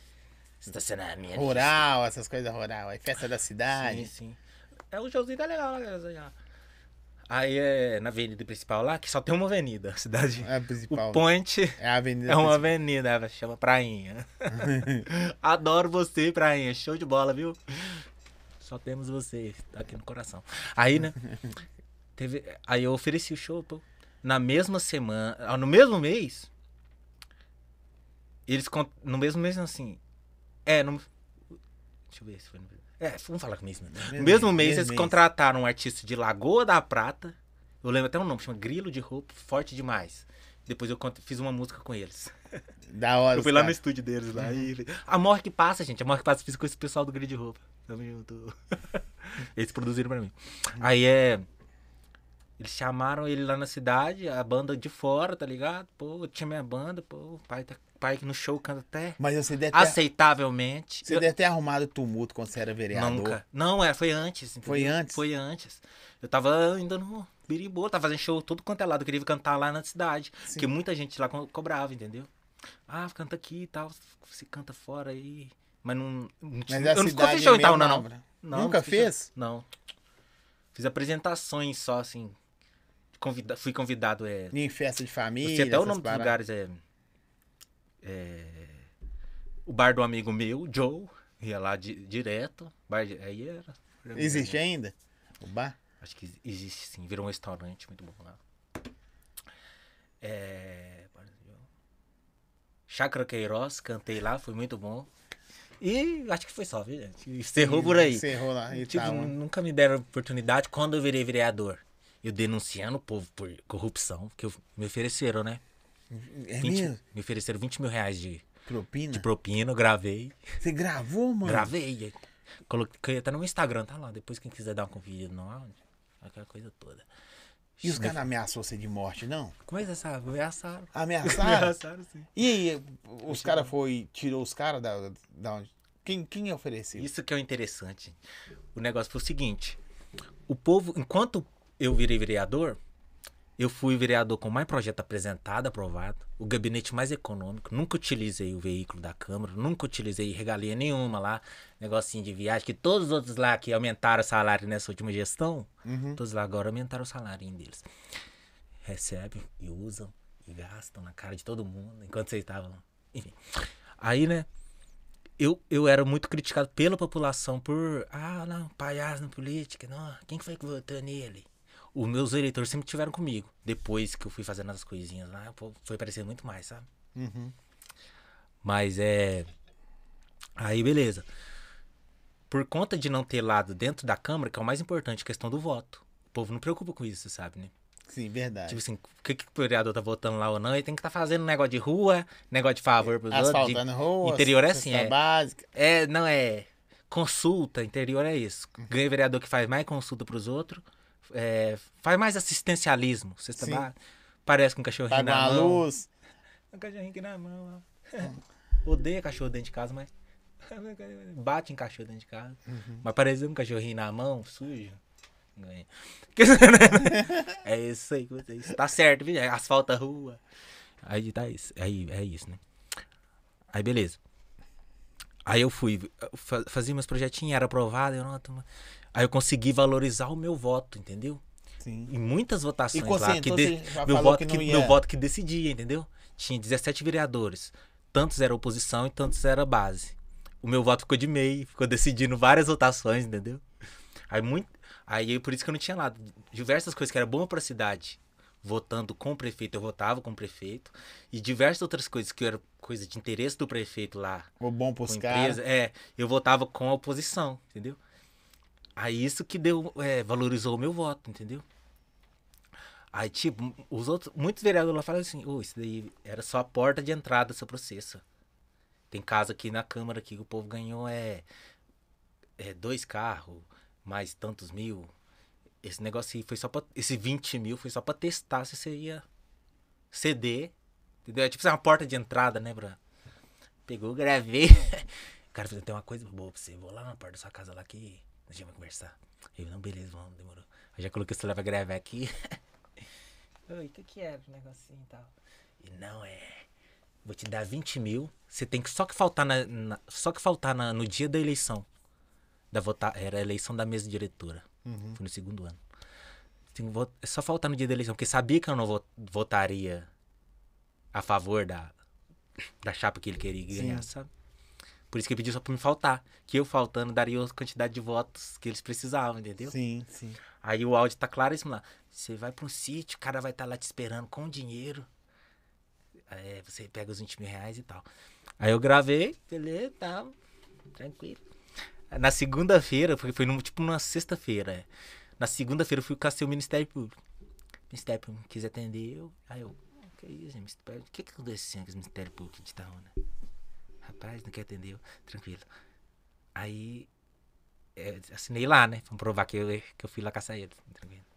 [SPEAKER 2] estacionamento.
[SPEAKER 1] Rural, essas coisas rural. Festa da cidade.
[SPEAKER 2] Sim, sim. É um showzinho tá legal, né? Aí é na avenida principal lá, que só tem uma avenida, a cidade.
[SPEAKER 1] É a principal.
[SPEAKER 2] O Point
[SPEAKER 1] É a avenida.
[SPEAKER 2] é uma
[SPEAKER 1] principal.
[SPEAKER 2] avenida, ela chama Prainha. <laughs> Adoro você, Prainha. Show de bola, viu? Só temos você, aqui no coração. Aí, né? Teve, aí eu ofereci o show, pô. Na mesma semana, ah, no mesmo mês, eles no mesmo mês assim, é, no, deixa eu ver se foi no, é, vamos falar com isso, né? No
[SPEAKER 1] Mesmo
[SPEAKER 2] mesmo
[SPEAKER 1] mês,
[SPEAKER 2] mês
[SPEAKER 1] mesmo
[SPEAKER 2] eles
[SPEAKER 1] mês.
[SPEAKER 2] contrataram um artista de Lagoa da Prata, eu lembro até o nome, chama Grilo de Roupa, forte demais. Depois eu fiz uma música com eles. <laughs>
[SPEAKER 1] Da hora.
[SPEAKER 2] Eu fui lá no estúdio deles lá e ele... A Morre que Passa, gente. A Morre que Passa fiz com esse pessoal do Grid de Roupa. Tamo junto. <laughs> Eles produziram pra mim. Aí é... Eles chamaram ele lá na cidade, a banda de fora, tá ligado? Pô, eu tinha minha banda, pô, o pai, tá... pai que no show canta até
[SPEAKER 1] Mas você deve ter,
[SPEAKER 2] aceitavelmente.
[SPEAKER 1] você
[SPEAKER 2] Eu-
[SPEAKER 1] deve ter arrumado tumulto quando você era vereador.
[SPEAKER 2] Nunca. Não, é, foi antes. entendeu?
[SPEAKER 1] Foi antes?
[SPEAKER 2] Foi antes. Eu tava ainda no Biribu, tava fazendo show todo quanto é lado. Eu queria cantar lá na cidade.
[SPEAKER 1] Sim.
[SPEAKER 2] Porque muita gente lá co- cobrava, entendeu? Ah, canta aqui e tal. Você canta fora aí. Mas não.
[SPEAKER 1] Mas
[SPEAKER 2] eu não
[SPEAKER 1] cidade
[SPEAKER 2] fiz show
[SPEAKER 1] é
[SPEAKER 2] em tal, não, não.
[SPEAKER 1] nova.
[SPEAKER 2] Não,
[SPEAKER 1] Nunca
[SPEAKER 2] não fiz
[SPEAKER 1] fez?
[SPEAKER 2] Não. Fiz apresentações só, assim. Convida... Fui convidado, é.
[SPEAKER 1] Em festa de família.
[SPEAKER 2] sei até o nome dos lugares, é. É, O bar do amigo meu, Joe. Ia lá di- direto. Bar Aí era.
[SPEAKER 1] Existe ainda? O bar?
[SPEAKER 2] Acho que existe sim. Virou um restaurante muito bom lá. É... Chácara Queiroz, cantei lá, foi muito bom. E acho que foi só, viu, gente? Encerrou por aí.
[SPEAKER 1] Encerrou lá e
[SPEAKER 2] Tipo,
[SPEAKER 1] né?
[SPEAKER 2] nunca me deram oportunidade quando eu virei vereador. Eu denunciando o povo por corrupção, que eu- me ofereceram, né?
[SPEAKER 1] É
[SPEAKER 2] 20
[SPEAKER 1] mesmo?
[SPEAKER 2] me ofereceram 20 mil reais de,
[SPEAKER 1] Propina?
[SPEAKER 2] de propina, gravei.
[SPEAKER 1] Você gravou, mano?
[SPEAKER 2] Gravei. Coloquei até no Instagram, tá lá. Depois quem quiser dar uma conferida no áudio, aquela coisa toda.
[SPEAKER 1] E os caras ameaçou você de morte, não?
[SPEAKER 2] Como é que você sabe? Ameaçaram.
[SPEAKER 1] Ameaçaram? <laughs>
[SPEAKER 2] Ameaçaram, sim.
[SPEAKER 1] e aí, os caras foi, tirou os caras da, da onde? Quem, quem ofereceu?
[SPEAKER 2] Isso que é o interessante. O negócio foi o seguinte: o povo, enquanto eu virei vereador, eu fui vereador com mais projeto apresentado, aprovado, o gabinete mais econômico. Nunca utilizei o veículo da Câmara, nunca utilizei regalia nenhuma lá, negocinho de viagem, que todos os outros lá que aumentaram o salário nessa última gestão,
[SPEAKER 1] Uhum.
[SPEAKER 2] todos lá agora aumentaram o salário deles. Recebem e usam e gastam na cara de todo mundo enquanto vocês estavam. Enfim. Aí, né? Eu, eu era muito criticado pela população por. Ah, não, palhaço na política. Não, quem que foi que votou nele? Os meus eleitores sempre tiveram comigo. Depois que eu fui fazendo as coisinhas lá, foi aparecendo muito mais, sabe?
[SPEAKER 1] Uhum.
[SPEAKER 2] Mas é. Aí, beleza. Por conta de não ter lado dentro da Câmara, que é o mais importante, a questão do voto. O povo não preocupa com isso, sabe, né?
[SPEAKER 1] Sim, verdade.
[SPEAKER 2] Tipo assim, o que, que o vereador tá votando lá ou não, ele tem que estar fazendo negócio de rua, negócio de favor pros outros. de-
[SPEAKER 1] Asfaltando rua.
[SPEAKER 2] Interior é assim, é.
[SPEAKER 1] básica.
[SPEAKER 2] É, não é. Consulta, interior é isso. Ganha vereador que faz mais consulta pros outros. É, faz mais assistencialismo. Cesta
[SPEAKER 1] Sim.
[SPEAKER 2] básica. Parece com um cachorrinho
[SPEAKER 1] Paga <laughs>
[SPEAKER 2] na mão.
[SPEAKER 1] luz.
[SPEAKER 2] Um cachorrinho aqui na mão. Odeia cachorro dentro de casa, mas. <laughs> Bate em cachorro dentro de casa. Mas parece um cachorrinho na mão, sujo. Ganha. <laughs> é isso aí que vocês. Tá certo, viu? Asfalta a rua. Aí tá isso. Aí é isso, né? Aí beleza. Aí eu fui, fa- fazia meus projetinhos, era aprovado, eu não, Aí eu consegui valorizar o meu voto, entendeu?
[SPEAKER 1] Sim.
[SPEAKER 2] em muitas votações
[SPEAKER 1] E
[SPEAKER 2] lá que de- meu voto
[SPEAKER 1] que
[SPEAKER 2] que, meu voto que decidia, entendeu? Tinha 17 vereadores. Tantos era oposição e tantos era base. O meu voto ficou de meio, ficou decidindo várias votações, entendeu? Aí muito, aí por isso que eu não tinha nada. Diversas coisas que era bom pra cidade, votando com o prefeito, eu votava com o prefeito, e diversas outras coisas que era coisa de interesse do prefeito lá,
[SPEAKER 1] O bom pros
[SPEAKER 2] a
[SPEAKER 1] caras.
[SPEAKER 2] é, eu votava com a oposição, entendeu? Aí isso que deu, é, valorizou o meu voto, entendeu? Aí, tipo, os outros, muitos vereadores lá falam assim, ô, isso daí era só a porta de entrada seu processo. Tem caso aqui na Câmara que o povo ganhou é, é dois carros, mais tantos mil. Esse negócio aí foi só pra, esse 20 mil foi só pra testar se você ia ceder, entendeu? É tipo assim, uma porta de entrada, né, Bran? Pegou, gravei. <laughs> O cara falou, tem uma coisa boa pra você. Vou lá na porta da sua casa lá que a gente vai conversar. Eu, não, beleza, vamos, demorou. Eu já coloquei o celular pra gravar aqui. <laughs> Oi, o que que era o negocinho e tal? E não é. vou te dar 20 mil. Você tem que só que faltar, na, na só que faltar na, no dia da eleição. Da votar, era a eleição da mesa diretora. Uhum. Foi no segundo ano. Tem, só faltar no dia da eleição, porque sabia que eu não votaria a favor da, da chapa que ele queria ganhar, Sim. sabe? Por isso que ele pediu só pra me faltar. Que eu faltando daria a quantidade de votos que eles precisavam, entendeu?
[SPEAKER 1] Sim, sim.
[SPEAKER 2] Aí o áudio tá claríssimo lá. Você vai pra um sítio, o cara vai estar tá lá te esperando com dinheiro. É, você pega os 20 mil reais e tal. Aí eu gravei, beleza, tá, tranquilo. Na segunda-feira, foi, foi no, tipo numa sexta-feira. É. Na segunda-feira eu fui caçar o Ministério Público. O Ministério Público quis atender eu. Aí eu, que isso, Ministério O que que aconteceu com esse Ministério Público de Itaúna? Rapaz, não quer atender eu. Tranquilo. Aí é, assinei lá, né? Vamos provar que eu, que eu fui lá caçar ele. Tranquilo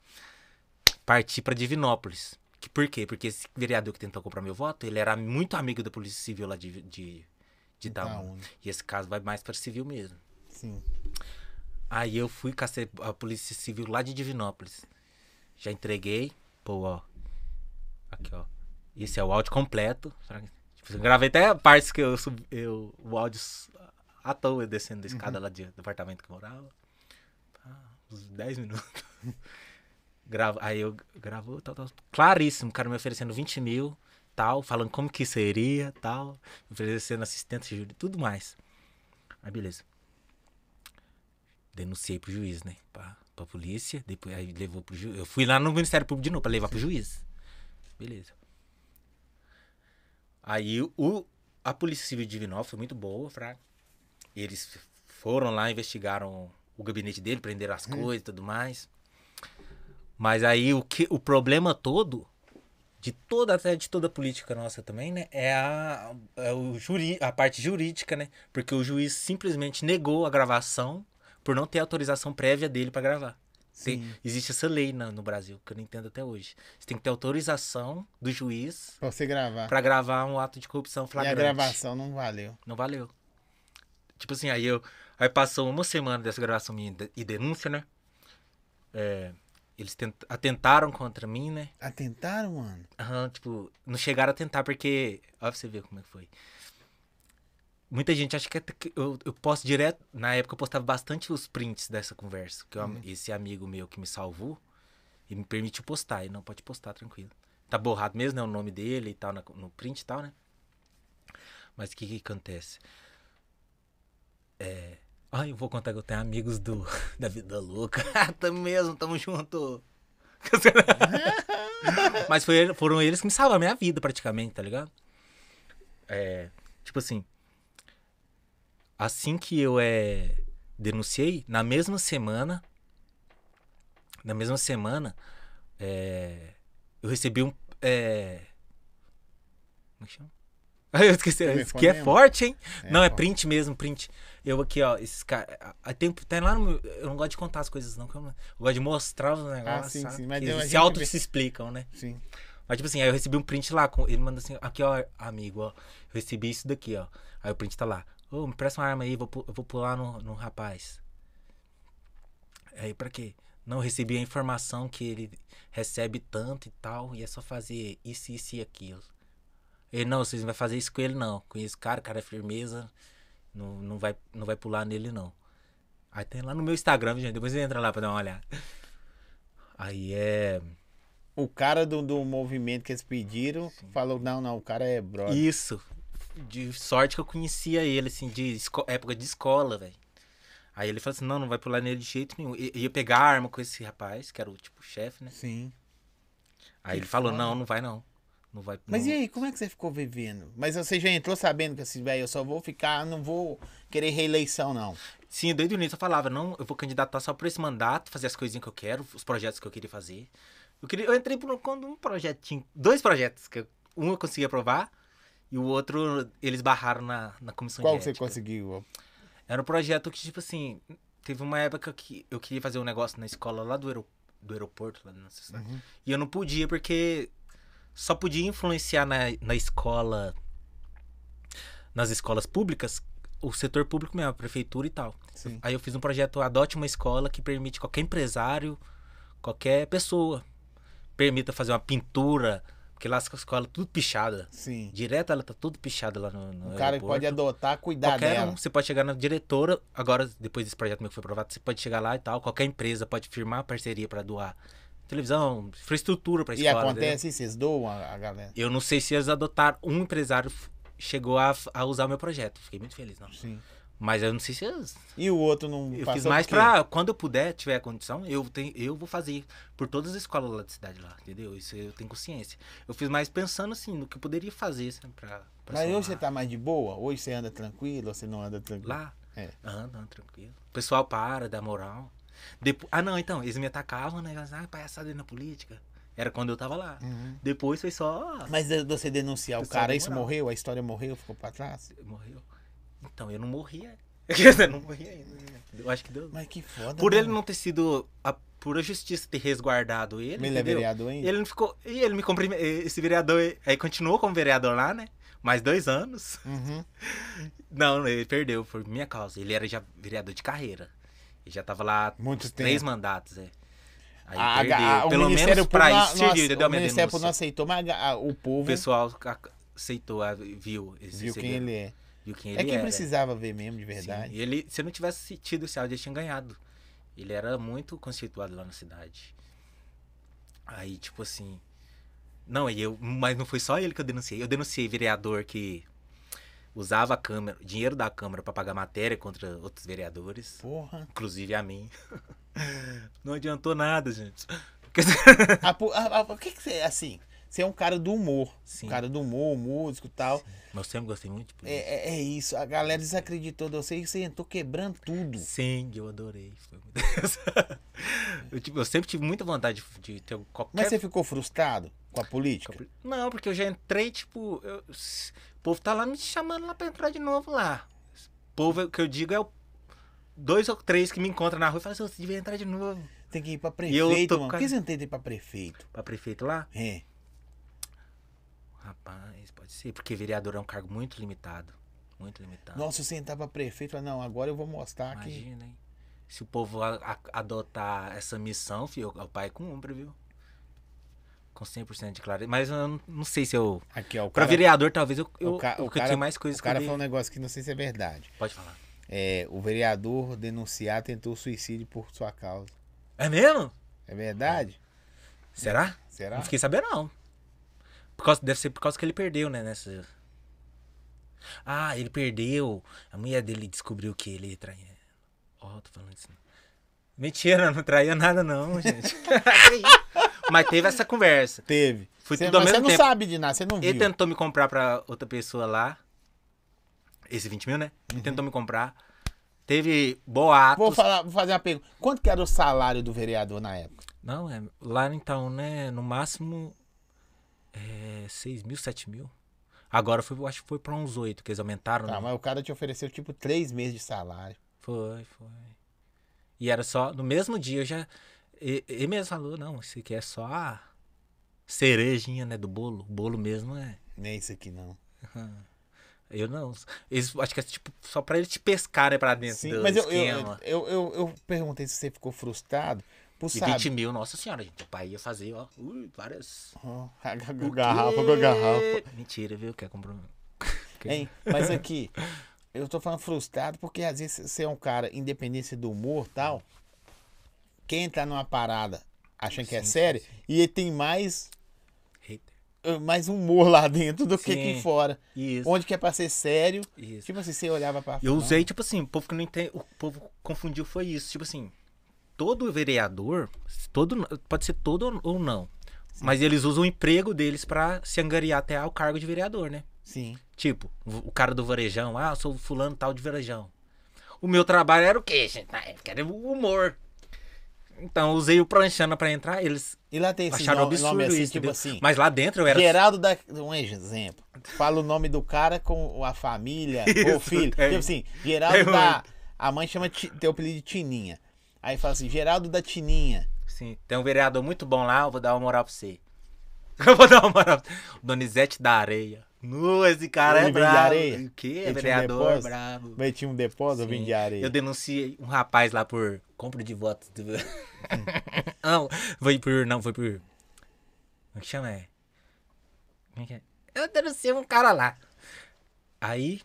[SPEAKER 2] parti para Divinópolis. Que, por quê? Porque esse vereador que tentou comprar meu voto, ele era muito amigo da Polícia Civil lá de, de, de Itaúna. E esse caso vai mais para civil mesmo.
[SPEAKER 1] Sim.
[SPEAKER 2] Aí eu fui com a Polícia Civil lá de Divinópolis. Já entreguei. Pô, ó. Aqui, ó. Esse é o áudio completo. Tipo, eu gravei até partes que eu subi. Eu, o áudio à toa descendo da escada uhum. lá de, do apartamento que eu morava. Ah, uns 10 minutos. <laughs> Gravo, aí eu gravo, tal, tal, claríssimo, o cara me oferecendo 20 mil, tal, falando como que seria, tal, oferecendo assistente tudo mais. Aí beleza. Denunciei pro juiz, né? Pra, pra polícia, depois aí levou pro juiz. Eu fui lá no Ministério Público de novo pra levar pro juiz. Beleza. Aí o, a Polícia Civil de Divinópolis foi muito boa, fraca. Eles foram lá, investigaram o gabinete dele, prenderam as hum. coisas e tudo mais. Mas aí o, que, o problema todo, de toda, até de toda a política nossa também, né? É a, é o juri, a parte jurídica, né? Porque o juiz simplesmente negou a gravação por não ter autorização prévia dele para gravar. Tem, existe essa lei na, no Brasil, que eu não entendo até hoje. Você tem que ter autorização do juiz
[SPEAKER 1] pra você gravar.
[SPEAKER 2] Pra gravar um ato de corrupção flagrante.
[SPEAKER 1] E a gravação não valeu.
[SPEAKER 2] Não valeu. Tipo assim, aí eu. Aí passou uma semana dessa gravação minha e denúncia, né? É, eles tent... atentaram contra mim, né?
[SPEAKER 1] Atentaram, mano?
[SPEAKER 2] Aham, uhum, tipo, não chegaram a tentar porque. Olha pra você ver como é que foi. Muita gente acha que é eu, eu posto direto. Na época eu postava bastante os prints dessa conversa. Que eu, uhum. esse amigo meu que me salvou e me permitiu postar. E não pode postar, tranquilo. Tá borrado mesmo, né? O nome dele e tal, no print e tal, né? Mas o que, que acontece? É Ai, eu vou contar que eu tenho amigos do <laughs> da vida louca. <laughs> tamo mesmo, tamo junto. <laughs> Mas foi, foram eles que me salvaram a minha vida, praticamente, tá ligado? É, tipo assim. Assim que eu é, denunciei, na mesma semana. Na mesma semana, é, eu recebi um. É, como é que chama? <laughs> Eu esqueci. Isso aqui é forte, hein? É não, é print mesmo, print. Eu aqui, ó, esses caras. Tem, tem lá no. Eu não gosto de contar as coisas, não. Eu, eu gosto de mostrar os negócios. Ah, sim, sabe? sim. Mas eles se auto se explicam, né?
[SPEAKER 1] Sim.
[SPEAKER 2] Mas, tipo assim, aí eu recebi um print lá. Com, ele manda assim, aqui, ó, amigo, ó. Eu recebi isso daqui, ó. Aí o print tá lá. Ô, oh, me presta uma arma aí, vou, vou pular no, no rapaz. Aí, pra quê? Não, recebi a informação que ele recebe tanto e tal, e é só fazer isso, isso e aquilo. Ele, não, vocês não vai fazer isso com ele, não. Com esse cara, cara é firmeza. Não, não, vai, não vai pular nele, não. Aí tem lá no meu Instagram, gente. Depois você entra lá pra dar uma olhada. Aí é.
[SPEAKER 1] O cara do, do movimento que eles pediram Sim. falou: não, não, o cara é brother.
[SPEAKER 2] Isso. De sorte que eu conhecia ele, assim, de época de escola, velho. Aí ele falou assim: não, não vai pular nele de jeito nenhum. Eu ia pegar a arma com esse rapaz, que era o tipo chefe, né?
[SPEAKER 1] Sim.
[SPEAKER 2] Aí que ele falou: não, não vai não. Não vai,
[SPEAKER 1] Mas e aí, como é que você ficou vivendo? Mas você já entrou sabendo que assim, velho, eu só vou ficar, não vou querer reeleição, não.
[SPEAKER 2] Sim, desde o início eu falava, não, eu vou candidatar só por esse mandato, fazer as coisinhas que eu quero, os projetos que eu queria fazer. Eu, queria, eu entrei por um, um projetinho, dois projetos, que um eu consegui aprovar e o outro eles barraram na, na comissão
[SPEAKER 1] Qual você conseguiu?
[SPEAKER 2] Era um projeto que, tipo assim, teve uma época que eu queria fazer um negócio na escola lá do, aerop do aeroporto, lá na uhum. e eu não podia porque só podia influenciar na, na escola, nas escolas públicas, o setor público mesmo, a prefeitura e tal. Sim. Aí eu fiz um projeto Adote uma Escola que permite qualquer empresário, qualquer pessoa, permita fazer uma pintura, Porque lá as escolas tudo pichada.
[SPEAKER 1] Sim.
[SPEAKER 2] Direto ela tá tudo pichada lá no, no
[SPEAKER 1] O cara
[SPEAKER 2] aeroporto.
[SPEAKER 1] pode adotar, cuidar
[SPEAKER 2] Qualquer
[SPEAKER 1] dela.
[SPEAKER 2] um, você pode chegar na diretora, agora, depois desse projeto meu que foi aprovado, você pode chegar lá e tal, qualquer empresa pode firmar parceria pra doar televisão, infraestrutura pra
[SPEAKER 1] E
[SPEAKER 2] escola. entendeu?
[SPEAKER 1] acontece, vocês doam a, a galera.
[SPEAKER 2] Eu não sei se eles adotaram, um empresário chegou a, a usar o meu projeto, fiquei muito feliz, não.
[SPEAKER 1] Sim.
[SPEAKER 2] Mas eu não sei se.
[SPEAKER 1] E o outro não
[SPEAKER 2] Eu fiz mais pra, quando eu puder, tiver a condição, eu, tenho, eu vou fazer por todas as escolas lá da cidade lá, entendeu? Isso eu tenho consciência. Eu fiz mais pensando assim, no que eu poderia fazer, assim, pra, pra
[SPEAKER 1] Mas hoje você tá mais de boa? Hoje você anda tranquilo ou você não anda tranquilo?
[SPEAKER 2] Lá?
[SPEAKER 1] É.
[SPEAKER 2] Anda, anda tranquilo. O pessoal para, dá moral. Depo... Ah, não, então, eles me atacavam, né? Ah, palhaçada na política. Era quando eu tava lá.
[SPEAKER 1] Uhum.
[SPEAKER 2] Depois foi só.
[SPEAKER 1] Mas você denunciar o cara, isso morreu? A história morreu, ficou pra trás?
[SPEAKER 2] Morreu. Então, eu não morri. é. <laughs> eu não morri ainda. né? Eu acho que deu.
[SPEAKER 1] Mas que foda.
[SPEAKER 2] Por
[SPEAKER 1] né?
[SPEAKER 2] ele não ter sido. A pura justiça ter resguardado ele.
[SPEAKER 1] Ele é
[SPEAKER 2] entendeu?
[SPEAKER 1] vereador ainda?
[SPEAKER 2] Ele não ficou. E ele me cumprimentou. Esse vereador aí continuou como vereador lá, né? Mais dois anos.
[SPEAKER 1] Uhum. <laughs>
[SPEAKER 2] Não, ele perdeu por minha causa. Ele era já vereador de carreira. Ele já tava lá
[SPEAKER 1] Muito
[SPEAKER 2] três
[SPEAKER 1] tempo.
[SPEAKER 2] mandatos, é. Aí
[SPEAKER 1] A-
[SPEAKER 2] perdeu.
[SPEAKER 1] a- o
[SPEAKER 2] Pelo menos pra isso serviu, entendeu?
[SPEAKER 1] O Ministério não aceitou, mas a- o
[SPEAKER 2] O
[SPEAKER 1] povo
[SPEAKER 2] pessoal ca- aceitou, a- viu esse
[SPEAKER 1] viu quem ele é.
[SPEAKER 2] Viu quem ele
[SPEAKER 1] É quem
[SPEAKER 2] era.
[SPEAKER 1] precisava ver mesmo, de
[SPEAKER 2] Sim,
[SPEAKER 1] verdade.
[SPEAKER 2] e ele, se eu não tivesse tido esse áudio, ele tinha ganhado. Ele era muito conceituado lá na cidade. Aí, tipo assim. Não, e eu, mas não foi só ele que eu denunciei. Eu denunciei vereador que usava a câmera, dinheiro da Câmara pra pagar matéria contra outros vereadores,
[SPEAKER 1] Porra.
[SPEAKER 2] inclusive a mim. <laughs> Não adiantou nada, gente.
[SPEAKER 1] O que que você, assim, você é um cara do humor.
[SPEAKER 2] Sim.
[SPEAKER 1] Um cara do humor, músico e tal.
[SPEAKER 2] Mas eu sempre gostei muito.
[SPEAKER 1] É, é, é isso, a galera desacreditou de você e você entrou quebrando tudo.
[SPEAKER 2] Sim, eu adorei. <laughs> Eu, tipo, eu sempre tive muita vontade de, de ter qualquer
[SPEAKER 1] Mas você ficou frustrado com a política?
[SPEAKER 2] Não, porque eu já entrei, tipo. eu- o povo tá lá me chamando lá pra entrar de novo lá. O povo que eu digo é o. Dois ou três que me encontram na rua e falam assim, você devia entrar de novo.
[SPEAKER 1] Tem que ir pra
[SPEAKER 2] E eu
[SPEAKER 1] prefeito,
[SPEAKER 2] tô
[SPEAKER 1] mano. Por que você não ir pra prefeito?
[SPEAKER 2] Pra prefeito lá?
[SPEAKER 1] É.
[SPEAKER 2] Rapaz, pode ser. Porque vereador é um cargo muito limitado. Muito limitado.
[SPEAKER 1] Nossa, você entrar pra prefeito, fala, não, agora eu vou mostrar que.
[SPEAKER 2] Imagina, hein? Se o povo a- a- adotar essa missão, filho, o pai cumpre, viu? Com 100% de clareza. Mas eu não- não sei se eu.
[SPEAKER 1] Aqui, ó. O
[SPEAKER 2] Pra
[SPEAKER 1] cara,
[SPEAKER 2] vereador, talvez eu, eu,
[SPEAKER 1] o ca-
[SPEAKER 2] eu
[SPEAKER 1] o cara-
[SPEAKER 2] mais coisas
[SPEAKER 1] o cara
[SPEAKER 2] eu
[SPEAKER 1] falou um negócio que não sei se é verdade.
[SPEAKER 2] Pode falar.
[SPEAKER 1] É, o vereador denunciar tentou suicídio por sua causa.
[SPEAKER 2] É mesmo?
[SPEAKER 1] É verdade?
[SPEAKER 2] Será?
[SPEAKER 1] Será?
[SPEAKER 2] Não fiquei sabendo, não. Por causa, deve ser por causa que ele perdeu, né? Nessa. Ah, ele perdeu. A mulher dele descobriu que ele traía. Ó, tô falando isso. Mentira, não traía nada, não, <laughs> gente. Mas teve essa conversa.
[SPEAKER 1] Teve.
[SPEAKER 2] Foi
[SPEAKER 1] Você-
[SPEAKER 2] tudo ao mesmo
[SPEAKER 1] você não
[SPEAKER 2] tempo.
[SPEAKER 1] sabe de nada, você não viu.
[SPEAKER 2] Ele tentou me comprar pra outra pessoa lá. Esse 20 mil, né? Ele tentou me comprar. Teve boatos.
[SPEAKER 1] Vou, falar, vou fazer uma pergunta. Quanto que era o salário do vereador na época?
[SPEAKER 2] Não, é. Lá então, né? No máximo. É. 6 mil, 7 mil. Agora foi, acho que foi pra uns 8 que eles aumentaram.
[SPEAKER 1] Tá,
[SPEAKER 2] né?
[SPEAKER 1] mas o cara te ofereceu tipo três meses de salário.
[SPEAKER 2] Foi, foi. E era só. No mesmo dia eu já. e- Ele mesmo falou, não, isso aqui é só a cerejinha, né? Do bolo. O bolo mesmo é.
[SPEAKER 1] Nem isso aqui não.
[SPEAKER 2] Eu não. Eles, acho que é tipo só pra eles te pescar, né? Pra dentro
[SPEAKER 1] Sim,
[SPEAKER 2] do
[SPEAKER 1] mas eu, eu, eu, eu, eu perguntei se você ficou frustrado por
[SPEAKER 2] E
[SPEAKER 1] saber.
[SPEAKER 2] 20 mil, nossa senhora, gente. O pai ia fazer, ó. Ui, várias.
[SPEAKER 1] Ó, <laughs> a ga-
[SPEAKER 2] O
[SPEAKER 1] garrafa garrafa.
[SPEAKER 2] Mentira, viu? Quer comprar. um- <laughs>
[SPEAKER 1] Hein? Mas aqui, <laughs> eu tô falando frustrado porque às vezes você é um cara, independência do humor tal, quem tá numa parada achando que é
[SPEAKER 2] Sim, sim,
[SPEAKER 1] sério, e ele tem mais,
[SPEAKER 2] Hater.
[SPEAKER 1] eh, mais humor lá dentro do que aqui
[SPEAKER 2] Sim.
[SPEAKER 1] fora.
[SPEAKER 2] Isso.
[SPEAKER 1] Onde que é pra ser sério,
[SPEAKER 2] Isso.
[SPEAKER 1] tipo assim, você olhava pra
[SPEAKER 2] Eu usei, tipo assim, o povo que não entende. O povo confundiu foi isso. Tipo assim, todo vereador, todo, pode ser todo ou não. Mas eles usam o emprego deles pra se angariar até ao cargo de vereador, né?
[SPEAKER 1] Sim.
[SPEAKER 2] Tipo, o o cara do varejão, ah, eu sou fulano tal de varejão. O meu trabalho era o quê, gente? Época era o humor. Então, usei o pranchana pra entrar, eles
[SPEAKER 1] E lá tem esse
[SPEAKER 2] acharam
[SPEAKER 1] nome,
[SPEAKER 2] absurdo
[SPEAKER 1] nome assim,
[SPEAKER 2] isso,
[SPEAKER 1] tipo assim.
[SPEAKER 2] Mas lá dentro eu era...
[SPEAKER 1] Geraldo da. Um exemplo. Fala o nome do cara com a família, ou <laughs> o
[SPEAKER 2] Isso,
[SPEAKER 1] filho.
[SPEAKER 2] tem.
[SPEAKER 1] Tipo assim, Geraldo
[SPEAKER 2] Tem
[SPEAKER 1] da. A mãe chama, tem o apelido de Tininha. Aí fala assim, Geraldo da Tininha.
[SPEAKER 2] Sim, tem um vereador muito bom lá, eu vou dar uma moral pra você. <laughs> Eu vou dar uma moral pra você. Donizete da Areia. Nu, esse cara
[SPEAKER 1] Ele
[SPEAKER 2] é
[SPEAKER 1] vende
[SPEAKER 2] brabo.
[SPEAKER 1] areia?
[SPEAKER 2] O quê?
[SPEAKER 1] Ele um
[SPEAKER 2] vereador
[SPEAKER 1] depósito?
[SPEAKER 2] brabo.
[SPEAKER 1] Mas tinha um depósito, eu vim
[SPEAKER 2] Sim.
[SPEAKER 1] de areia.
[SPEAKER 2] Eu denunciei um rapaz lá por compra de votos. do- <laughs> não, foi por. Não, foi por. Como é que chama? É? Como é que é? Eu denunciei um cara lá. Aí.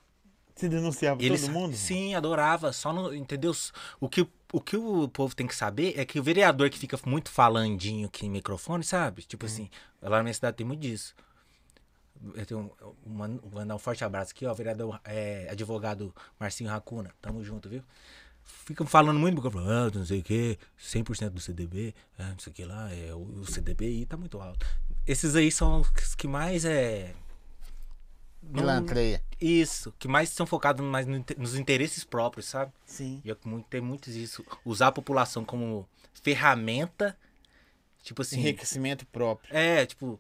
[SPEAKER 1] Você denunciava
[SPEAKER 2] Eles,
[SPEAKER 1] todo mundo?
[SPEAKER 2] Sim, adorava. Só no. Entendeu? O que, o que o povo tem que saber é que o vereador que fica muito falandinho aqui em microfone, sabe? Tipo assim, lá na minha cidade tem muito disso. Eu tenho um, uma- vou mandar um forte abraço aqui, ó. Vereador, é, advogado Marcinho Racuna. Tamo junto, viu? Ficam falando muito, porque ah, não sei o que, 100% do CDB, ah, não sei o que lá, é, o, o CDBI tá muito alto. Esses aí são os que mais é.
[SPEAKER 1] Pilantreia.
[SPEAKER 2] Isso, que mais são focados mais nos interesses próprios, sabe?
[SPEAKER 1] Sim.
[SPEAKER 2] E é que muito- tem muitos isso. Usar a população como ferramenta, tipo assim.
[SPEAKER 1] Enriquecimento próprio.
[SPEAKER 2] É, tipo.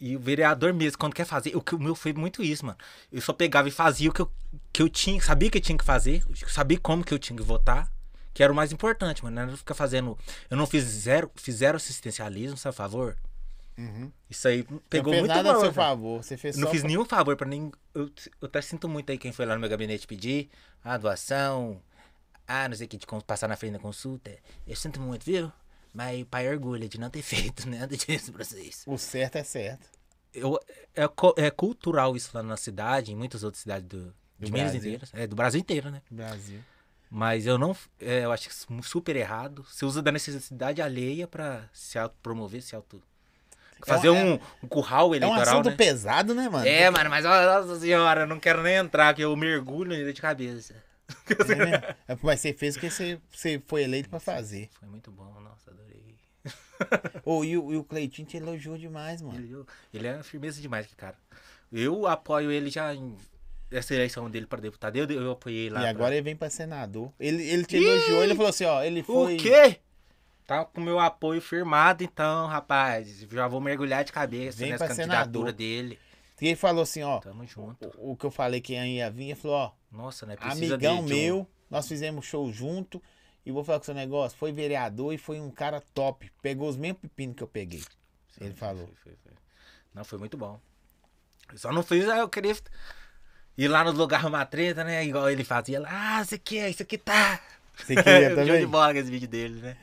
[SPEAKER 2] E o vereador mesmo, quando quer fazer, o que o meu foi muito isso, mano. Eu só pegava e fazia o que eu, que eu tinha, sabia que eu tinha que fazer, eu sabia como que eu tinha que votar, que era o mais importante, mano. Não era ficar fazendo. Eu não fiz zero, fiz zero assistencialismo, sabe, a favor?
[SPEAKER 1] Uhum.
[SPEAKER 2] Isso aí
[SPEAKER 1] Não
[SPEAKER 2] pegou
[SPEAKER 1] fez
[SPEAKER 2] muito
[SPEAKER 1] nada a
[SPEAKER 2] mal,
[SPEAKER 1] seu
[SPEAKER 2] velho.
[SPEAKER 1] favor. Você fez
[SPEAKER 2] Não
[SPEAKER 1] só
[SPEAKER 2] fiz
[SPEAKER 1] pra-
[SPEAKER 2] nenhum favor pra nem. Eu, eu até sinto muito aí quem foi lá no meu gabinete pedir a doação. Ah, não sei o que, de passar na frente da consulta. Eu sinto muito, viu? Mas o pai orgulha de não ter <laughs> feito nada disso pra vocês.
[SPEAKER 1] O certo é certo.
[SPEAKER 2] Eu, é, é cultural isso lá na cidade, em muitas outras cidades do,
[SPEAKER 1] Do
[SPEAKER 2] de Minas
[SPEAKER 1] Brasil.
[SPEAKER 2] inteiras. É, do Brasil inteiro, né?
[SPEAKER 1] Brasil.
[SPEAKER 2] Mas eu não. é, eu acho que isso é super errado. Você usa da necessidade alheia pra se autopromover, se auto. Fazer
[SPEAKER 1] É
[SPEAKER 2] um, um curral
[SPEAKER 1] É um
[SPEAKER 2] eleitoral,
[SPEAKER 1] assunto
[SPEAKER 2] né?
[SPEAKER 1] pesado, né, mano?
[SPEAKER 2] É, mano, mas nossa senhora, eu não quero nem entrar, que eu mergulho nele de cabeça.
[SPEAKER 1] É mesmo? É, Mas você fez o que você, você foi eleito pra fazer.
[SPEAKER 2] Foi muito bom, nossa, adorei.
[SPEAKER 1] Ô, e, o, e o Cleitinho te elogiou demais, mano.
[SPEAKER 2] Ele, ele é firmeza demais, cara. Eu apoio ele já em essa eleição dele pra deputado. Eu, eu apoiei lá.
[SPEAKER 1] E
[SPEAKER 2] pra-
[SPEAKER 1] agora ele vem pra senador. Ele, ele te elogiou, ele falou assim, ó, ele foi...
[SPEAKER 2] O quê? Tá com meu apoio firmado, então, rapaz. Já vou mergulhar de cabeça
[SPEAKER 1] Vem
[SPEAKER 2] nessa candidatura
[SPEAKER 1] senador.
[SPEAKER 2] dele.
[SPEAKER 1] E ele falou assim, ó,
[SPEAKER 2] Tamo junto.
[SPEAKER 1] o, o que eu falei que ia vir, ele falou, ó,
[SPEAKER 2] Nossa, né? Precisa
[SPEAKER 1] amigão
[SPEAKER 2] de, de um-
[SPEAKER 1] meu, nós fizemos show junto, e vou falar com o seu negócio, foi vereador e foi um cara top. Pegou os mesmos pepinos que eu peguei. Ele falou.
[SPEAKER 2] Foi, foi, foi. Não, foi muito bom. Eu só não fiz, aí eu queria ir lá no lugar arrumar treta, né? Igual ele fazia lá. Ah, isso aqui é, isso aqui tá.
[SPEAKER 1] Você queria <laughs>
[SPEAKER 2] Show de
[SPEAKER 1] também?
[SPEAKER 2] bola esse vídeo dele, né?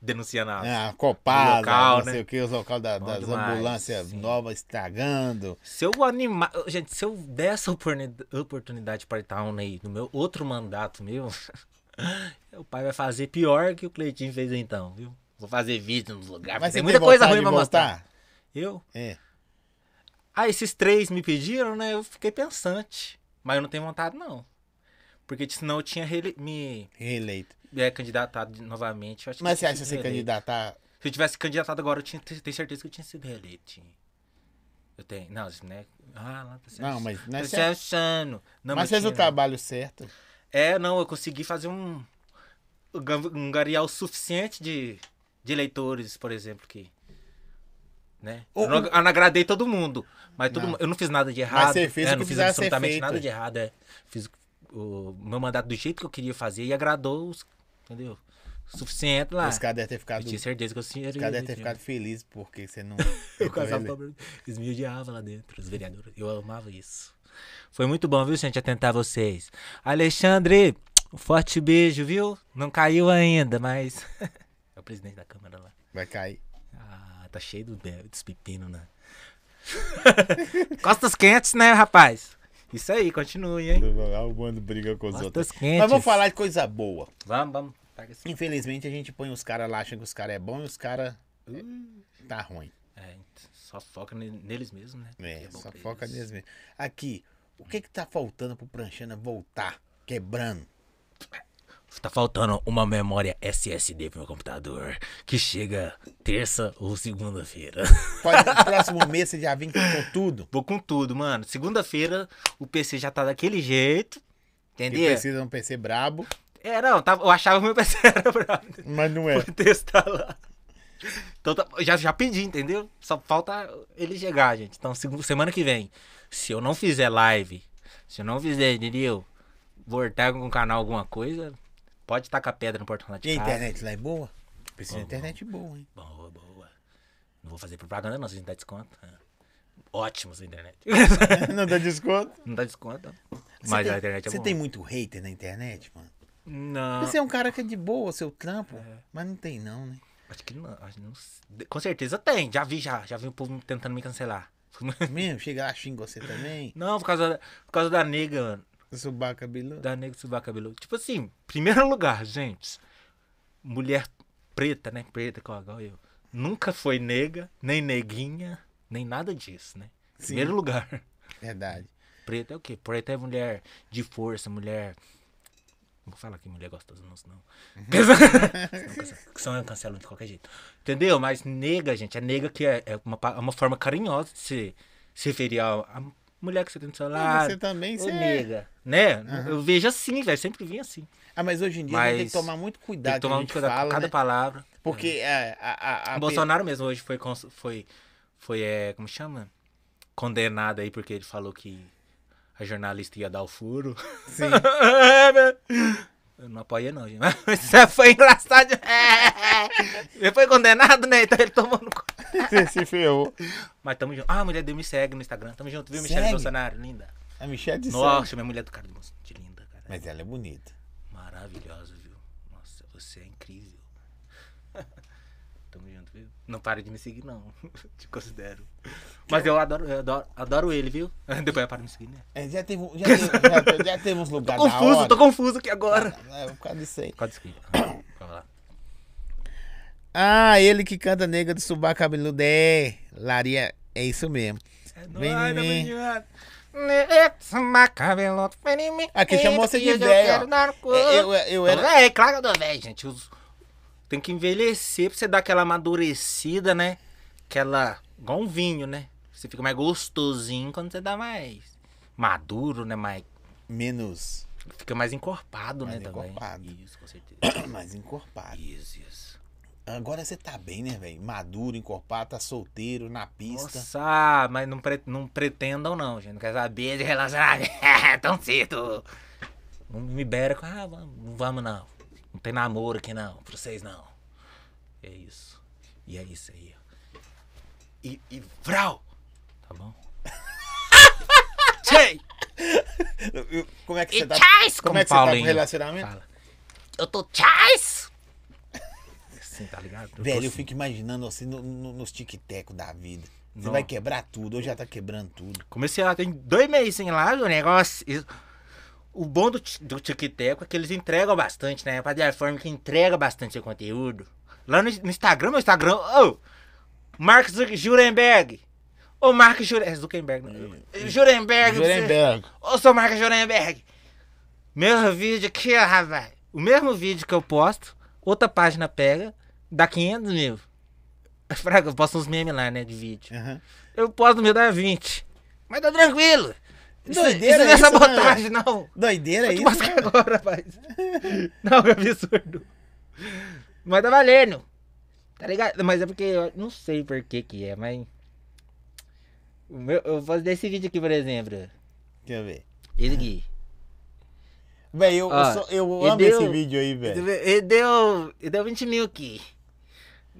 [SPEAKER 2] Denunciando a.
[SPEAKER 1] Ah, copada,
[SPEAKER 2] local,
[SPEAKER 1] não sei
[SPEAKER 2] né?
[SPEAKER 1] o que, os locais da- das
[SPEAKER 2] demais,
[SPEAKER 1] ambulâncias
[SPEAKER 2] sim.
[SPEAKER 1] novas estragando.
[SPEAKER 2] Se eu animar. Gente, se eu der essa oportuni- oportunidade para Itaúna aí no meu outro mandato meu, <laughs> o pai vai fazer pior que o Cleitinho fez então, viu? Vou fazer vídeo nos lugares.
[SPEAKER 1] Mas
[SPEAKER 2] Tem muita coisa ruim pra mostrar. Eu?
[SPEAKER 1] É.
[SPEAKER 2] Ah, esses três me pediram, né? Eu fiquei pensante. Mas eu não tenho vontade, não. Porque senão eu tinha me
[SPEAKER 1] Reeleito.
[SPEAKER 2] É, candidatado novamente. Eu acho que
[SPEAKER 1] Mas
[SPEAKER 2] eu
[SPEAKER 1] você acha que você
[SPEAKER 2] reeleito.
[SPEAKER 1] candidatar?
[SPEAKER 2] Se eu tivesse candidatado agora, eu tinha, tenho certeza que eu tinha sido reeleito. Eu tenho. Não, né? Ah, lá tá se
[SPEAKER 1] Não, mas não é
[SPEAKER 2] tá se
[SPEAKER 1] certo.
[SPEAKER 2] Não,
[SPEAKER 1] Mas fez o trabalho certo.
[SPEAKER 2] É, não, eu consegui fazer um. um garial suficiente de, de eleitores, por exemplo, que. Né?
[SPEAKER 1] O-
[SPEAKER 2] eu, não, eu não agradei todo mundo. Mas todo
[SPEAKER 1] Não.
[SPEAKER 2] mu- eu não fiz nada de errado.
[SPEAKER 1] você fez
[SPEAKER 2] é,
[SPEAKER 1] o
[SPEAKER 2] não
[SPEAKER 1] que
[SPEAKER 2] fiz
[SPEAKER 1] precisava ser
[SPEAKER 2] absolutamente nada de errado. É. Fiz o meu mandato do jeito que eu queria fazer e agradou os. Entendeu? Suficiente lá.
[SPEAKER 1] Os caras devem ter ficado.
[SPEAKER 2] Eu tinha certeza que eu tinha.
[SPEAKER 1] Os caras devem ter ficado felizes porque você não. <laughs>
[SPEAKER 2] Eu casava com Eles me odiavam lá dentro, os vereadores. Eu amava isso. Foi muito bom, viu, gente, atentar vocês. Alexandre, um forte beijo, viu? Não caiu ainda, mas. <laughs> é o presidente da Câmara lá.
[SPEAKER 1] Vai cair.
[SPEAKER 2] Ah, tá cheio do- dos pepinos, né? <laughs> Costas quentes, né, rapaz? Isso aí, continue, hein?
[SPEAKER 1] Arrumando briga com os outros.
[SPEAKER 2] Costas quentes.
[SPEAKER 1] Mas vamos falar de coisa boa.
[SPEAKER 2] Vamos, vamos. Pega esse-
[SPEAKER 1] Infelizmente a gente põe os caras lá achando que os caras é bom e os caras tá ruim.
[SPEAKER 2] É, só foca ne- neles mesmos, né?
[SPEAKER 1] É,
[SPEAKER 2] Que bom
[SPEAKER 1] só foca
[SPEAKER 2] eles.
[SPEAKER 1] neles mesmo. Aqui, o que que tá faltando pro Pranchana voltar? Quebrando.
[SPEAKER 2] Tá faltando uma memória SSD pro meu computador. Que chega terça ou segunda-feira. <laughs>
[SPEAKER 1] Pode, no próximo mês você já vem com tudo.
[SPEAKER 2] Vou com tudo, mano. Segunda-feira o PC já tá daquele jeito. Entendeu?
[SPEAKER 1] precisa de um PC brabo,
[SPEAKER 2] É, não, tava, eu achava que meu PC <laughs> era brabo.
[SPEAKER 1] mas não é.
[SPEAKER 2] Fui testar lá. Então tá- já, já pedi, entendeu? Só falta ele chegar, gente. Então, semana que vem, se eu não fizer live, se eu não fizer, entendeu? Voltar com o canal alguma coisa, pode tacar pedra no portão lá de
[SPEAKER 1] E a
[SPEAKER 2] casa.
[SPEAKER 1] internet lá é boa? Precisa de internet boa, hein?
[SPEAKER 2] Boa, boa. Não vou fazer propaganda não, se a gente dá desconto. É. Ótimo essa internet. <laughs>
[SPEAKER 1] não dá desconto?
[SPEAKER 2] Não dá desconto.
[SPEAKER 1] Você
[SPEAKER 2] Mas
[SPEAKER 1] tem,
[SPEAKER 2] a internet é
[SPEAKER 1] Você
[SPEAKER 2] boa.
[SPEAKER 1] tem muito hater na internet, mano?
[SPEAKER 2] Não.
[SPEAKER 1] Você é um cara que é de boa, seu trampo,
[SPEAKER 2] É.
[SPEAKER 1] mas não tem não, né?
[SPEAKER 2] Acho que não, acho que não. Com certeza tem. Já vi, já. Já vi o povo tentando me cancelar. <laughs>
[SPEAKER 1] Mesmo? Chega lá, xinga você também?
[SPEAKER 2] Não, por causa, da- por causa da nega, mano.
[SPEAKER 1] Subar cabeludo?
[SPEAKER 2] Da nega subar cabelo. Tipo assim, primeiro lugar, gente. Mulher preta, né? Preta, igual eu. Nunca foi nega, nem neguinha, nem nada disso, né?
[SPEAKER 1] Sim.
[SPEAKER 2] Primeiro lugar.
[SPEAKER 1] Verdade.
[SPEAKER 2] Preta é o quê? Preta é mulher de força, mulher. Não vou falar que mulher gostosa, não, senão. <laughs> que são cancelam de qualquer jeito. Entendeu? Mas nega, gente, é nega que é, é uma, pa- uma forma carinhosa de se, se referir a, a mulher que você tem do seu lado.
[SPEAKER 1] você também, você é.
[SPEAKER 2] nega. Né? Eu vejo assim, velho. Sempre vim assim.
[SPEAKER 1] Ah, mas hoje em dia gente tem que
[SPEAKER 2] Mas
[SPEAKER 1] tomar muito
[SPEAKER 2] Tem
[SPEAKER 1] cuidado
[SPEAKER 2] que tomar
[SPEAKER 1] que a
[SPEAKER 2] muito cuidado
[SPEAKER 1] fala,
[SPEAKER 2] com cada
[SPEAKER 1] né?
[SPEAKER 2] palavra.
[SPEAKER 1] Porque é, a, a, a,
[SPEAKER 2] O Bolsonaro mesmo hoje foi, cons- foi, foi é, como chama? Condenado aí porque ele falou que a jornalista ia dar o furo.
[SPEAKER 1] Sim.
[SPEAKER 2] Eu <laughs> não apoiei não, gente. <laughs> Mas isso foi engraçado. <laughs> Ele foi condenado, né? Então ele tomou no...
[SPEAKER 1] Você se ferrou.
[SPEAKER 2] Mas tamo junto. Ah, a mulher dele me segue no Instagram. Tamo junto, viu, Michelle? Bolsonaro? Linda.
[SPEAKER 1] A Michelle de
[SPEAKER 2] Nossa,
[SPEAKER 1] sangue.
[SPEAKER 2] minha mulher do cara do. De linda, cara.
[SPEAKER 1] Mas ela é bonita.
[SPEAKER 2] Maravilhosa, viu? Nossa, você é incrível. Não pare de me seguir, não. <laughs> Te considero. Mas eu adoro, eu adoro, adoro ele, viu? <laughs> Depois para de me seguir, né?
[SPEAKER 1] É, já, teve, já, teve, já, já teve uns lugares da
[SPEAKER 2] Confuso, tô confuso aqui agora.
[SPEAKER 1] É, por causa disso aí. <coughs>
[SPEAKER 2] Lá.
[SPEAKER 1] Ah, ele que canta Nega do Subá Cabeludo. É, Laria, é isso mesmo.
[SPEAKER 2] É
[SPEAKER 1] Vem
[SPEAKER 2] nóis,
[SPEAKER 1] em mim. Aqui chamou você de
[SPEAKER 2] Eu
[SPEAKER 1] velho,
[SPEAKER 2] cu.
[SPEAKER 1] É, Eu, eu era.
[SPEAKER 2] É, claro que eu tô velho, gente. Os- Tem que envelhecer pra você dar aquela amadurecida, né? Aquela. igual um vinho, né? Você fica mais gostosinho quando você dá mais maduro, né? Mais...
[SPEAKER 1] Menos.
[SPEAKER 2] Fica mais encorpado,
[SPEAKER 1] Mais
[SPEAKER 2] né? Também.
[SPEAKER 1] encorpado.
[SPEAKER 2] Isso, com certeza. <coughs>
[SPEAKER 1] Mais encorpado.
[SPEAKER 2] Isso, isso.
[SPEAKER 1] Agora você tá bem, né, velho? Maduro, encorpado, tá solteiro, na pista.
[SPEAKER 2] Nossa, mas não, pre- não pretendam, não, gente. Não quer saber de relacionamento <laughs> tão cedo. Não me beira com, ah, vamos, vamos não. Não tem namoro aqui não, pra vocês não. É isso. E é isso aí, ó. E, e vrau! Tá bom? <laughs> Tchê!
[SPEAKER 1] Eu- Como é que você
[SPEAKER 2] E
[SPEAKER 1] tá?
[SPEAKER 2] tchais!
[SPEAKER 1] Como é que você tá com o
[SPEAKER 2] Paulinho
[SPEAKER 1] relacionamento?
[SPEAKER 2] Fala. Eu tô tchais! Assim, tá ligado? tô
[SPEAKER 1] Velho, eu
[SPEAKER 2] assim.
[SPEAKER 1] fico imaginando assim no, no- nos tic-tecos da vida. Você
[SPEAKER 2] Não.
[SPEAKER 1] vai quebrar tudo, ou já tá quebrando tudo.
[SPEAKER 2] Comecei lá, tem dois meses sem lá, o negócio. isso- O bom do, do TikTok é que eles entregam bastante, né? A plataforma que entrega bastante seu conteúdo. Lá no, no Instagram, meu Instagram, ô! Mark Zuck- Jurenberg! Ô, Mark Jure- Zuckerberg, não. Jurenberg! você-
[SPEAKER 1] Jurenberg.
[SPEAKER 2] Ô, seu Mark Jurenberg! Meu vídeo aqui, ó, rapaz. O mesmo vídeo que eu posto, outra página pega, dá 500 mil. <laughs> Fraga, eu posto uns memes lá, né, de vídeo.
[SPEAKER 1] Aham.
[SPEAKER 2] Eu posto no meu dá 20. Mas tá tranquilo. Isso,
[SPEAKER 1] Doideira
[SPEAKER 2] isso não é
[SPEAKER 1] né,
[SPEAKER 2] sabotagem, não.
[SPEAKER 1] Doideira
[SPEAKER 2] Vou te
[SPEAKER 1] isso, né?
[SPEAKER 2] agora, rapaz. Não, que absurdo. Mas tá valendo. Tá ligado? Mas é porque eu não sei por que que é, mas... O meu, eu vou fazer esse vídeo aqui, por exemplo.
[SPEAKER 1] Deixa eu ver.
[SPEAKER 2] Esse aqui.
[SPEAKER 1] Velho, eu, eu,
[SPEAKER 2] Ó,
[SPEAKER 1] eu
[SPEAKER 2] e
[SPEAKER 1] amo
[SPEAKER 2] deu-
[SPEAKER 1] esse vídeo aí, velho.
[SPEAKER 2] Ele deu, ele deu 20 mil aqui.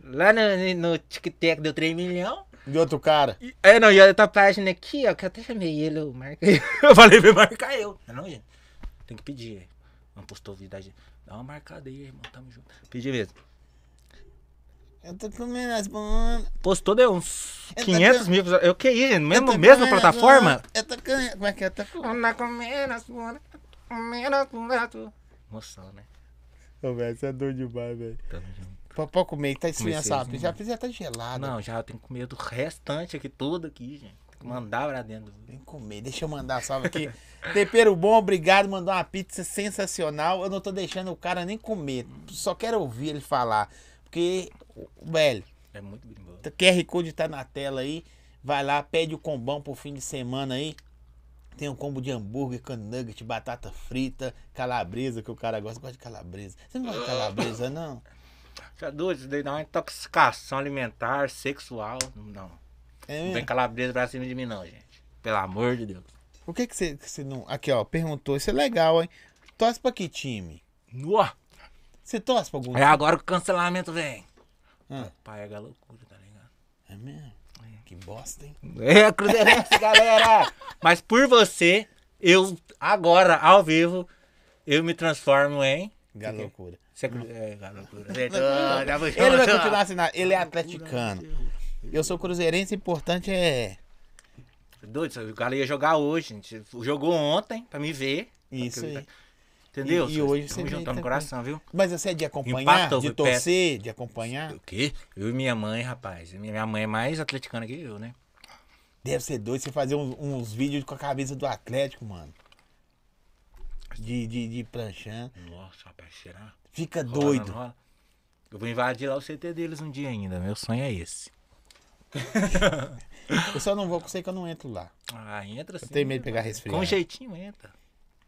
[SPEAKER 2] Lá no, no TikTok deu 3 milhões.
[SPEAKER 1] De outro cara.
[SPEAKER 2] É, não, e a outra página aqui, ó, que eu até chamei ele, eu marquei. <laughs> Eu falei ele marcar eu. Não, não, gente. Tem que pedir. Não postou vídeo da gente. Dá uma marcada aí, irmão. Tamo junto. Pedi mesmo.
[SPEAKER 1] Eu tô comendo as bananas.
[SPEAKER 2] Postou, deu uns
[SPEAKER 1] Eu tô
[SPEAKER 2] 500
[SPEAKER 1] com-
[SPEAKER 2] mil. Eu que isso,
[SPEAKER 1] Eu
[SPEAKER 2] mesmo, mesma plataforma?
[SPEAKER 1] Eu tô comendo. Como é que é? Eu tô comendo.
[SPEAKER 2] As bananas, comendo as bananas. Moção, né?
[SPEAKER 1] Ô, velho, você é doido demais, velho.
[SPEAKER 2] Tamo junto.
[SPEAKER 1] Pode pode comer, tá
[SPEAKER 2] Comecei assim,
[SPEAKER 1] pizza. A
[SPEAKER 2] né?
[SPEAKER 1] pizza tá gelada.
[SPEAKER 2] Não, já tenho que comer do restante aqui, tudo aqui, gente. Tem que mandar pra dentro.
[SPEAKER 1] Vem comer, deixa eu mandar salve aqui. <laughs> Tempero bom, obrigado. Mandou uma pizza sensacional. Eu não tô deixando o cara nem comer. Só quero ouvir ele falar. Porque, velho,
[SPEAKER 2] É muito bem bom.
[SPEAKER 1] o QR Code tá na tela aí. Vai lá, pede o combão pro fim de semana aí. Tem um combo de hambúrguer com nugget, batata frita, calabresa, que o cara gosta. Gosta de calabresa. Você não gosta de calabresa, não? <laughs>
[SPEAKER 2] Doido, isso daí dá uma intoxicação alimentar, sexual. Não.
[SPEAKER 1] É
[SPEAKER 2] Não vem calabresa pra cima de mim, não, gente. Pelo amor de Deus.
[SPEAKER 1] Por que, que você, que você não. Aqui, ó, perguntou. Isso é legal, hein? Torce pra que time?
[SPEAKER 2] Uó.
[SPEAKER 1] Você torce pra algum
[SPEAKER 2] É agora que o cancelamento vem.
[SPEAKER 1] Ah.
[SPEAKER 2] Pai é a loucura, tá ligado?
[SPEAKER 1] É mesmo? Que bosta, hein?
[SPEAKER 2] É, Cruzeirense, <laughs> galera! Mas por você, eu, agora, ao vivo, eu me transformo em
[SPEAKER 1] Galocura.
[SPEAKER 2] É,
[SPEAKER 1] Ele vai continuar assinando. Ele é atleticano. Eu sou cruzeirense, importante é.
[SPEAKER 2] Doido, o cara ia jogar hoje, gente. Jogou ontem pra me ver.
[SPEAKER 1] Isso aí.
[SPEAKER 2] Entendeu?
[SPEAKER 1] E, e hoje
[SPEAKER 2] você juntou no coração, viu?
[SPEAKER 1] Mas você é de acompanhar,
[SPEAKER 2] Empatou,
[SPEAKER 1] de torcer, de acompanhar?
[SPEAKER 2] O quê? Eu e minha mãe, rapaz. Minha mãe é mais atleticana que eu, né?
[SPEAKER 1] Deve ser doido você fazer uns, uns vídeos com a cabeça do Atlético, mano. De, de, de pranchando.
[SPEAKER 2] Nossa, rapaz, será?
[SPEAKER 1] Fica
[SPEAKER 2] Rola,
[SPEAKER 1] doido.
[SPEAKER 2] rola? Eu vou invadir lá o CT deles um dia ainda. Meu sonho é esse. <laughs>
[SPEAKER 1] Eu só não vou, porque eu sei que eu não entro lá.
[SPEAKER 2] Ah, entra sim.
[SPEAKER 1] Eu tenho medo de pegar resfriado.
[SPEAKER 2] Com jeitinho entra.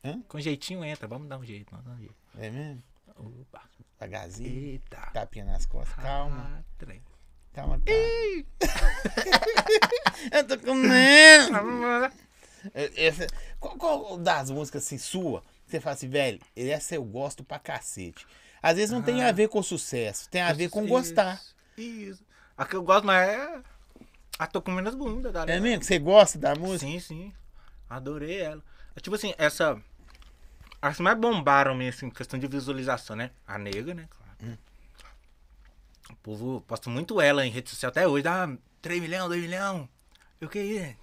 [SPEAKER 1] Hã?
[SPEAKER 2] Com jeitinho entra. Vamos dar um jeito, vamos dar um jeito.
[SPEAKER 1] É mesmo?
[SPEAKER 2] Opa.
[SPEAKER 1] Devagarzinho.
[SPEAKER 2] Eita.
[SPEAKER 1] Tapinha nas costas. Calma.
[SPEAKER 2] Ah, trem.
[SPEAKER 1] Calma, calma. <laughs> eu tô comendo. Essa, qual, qual das músicas assim, sua, você fala assim, velho, essa eu gosto pra cacete. Às vezes não tem a ver com sucesso, tem a ver com gostar.
[SPEAKER 2] Isso. A que eu gosto mais é. A tô comendo as bundas, galera.
[SPEAKER 1] É mesmo? que Você gosta da música?
[SPEAKER 2] Sim, sim. Adorei ela. É Tipo assim, essa. As que mais bombaram mesmo, assim, questão de visualização, né? A nega, né? Claro. O povo posta muito ela em rede social até hoje. Dá 3 milhões, 2 milhões. Eu queria.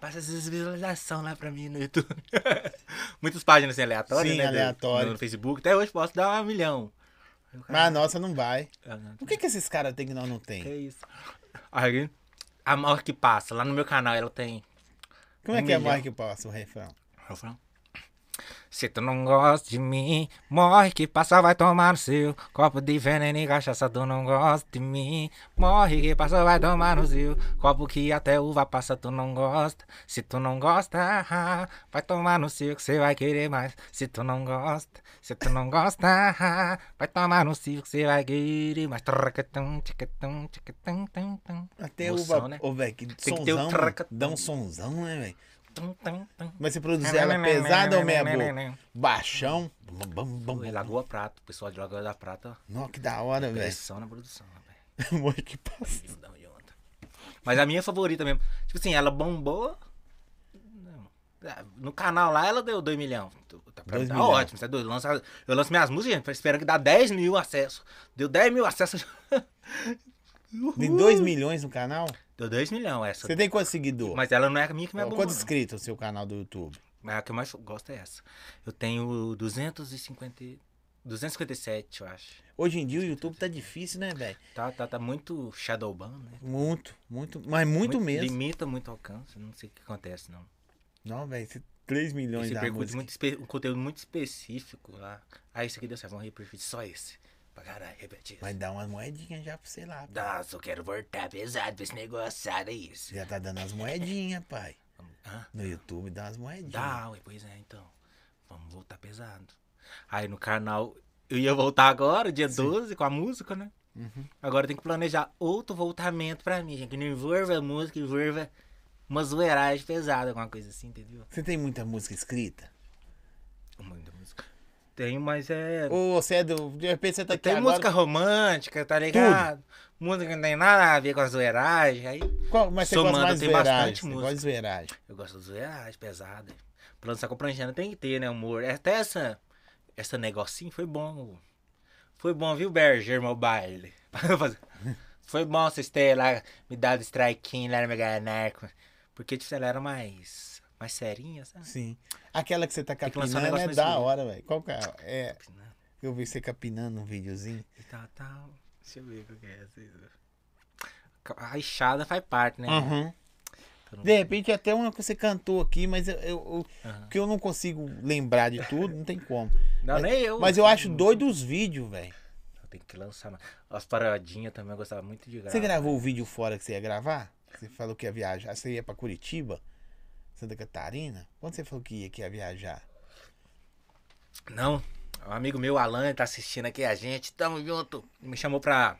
[SPEAKER 2] Passa essas visualizações lá pra mim no YouTube. <laughs> Muitas páginas assim, aleatórias,
[SPEAKER 1] Sim,
[SPEAKER 2] né?
[SPEAKER 1] aleatório.
[SPEAKER 2] No Facebook. Até hoje posso dar um milhão. O cara-
[SPEAKER 1] Mas a nossa não vai.
[SPEAKER 2] Ah, não,
[SPEAKER 1] Por que, que esses caras têm que nós não
[SPEAKER 2] Que
[SPEAKER 1] tem?
[SPEAKER 2] isso? Aí, a maior que passa, lá no meu canal ela tem.
[SPEAKER 1] Como é
[SPEAKER 2] Um
[SPEAKER 1] que é
[SPEAKER 2] milhão.
[SPEAKER 1] mais que passa o refrão?
[SPEAKER 2] refrão. Se tu não gosta de mim, morre que passa vai tomar no seu copo de veneno e cachaça. Tu não gosta de mim, morre que passa vai tomar no seu copo que até uva passa. Tu não gosta, se tu não gosta, <laughs> vai tomar no seu que você vai querer mais. Se tu não gosta, se tu não gosta, <laughs> vai tomar no seu que você vai querer mais.
[SPEAKER 1] Até o.
[SPEAKER 2] né?
[SPEAKER 1] Ô, velho, que
[SPEAKER 2] Tem que ter traca-
[SPEAKER 1] dá um sonzão, né, velho? Mas você produzir ela pesada ou boca? Baixão.
[SPEAKER 2] Lagoa Prata, o pessoal de Lagoa da Prata,
[SPEAKER 1] Nossa, que da hora, velho.
[SPEAKER 2] na produção, rapaz. <laughs>
[SPEAKER 1] Amor, que passa.
[SPEAKER 2] Mas a minha favorita mesmo. Tipo assim, ela bombou. Ah, No canal lá ela deu 2 milhões. Tá, pra mim
[SPEAKER 1] Dois
[SPEAKER 2] tá
[SPEAKER 1] milhões.
[SPEAKER 2] ótimo. Você é doido. Eu lanço, eu lanço minhas músicas, esperando que dá 10 mil acessos. Deu 10 mil acessos. <laughs>
[SPEAKER 1] Tem 2 milhões no canal?
[SPEAKER 2] Deu 2 milhões essa.
[SPEAKER 1] Você tem quantos seguidores?
[SPEAKER 2] Mas ela não é a minha que me bombou.
[SPEAKER 1] Quantos inscritos no seu canal do YouTube?
[SPEAKER 2] Mas a que eu mais gosto é essa. Eu tenho 250. 257, eu acho.
[SPEAKER 1] Hoje em dia o YouTube tá difícil, né, velho?
[SPEAKER 2] Tá, tá, tá muito shadowban, né?
[SPEAKER 1] Muito, muito, mas muito, mesmo.
[SPEAKER 2] Limita muito alcance. Não sei o que acontece, não.
[SPEAKER 1] Não, velho, 3 milhões
[SPEAKER 2] pergunta
[SPEAKER 1] música.
[SPEAKER 2] muito um conteúdo muito específico lá. Ah, isso aqui deu certo, vamos repetir só esse. Pra caralho, repetir.
[SPEAKER 1] Vai dar umas moedinhas já pra você lá. pô.
[SPEAKER 2] Nossa, eu quero voltar pesado pra esse negócio, é isso.
[SPEAKER 1] Já tá dando as moedinhas, pai. <laughs>
[SPEAKER 2] Hã?
[SPEAKER 1] No YouTube dá umas moedinhas.
[SPEAKER 2] Dá, ué, pois é, então. Vamos voltar pesado. Aí no canal, eu ia voltar agora, dia 12, com a música, né?
[SPEAKER 1] Uhum.
[SPEAKER 2] Agora tem que planejar outro voltamento pra mim, gente. Que não envolva música, envolva uma zoeiragem pesada, alguma coisa assim, entendeu?
[SPEAKER 1] Você tem muita música escrita?
[SPEAKER 2] Muita música. Tenho, mas é.
[SPEAKER 1] Ou você é do. De repente você tá aqui
[SPEAKER 2] Tem
[SPEAKER 1] agora.
[SPEAKER 2] música romântica, tá ligado? Música que não tem nada a ver com a zoeiragem. Aí
[SPEAKER 1] Qual, mas você
[SPEAKER 2] somando,
[SPEAKER 1] gosta mais
[SPEAKER 2] tem
[SPEAKER 1] zoeiragem.
[SPEAKER 2] bastante música.
[SPEAKER 1] gosta de zoeiragem.
[SPEAKER 2] eu gosto de zoeiragem pesada. Pra lançar com pranchana tem que ter, né, humor? Até essa, essa negocinho foi bom. Foi bom, viu, Berger, meu baile? <laughs> foi bom vocês terem lá me dado strikezinho lá no Mega Narco. Porque, tipo, ela era mais, mais serinha, sabe?
[SPEAKER 1] Sim. Aquela que você tá
[SPEAKER 2] Tem lançar um
[SPEAKER 1] capinando é da
[SPEAKER 2] mais
[SPEAKER 1] hora, velho. Qual que é? é?
[SPEAKER 2] Né?
[SPEAKER 1] Eu vi você capinando um videozinho.
[SPEAKER 2] E tal, tal. Deixa eu ver o que é essa. A rachada faz parte, né?
[SPEAKER 1] Uhum.
[SPEAKER 2] Então,
[SPEAKER 1] De repente até uma que você cantou aqui, mas eu, eu, eu-
[SPEAKER 2] Aham.
[SPEAKER 1] que eu não consigo lembrar de tudo, não tem como.
[SPEAKER 2] Não,
[SPEAKER 1] Mas-
[SPEAKER 2] nem eu.
[SPEAKER 1] Mas eu acho doido os vídeos, velho.
[SPEAKER 2] Tenho que lançar mais. As paradinhas também eu gostava muito de gravar.
[SPEAKER 1] Você gravou o vídeo fora que você ia gravar? Você falou que ia viajar. Você ia pra Curitiba? Santa Catarina? Quando você falou que ia, que ia viajar?
[SPEAKER 2] Não. Um amigo meu, Alan, tá assistindo aqui a gente. Tamo junto. Me chamou pra.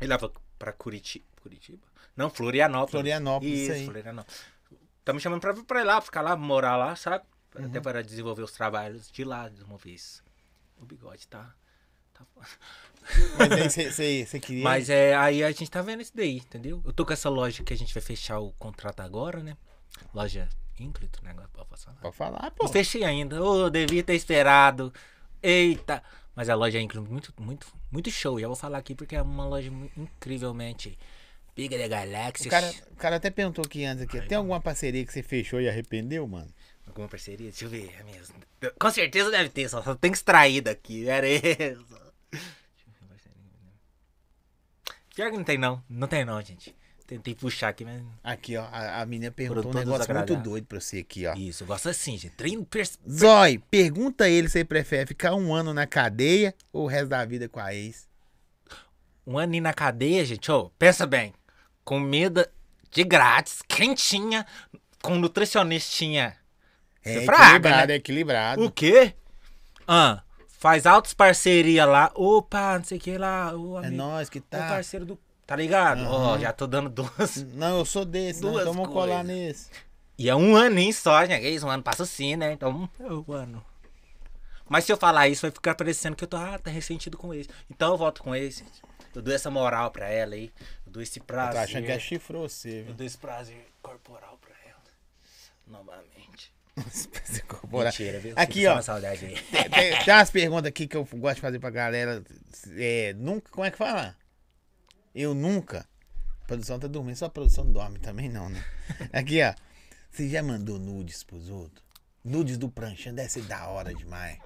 [SPEAKER 2] Ele leva pra Curitiba. Curitiba? Não, Florianópolis.
[SPEAKER 1] Florianópolis, isso aí.
[SPEAKER 2] Florianópolis. Tá me chamando pra, pra ir lá, ficar lá, morar lá, sabe?
[SPEAKER 1] Uhum.
[SPEAKER 2] Até para desenvolver os trabalhos de lá de uma vez. O bigode tá. tá...
[SPEAKER 1] Mas você, <laughs> queria.
[SPEAKER 2] Mas é, aí a gente tá vendo isso daí, entendeu? Eu tô com essa loja que a gente vai fechar o contrato agora, né? Loja Ínclito, né? Agora pode falar.
[SPEAKER 1] Pode falar, pô.
[SPEAKER 2] Não fechei ainda. Ô, devia ter esperado Eita! Mas a loja é incrível, muito, muito, muito show. Já vou falar aqui porque é uma loja incrivelmente Pica da Galáxia.
[SPEAKER 1] O cara, o cara até perguntou aqui antes aqui. Tem alguma parceria que você fechou e arrependeu, mano?
[SPEAKER 2] Alguma parceria? Deixa eu ver. É mesmo. Com certeza deve ter, só, só tem que extrair daqui. Era isso. Pior que não tem não. Não tem não, gente. Tentei puxar aqui, mas.
[SPEAKER 1] Aqui, ó. A, a menina perguntou um negócio muito doido pra você aqui, ó.
[SPEAKER 2] Isso, eu gosto assim, gente. Treino pers...
[SPEAKER 1] Zói, pergunta ele se ele prefere ficar um ano na cadeia ou o resto da vida com a ex.
[SPEAKER 2] Um ano na cadeia, gente, ô, pensa bem. Comida de grátis, quentinha, com nutricionistinha.
[SPEAKER 1] É equilibrado, né? é equilibrado.
[SPEAKER 2] O quê? Ah, faz altas parceria lá. Opa, não sei o que lá. O
[SPEAKER 1] amigo, é nós que tá.
[SPEAKER 2] O parceiro do Tá ligado? Ó, uhum. já tô dando duas.
[SPEAKER 1] Não, eu sou desse, duas não, então vamos colar nesse.
[SPEAKER 2] E é um aninho só, gente. Isso, um ano passa assim, né? Então, é um ano. Mas se eu falar isso, vai ficar parecendo que eu tô ah, tá ressentido com esse. Então eu volto com esse. Eu dou essa moral pra ela aí. Eu dou esse prazer. Tô
[SPEAKER 1] achando que é chifrou você, viu?
[SPEAKER 2] Eu dou esse prazer corporal pra ela. Novamente. <laughs>
[SPEAKER 1] corporal. Mentira, viu? Aqui, ó. Saudade aí. Tem, tem, tem umas perguntas aqui que eu gosto de fazer pra galera. É, nunca, como é que fala? Eu nunca. A produção tá dormindo, só a produção dorme também não, né? <laughs> Aqui, ó. Você já mandou nudes pros outros? Nudes do pranchão deve ser da hora demais.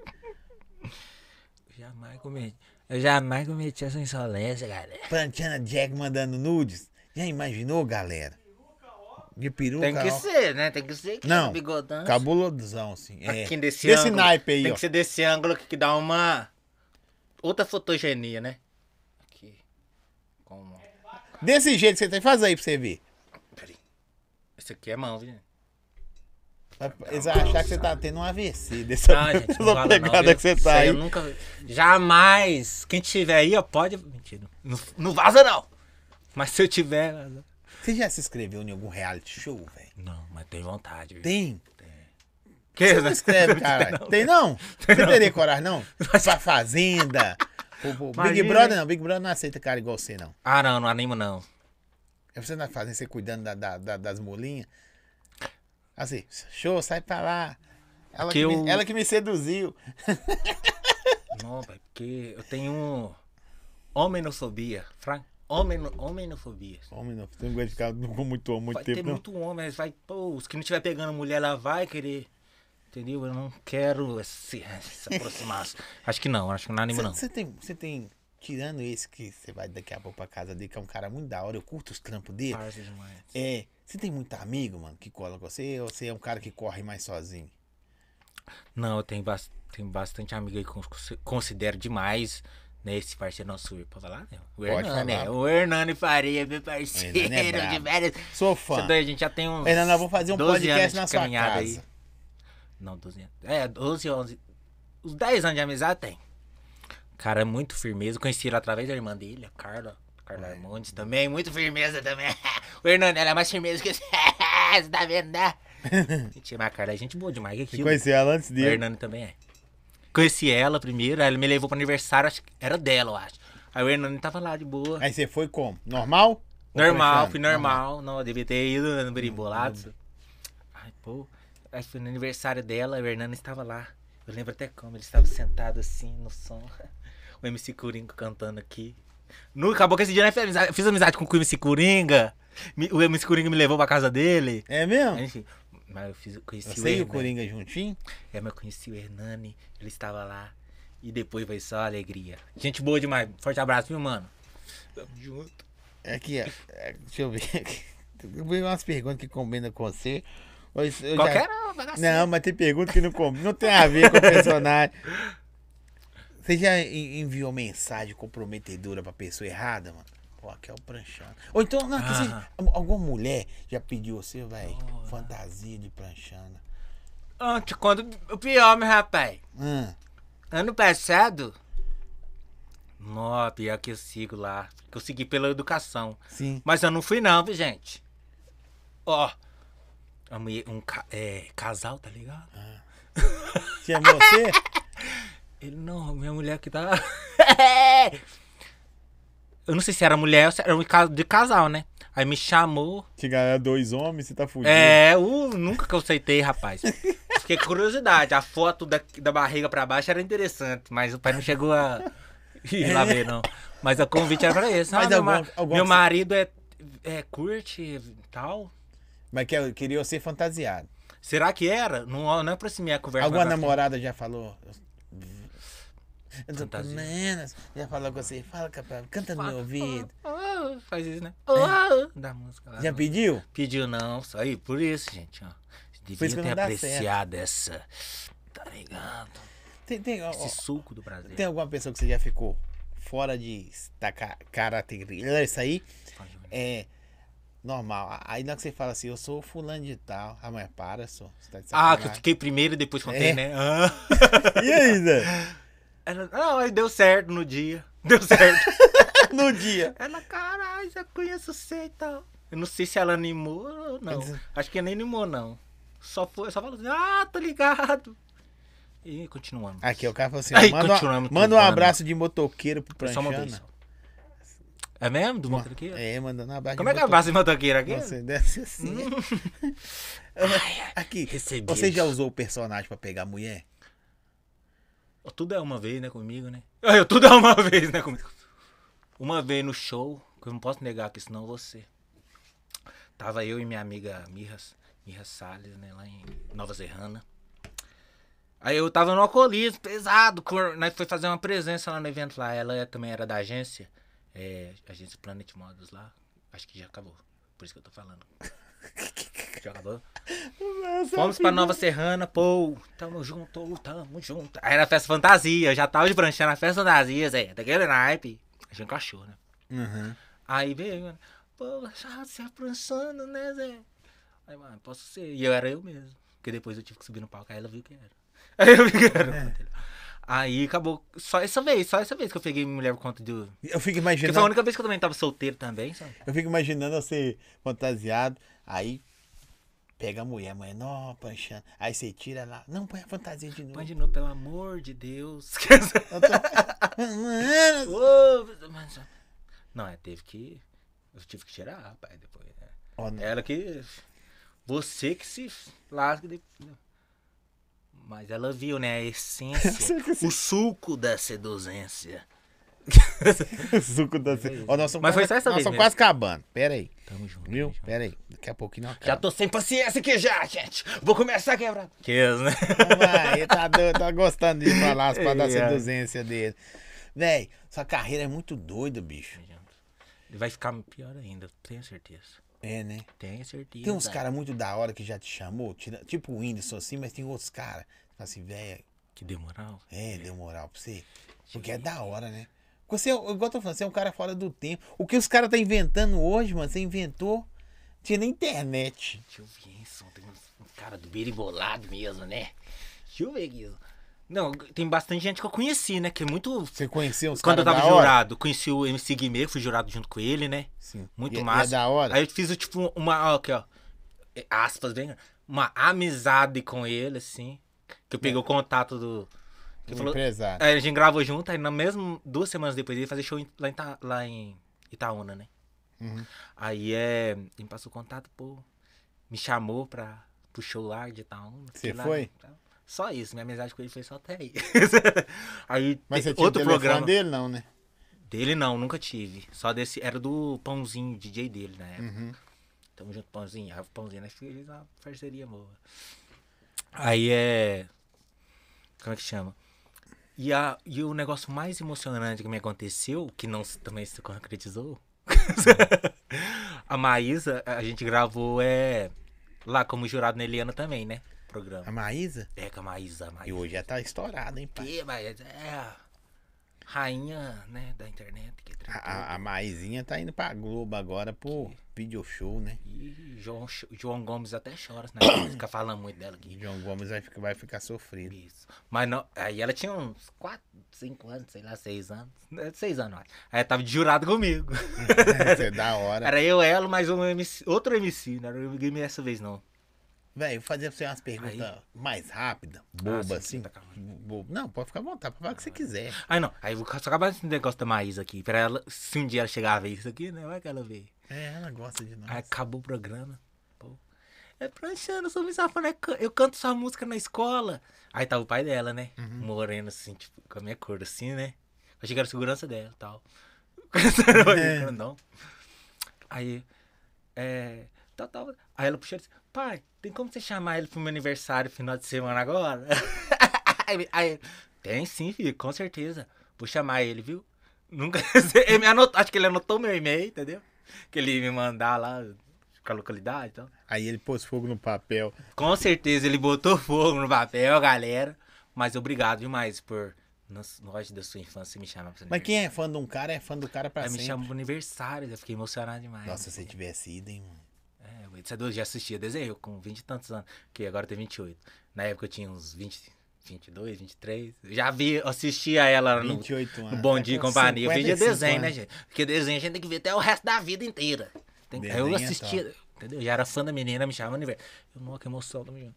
[SPEAKER 2] Jamais cometi. Eu jamais cometi essa insolência, galera.
[SPEAKER 1] Pranchana Jack mandando nudes. Já imaginou, galera? De peruca.
[SPEAKER 2] Tem que ó. ser, né? Tem que ser
[SPEAKER 1] que não, bigodão. Cabulosão, assim. É.
[SPEAKER 2] Aqui desse, desse ângulo, naipe aí, Tem ó. que ser desse ângulo que dá uma outra fotogenia, né?
[SPEAKER 1] Desse jeito que você tem, faz aí pra você ver.
[SPEAKER 2] Peraí. Esse aqui é mão, viu?
[SPEAKER 1] Eles vão achar que você tá tendo um AVC dessa, <laughs> não, gente, não pegada não, que você tá aí.
[SPEAKER 2] Eu nunca. Jamais. Quem tiver aí, ó, pode. Mentira. Não, não vaza, não. Mas se eu tiver.
[SPEAKER 1] Você já se inscreveu em algum reality show, velho?
[SPEAKER 2] Não, mas tem vontade. Viu?
[SPEAKER 1] Tem? Tem. Que você não escreve, <laughs> cara? Tem não? Tem você teria coragem, não? <laughs> Pra Fazenda. Big Brother não, Big Brother não aceita cara igual você, não.
[SPEAKER 2] Ah, não, não animo, não.
[SPEAKER 1] É você não fazendo, você cuidando da, da, da, das molinhas. Assim, show, sai pra lá. Ela, que, eu... me, ela que me seduziu. <laughs>
[SPEAKER 2] Não, pai, porque eu tenho homenofobia. Frank, homen, homenofobia.
[SPEAKER 1] Homenofobia. Você não aguenta ficar com muito homem muito vai tempo,
[SPEAKER 2] ter muito homem, vai, pô, os que não estiver pegando mulher, ela vai querer Entendeu? Eu não quero se, se aproximar. <laughs> acho que não, acho que não anima, não.
[SPEAKER 1] Você tem, você tem. Tirando esse que você vai daqui a pouco pra casa dele, que é um cara muito da hora, eu curto os trampos dele.
[SPEAKER 2] Demais.
[SPEAKER 1] É. Você tem muito amigo, mano, que cola com você, ou você é um cara que corre mais sozinho?
[SPEAKER 2] Não, eu tenho, ba tenho bastante amigo aí que considero demais né, esse parceiro nosso, pode falar? Né? O Hernani, o Hernani Faria, meu parceiro é de velhas.
[SPEAKER 1] Sou fã.
[SPEAKER 2] A gente já tem uns.
[SPEAKER 1] Hernani, eu vou fazer um podcast na sua casa. Aí.
[SPEAKER 2] Não, 12 anos. É, 12, 11. Os 10 anos de amizade tem. Cara, é muito firmeza. conheci ele através da irmã dele, a Carla. Carla Armondes também, muito firmeza também. <laughs> o Hernando, ela é mais firmeza que você. <laughs> você tá vendo, né? <laughs> Mentira, mas a Carla é gente boa demais.
[SPEAKER 1] Que Você conheceu ela antes dele?
[SPEAKER 2] O Hernando também é. Conheci ela primeiro, aí ele me levou pro aniversário, acho que era dela, eu acho. Aí o Hernando tava lá de boa.
[SPEAKER 1] Aí você foi como? Normal?
[SPEAKER 2] Normal, fui normal. normal. Não, eu devia ter ido no berimbolado. Ai, pô. Aí foi no aniversário dela, o Hernando estava lá. Eu lembro até como ele estava sentado assim no som. <laughs> O MC Coringa cantando aqui. No, acabou que esse dia eu fiz amizade, fiz amizade com o MC Coringa. O MC Coringa me levou pra casa dele.
[SPEAKER 1] É mesmo?
[SPEAKER 2] Enfim, mas eu fiz, conheci
[SPEAKER 1] Você o Hernani. e o Coringa juntinho?
[SPEAKER 2] É, mas eu conheci o Hernani, ele estava lá. E depois foi só alegria. Gente boa demais. Forte abraço, viu, mano? Tamo junto.
[SPEAKER 1] Aqui, ó. É, deixa eu ver aqui. Eu vi umas perguntas que combinam com você.
[SPEAKER 2] Qualquer
[SPEAKER 1] já... Não, mas tem pergunta que não, não tem a ver com o personagem. <laughs> Você já enviou mensagem comprometedora pra pessoa errada, mano? Pô, aqui é o pranchando. Ou então, não, ah. alguma mulher já pediu você, velho, oh, fantasia de pranchana.
[SPEAKER 2] Antes, quando o pior, meu rapaz. Hum. Ano passado. Nossa, pior que eu sigo lá. Que eu segui pela educação.
[SPEAKER 1] Sim.
[SPEAKER 2] Mas eu não fui, não, viu, gente? Ó, a mulher, um é, casal, tá ligado? Ah.
[SPEAKER 1] Tinha você? <laughs>
[SPEAKER 2] Ele, não, minha mulher que tá. <laughs> eu não sei se era mulher ou se era um de casal, né? Aí me chamou.
[SPEAKER 1] Que galera, dois homens, você tá fugindo.
[SPEAKER 2] É, uh, nunca que eu aceitei, rapaz. <laughs> fiquei com curiosidade. A foto da, da barriga pra baixo era interessante, mas o pai não chegou a ir lá ver, não. Mas o convite era pra.
[SPEAKER 1] Mas
[SPEAKER 2] Ah, meu,
[SPEAKER 1] algum-
[SPEAKER 2] meu marido é, é curte e tal.
[SPEAKER 1] Mas que queria ser fantasiado.
[SPEAKER 2] Será que era? Não, não aproximei a conversa.
[SPEAKER 1] Alguma namorada já falou?
[SPEAKER 2] Fantasia.
[SPEAKER 1] Já falou com você? Fala, canta no meu ouvido. <laughs>
[SPEAKER 2] Faz isso, né? Ah, <laughs> da música lá.
[SPEAKER 1] Já
[SPEAKER 2] Não
[SPEAKER 1] pediu?
[SPEAKER 2] Pediu não, só aí, por isso, gente, ó. Devia ter apreciado essa. Tá ligado?
[SPEAKER 1] Tem, tem,
[SPEAKER 2] Esse
[SPEAKER 1] ó,
[SPEAKER 2] suco do Brasil.
[SPEAKER 1] tem alguma pessoa que você já ficou fora de destacar característica? Isso aí é normal. Aí na que você fala assim, eu sou fulano de tal. Ah, mas para, só. Você tá de
[SPEAKER 2] Ah, que eu fiquei primeiro e depois contei,
[SPEAKER 1] É.
[SPEAKER 2] né? Ah. <laughs>
[SPEAKER 1] E aí, Zé?
[SPEAKER 2] Ela, não, mas deu certo no dia. <laughs> Deu certo. <laughs>
[SPEAKER 1] No dia.
[SPEAKER 2] ela, caralho, já conheço você e tal. Eu não sei se ela animou ou não. Acho que nem animou, não. Só foi, só falou assim, ah, tô ligado. E continuamos.
[SPEAKER 1] Aqui, o cara falou assim:
[SPEAKER 2] Aí,
[SPEAKER 1] manda, uma- manda um abraço de motoqueiro pro
[SPEAKER 2] Foi só uma vez. É mesmo? Do motoqueiro?
[SPEAKER 1] É, mandando um abraço
[SPEAKER 2] Como é que é abraço de motoqueiro aqui?
[SPEAKER 1] Deve ser assim. <laughs> Aqui,
[SPEAKER 2] recebi
[SPEAKER 1] você já usou o personagem pra pegar mulher?
[SPEAKER 2] Tudo é uma vez, né, comigo, né? Eu, tudo é uma <laughs> vez, né, comigo. Uma vez no show, que eu não posso negar que senão você. Tava eu e minha amiga Mirra, Mirra Salles, né, lá em Nova Serrana. Aí eu tava no alcoolismo, pesado, nós foi fazer uma presença lá no evento lá. Ela é- também era da agência, é, agência Planet Models lá. Acho que já acabou, por isso que eu tô falando. <laughs> Já acabou? Fomos pra Nova Serrana, pô, tamo junto, tamo junto. Aí era festa fantasia, eu já tava de branchando na festa fantasia, Zé, daquele naipe. A gente encaixou, né?
[SPEAKER 1] Uhum.
[SPEAKER 2] Aí veio, mano, pô, já se apranchando, né, Zé? Aí, mano, posso ser. E eu era eu mesmo. Porque depois eu tive que subir no palco, aí ela viu que era. <laughs> Aí eu vi que era. Aí acabou, só essa vez, só essa vez que eu peguei mulher por conta do...
[SPEAKER 1] Eu fico
[SPEAKER 2] Porque foi a
[SPEAKER 1] imaginando,
[SPEAKER 2] única vez que eu também tava solteiro também, sabe?
[SPEAKER 1] eu fico imaginando você fantasiado, aí pega a mulher, mãe, não, Pranchana. Aí você tira lá, não, põe a fantasia de novo.
[SPEAKER 2] Põe de novo, pelo amor de Deus. <laughs>
[SPEAKER 1] Eu tô- <laughs>
[SPEAKER 2] Não, é, teve que. Eu tive que tirar, rapaz, depois. né?
[SPEAKER 1] não.
[SPEAKER 2] Ela que. Você que se lasca depois. Mas ela viu, né? A <laughs> essência, o suco da seduzência. <laughs>
[SPEAKER 1] suco da... Ó, nós somos
[SPEAKER 2] Mas foi só essa
[SPEAKER 1] nós
[SPEAKER 2] vez
[SPEAKER 1] somos
[SPEAKER 2] mesmo.
[SPEAKER 1] quase acabando. Pera aí,
[SPEAKER 2] Tamo junto.
[SPEAKER 1] viu?
[SPEAKER 2] junto.
[SPEAKER 1] Pera aí, daqui a pouquinho não acaba.
[SPEAKER 2] Já tô sem paciência aqui já, gente. Vou começar a quebrar. Que isso, né?
[SPEAKER 1] Vai, ele tá, doido, tá gostando de falar as paradas da <laughs>
[SPEAKER 2] É.
[SPEAKER 1] seduzência dele. Véi, sua carreira é muito doida, bicho.
[SPEAKER 2] Ele vai ficar pior ainda, tenho certeza.
[SPEAKER 1] É, né?
[SPEAKER 2] Tenho certeza.
[SPEAKER 1] Tem uns caras muito da hora que já te chamou, tira- tipo o Whindersson assim, mas tem outros caras. Fala assim, velho,
[SPEAKER 2] Que deu moral.
[SPEAKER 1] é, deu moral pra você. Porque é da hora, né? Você, é- igual eu tô falando, você é um cara fora do tempo. O que os caras tá inventando hoje, mano, você inventou. Tinha na internet.
[SPEAKER 2] Deixa eu ver isso. Tem um cara do beribolado mesmo, né? Deixa eu ver aqui. Não, tem bastante gente que eu conheci, né? Que é muito.
[SPEAKER 1] Você conheceu uns
[SPEAKER 2] Quando eu tava
[SPEAKER 1] da hora?
[SPEAKER 2] jurado, conheci o MC Guimê, fui jurado junto com ele, né?
[SPEAKER 1] Sim.
[SPEAKER 2] Muito
[SPEAKER 1] E- e
[SPEAKER 2] massa.
[SPEAKER 1] É da hora.
[SPEAKER 2] Aí eu fiz tipo uma. Ó, aqui, ó. é, Aspas, bem. Uma amizade com ele, assim. Que eu peguei o contato do. Que
[SPEAKER 1] Um
[SPEAKER 2] falou,
[SPEAKER 1] empresário.
[SPEAKER 2] Aí a gente gravou junto, aí na mesma. Duas semanas depois ele ia fazer show em- lá, em, lá em Itaúna, né?
[SPEAKER 1] Uhum.
[SPEAKER 2] Aí é. Ele passou contato, pô. Me chamou pra, pro show lá de Itaúna.
[SPEAKER 1] Você
[SPEAKER 2] lá,
[SPEAKER 1] foi?
[SPEAKER 2] tá? Só isso, minha amizade com ele foi só até aí. <laughs> aí
[SPEAKER 1] Mas você tinha
[SPEAKER 2] outro
[SPEAKER 1] telefone
[SPEAKER 2] programa.
[SPEAKER 1] dele, não, né?
[SPEAKER 2] Dele não, nunca tive. Só desse. Era do Pãozinho, DJ dele na época.
[SPEAKER 1] Uhum.
[SPEAKER 2] Tamo junto, Pãozinho. O Pãozinho, nós fizemos uma parceria boa. Aí é. Como é que chama? E, a, e o negócio mais emocionante que me aconteceu, que não também se concretizou. <laughs> a Maísa, a gente gravou é. Lá como jurado na Eliana também, né? Programa.
[SPEAKER 1] A Maísa?
[SPEAKER 2] É, com a Maísa, a
[SPEAKER 1] E
[SPEAKER 2] Maísa.
[SPEAKER 1] hoje já tá estourada, hein, pai?
[SPEAKER 2] E, mas é a rainha, né, da internet. Que é
[SPEAKER 1] A, a, a Maisinha tá indo pra Globo agora pro video show, né?
[SPEAKER 2] E João, João Gomes até chora, né? Fica falando muito dela aqui.
[SPEAKER 1] João Gomes vai ficar, vai ficar sofrido.
[SPEAKER 2] Isso. Mas não, aí ela tinha uns 4, 5 anos, sei lá, 6 anos. 6 anos, eu acho. Aí ela tava de jurado comigo.
[SPEAKER 1] Isso <laughs> é da hora.
[SPEAKER 2] Era eu, ela, mais um MC, outro MC, não era o Game dessa vez, não.
[SPEAKER 1] Velho, fazer pra você umas perguntas
[SPEAKER 2] Aí.
[SPEAKER 1] mais rápidas,
[SPEAKER 2] Ah,
[SPEAKER 1] boba
[SPEAKER 2] sim,
[SPEAKER 1] assim.
[SPEAKER 2] tá.
[SPEAKER 1] Bobo. Não, pode ficar à vontade, pode falar o que você quiser.
[SPEAKER 2] Aí não, aí eu vou só acabar esse negócio da Maísa aqui. Pra ela, se um dia ela chegar a ver isso aqui, né? Vai que ela vê.
[SPEAKER 1] É, ela gosta de nós.
[SPEAKER 2] Aí acabou o programa. Pô. É pranchando, eu sou misafona, eu canto sua música na escola. Aí tava o pai dela, né? Uhum. Moreno, assim, tipo, com a minha cor, assim, né? Achei que era segurança dela e tal. <laughs> É. Não. Aí, é. Tal, tal. Aí ela puxou e disse: Pai, tem como você chamar ele pro meu aniversário final de semana agora? <laughs> aí, aí, tem sim, filho, com certeza. Vou chamar ele, viu? Nunca. <laughs> ele me anotou, acho que ele anotou meu e-mail, entendeu? Que ele ia me mandar lá com a localidade e então. tal.
[SPEAKER 1] Aí ele pôs fogo no papel.
[SPEAKER 2] Com certeza ele botou fogo no papel, galera. Mas obrigado demais por nós da sua infância me chamar pra
[SPEAKER 1] Mas quem é fã de um cara é fã do cara pra Aí sempre.
[SPEAKER 2] me chama pro aniversário, eu fiquei emocionado demais.
[SPEAKER 1] Nossa, se tivesse ido, hein, mano.
[SPEAKER 2] É, você é já assistia desenho com 20 e tantos anos, que agora tem 28. Na época eu tinha uns 20, 22, 23. Já vi, assistia ela no, no Bom Dia e Companhia. Eu via desenho, né, anos. né, gente? Porque desenho a gente tem que ver até o resto da vida inteira. Tem, eu assistia, então. entendeu? Já era fã da menina, me chamava aniversário. Eu, não, que emoção, tamo junto.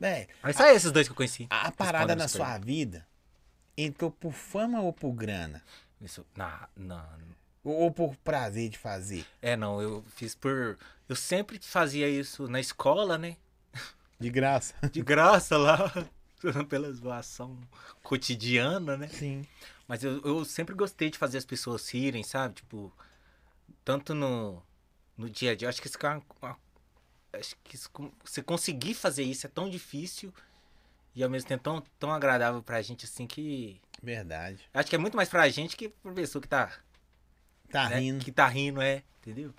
[SPEAKER 2] É, Mas só a, esses dois que eu conheci.
[SPEAKER 1] A parada na sua vida entrou por fama ou por grana?
[SPEAKER 2] Isso, na, na,
[SPEAKER 1] ou por prazer de fazer?
[SPEAKER 2] É, não, eu fiz por. Eu sempre fazia isso na escola, né?
[SPEAKER 1] De graça. <laughs>
[SPEAKER 2] De graça lá. <laughs> Pela zoação cotidiana, né?
[SPEAKER 1] Sim.
[SPEAKER 2] Mas eu, eu sempre gostei de fazer as pessoas rirem, sabe? Tipo, tanto no, no dia a dia. Acho que, isso, acho que isso, você conseguir fazer isso é tão difícil e ao mesmo tempo tão, tão agradável pra gente assim que.
[SPEAKER 1] Verdade.
[SPEAKER 2] Acho que é muito mais pra gente que pra pessoa que tá
[SPEAKER 1] Tá né? rindo.
[SPEAKER 2] Que tá rindo, é. Entendeu?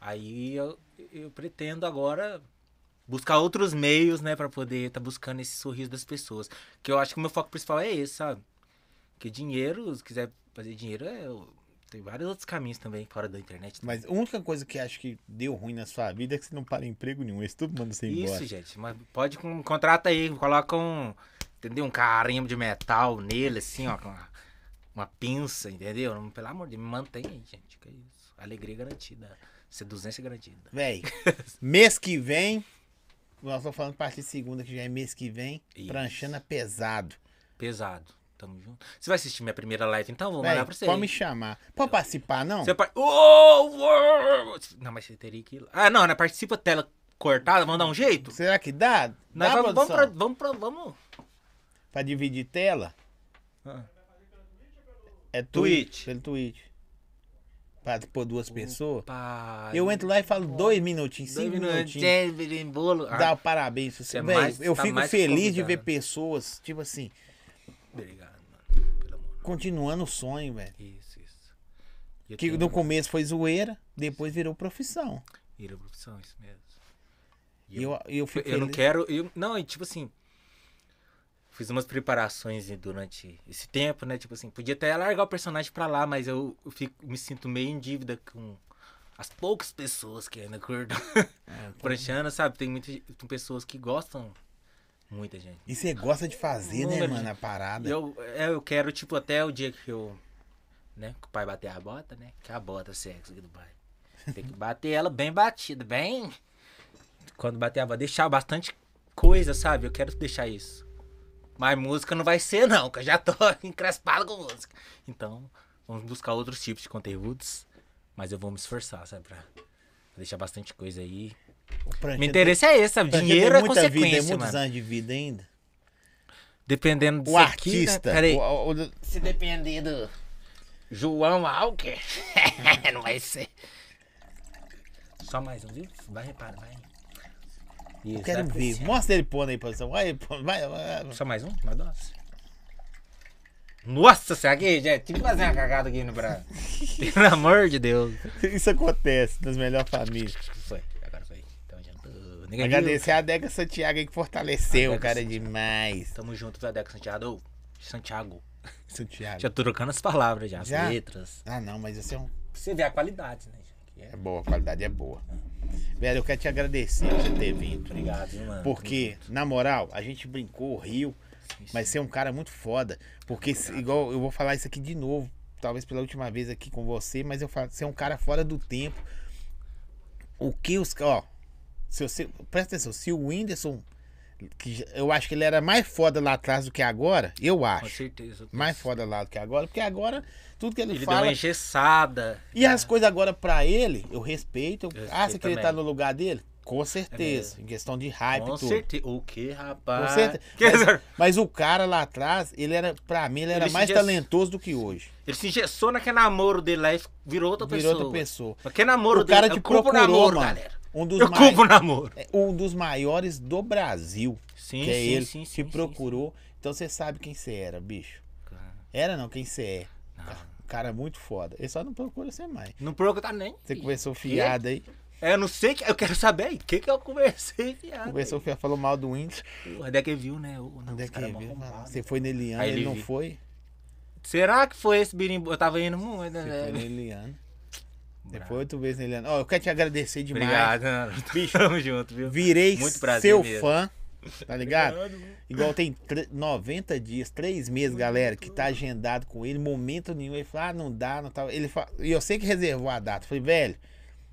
[SPEAKER 2] Aí eu, eu pretendo agora buscar outros meios, né, para poder estar tá buscando esse sorriso das pessoas. Que eu acho que o meu foco principal é esse, sabe? Que dinheiro, se quiser fazer dinheiro, é, tem vários outros caminhos também fora da internet.
[SPEAKER 1] Mas a única coisa que acho que deu ruim na sua vida é que você não para emprego nenhum. Isso tudo manda você embora.
[SPEAKER 2] Isso, gente. Mas pode um, contrata aí, coloca um, entendeu? Um carimbo de metal nele, assim, ó uma pinça, entendeu? Pelo amor de Deus, mantém aí, gente. Que isso. Alegria garantida. Seduzência garantida.
[SPEAKER 1] Véi, <laughs> mês que vem, nós estamos falando partir de segunda, que já é mês que vem, isso. pranchando é pesado.
[SPEAKER 2] Pesado. Tamo junto. Você vai assistir minha primeira live, então? Vou Véi, mandar pra você.
[SPEAKER 1] Pode me chamar. Pode participar, não?
[SPEAKER 2] Você pode... Oh, não, mas você teria que ir Ah, não, né? Participa tela cortada, vamos dar um jeito?
[SPEAKER 1] Será que dá? dá
[SPEAKER 2] vamos, vamos, pra, vamos, pra, vamos.
[SPEAKER 1] Pra dividir tela? Ah. É
[SPEAKER 2] Twitch.
[SPEAKER 1] Pelo Twitch. Pra pôr duas pessoas. Eu entro lá e falo dois minutinhos, cinco dois minutinhos.
[SPEAKER 2] bolo.
[SPEAKER 1] Dá o parabéns pra você. É mais, eu tá fico feliz de ver pessoas, tipo assim.
[SPEAKER 2] Obrigado, mano. Pelo amor.
[SPEAKER 1] Continuando o sonho, velho.
[SPEAKER 2] Isso, isso.
[SPEAKER 1] Eu que tenho... no começo foi zoeira, depois virou profissão.
[SPEAKER 2] Virou profissão, isso mesmo.
[SPEAKER 1] E eu, eu, eu, fico
[SPEAKER 2] eu não quero. Eu, não, tipo assim fiz umas preparações durante esse tempo, né? Tipo assim, podia até largar o personagem pra lá, mas eu, eu fico, me sinto meio em dívida com as poucas pessoas que ainda curtam <laughs> é, pranchando, sabe? Tem muitas tem pessoas que gostam. Muita gente.
[SPEAKER 1] E você gosta de fazer, né, mano, a parada?
[SPEAKER 2] Eu, é, eu quero, tipo, até o dia que eu. Né? Que o pai bater a bota, né? Que a bota sexo aqui do pai. Tem que bater ela bem batida, bem. Quando bater a bota, deixar bastante coisa, sabe? Eu quero deixar isso. Mas música não vai ser, não, que eu já tô <laughs> encrespado com música. Então, vamos buscar outros tipos de conteúdos. Mas eu vou me esforçar, sabe? Pra deixar bastante coisa aí. Me interesse é esse, sabe? Dinheiro é consequência, vida, é
[SPEAKER 1] muitos mano. anos de vida ainda.
[SPEAKER 2] Dependendo
[SPEAKER 1] do. O artista.
[SPEAKER 2] Aqui, né? o, o, Se depender do João Alker, <laughs> não vai ser. Só mais um, viu? Vai reparar, vai.
[SPEAKER 1] Isso, eu quero ver. Assim. Mostra ele pondo aí, posição. Vai, vai, vai.
[SPEAKER 2] Só mais um? Mais dois? Nossa senhora, aqui, gente, tive que fazer uma cagada aqui no Brasil. <laughs> Pelo amor de Deus.
[SPEAKER 1] Isso acontece nas melhores famílias.
[SPEAKER 2] Foi, agora foi. Então,
[SPEAKER 1] já... Agradecer a Deca Santiago aí que fortaleceu, Deca cara, Santiago. demais.
[SPEAKER 2] Tamo junto, viu, Deca Santiago. Santiago.
[SPEAKER 1] Santiago.
[SPEAKER 2] Já tô trocando as palavras já, já? as letras.
[SPEAKER 1] Ah, não, mas esse é um.
[SPEAKER 2] Você vê a qualidade, né?
[SPEAKER 1] É... é boa, a qualidade é boa. Velho, eu quero te agradecer por você ter vindo.
[SPEAKER 2] Obrigado, mano.
[SPEAKER 1] Porque, na moral, a gente brincou, riu, mas você é um cara muito foda. Porque, igual, eu vou falar isso aqui de novo, talvez pela última vez aqui com você, mas eu falo, você é um cara fora do tempo. O que os. Ó, se você. Presta atenção, se o Whindersson. Que eu acho que ele era mais foda lá atrás do que agora, eu acho. Com
[SPEAKER 2] certeza.
[SPEAKER 1] Mais foda lá do que agora, porque agora tudo que ele,
[SPEAKER 2] ele
[SPEAKER 1] fala. Ele
[SPEAKER 2] deu uma engessada.
[SPEAKER 1] E as coisas agora pra ele, eu respeito. Eu, eu ah, você queria estar no lugar dele? Com certeza. Em questão de hype
[SPEAKER 2] Com
[SPEAKER 1] tudo.
[SPEAKER 2] certeza. O que, rapaz?
[SPEAKER 1] Com certeza.
[SPEAKER 2] Que-
[SPEAKER 1] Mas, mas o cara lá atrás, ele era, pra mim, ele era
[SPEAKER 2] Ele
[SPEAKER 1] mais talentoso do que hoje.
[SPEAKER 2] Ele se engessou naquele namoro dele lá e virou outra
[SPEAKER 1] Virou
[SPEAKER 2] pessoa.
[SPEAKER 1] outra pessoa.
[SPEAKER 2] Aquele namoro
[SPEAKER 1] O cara
[SPEAKER 2] dele. eu culpo o
[SPEAKER 1] procurou,
[SPEAKER 2] namoro,
[SPEAKER 1] mano.
[SPEAKER 2] galera.
[SPEAKER 1] Um dos,
[SPEAKER 2] Eu o namoro.
[SPEAKER 1] é, um dos maiores do Brasil.
[SPEAKER 2] Sim,
[SPEAKER 1] que é
[SPEAKER 2] sim,
[SPEAKER 1] ele
[SPEAKER 2] sim, sim,
[SPEAKER 1] procurou. Então você sabe quem você era, bicho. Era não, quem você é.
[SPEAKER 2] Não.
[SPEAKER 1] Cara muito foda. Ele só não procura você mais.
[SPEAKER 2] Não procura nem.
[SPEAKER 1] Você conversou fiado aí.
[SPEAKER 2] É, eu não sei, que- eu quero saber aí, o que que eu conversei, viado.
[SPEAKER 1] Conversou fiado, falou mal do
[SPEAKER 2] Onde é que viu, né? Ô, não,
[SPEAKER 1] Onde é que viu? Você foi nele
[SPEAKER 2] Aí
[SPEAKER 1] ele
[SPEAKER 2] ele
[SPEAKER 1] não foi?
[SPEAKER 2] Será que foi esse birimbo? Eu tava indo muito,
[SPEAKER 1] Você foi
[SPEAKER 2] né?
[SPEAKER 1] Você
[SPEAKER 2] Bravo.
[SPEAKER 1] foi oito vezes nele Ó, eu quero te agradecer demais.
[SPEAKER 2] Obrigado, mano.
[SPEAKER 1] Bicho.
[SPEAKER 2] Tamo junto, viu?
[SPEAKER 1] Virei
[SPEAKER 2] Muito prazer
[SPEAKER 1] seu
[SPEAKER 2] mesmo.
[SPEAKER 1] fã. Tá ligado? Igual tem tre- 90 dias, 3 meses, galera, que tá agendado com ele, momento nenhum. Ele fala, ah, não dá, não tá. Ele fala, e eu sei que reservou a data. Falei, velho,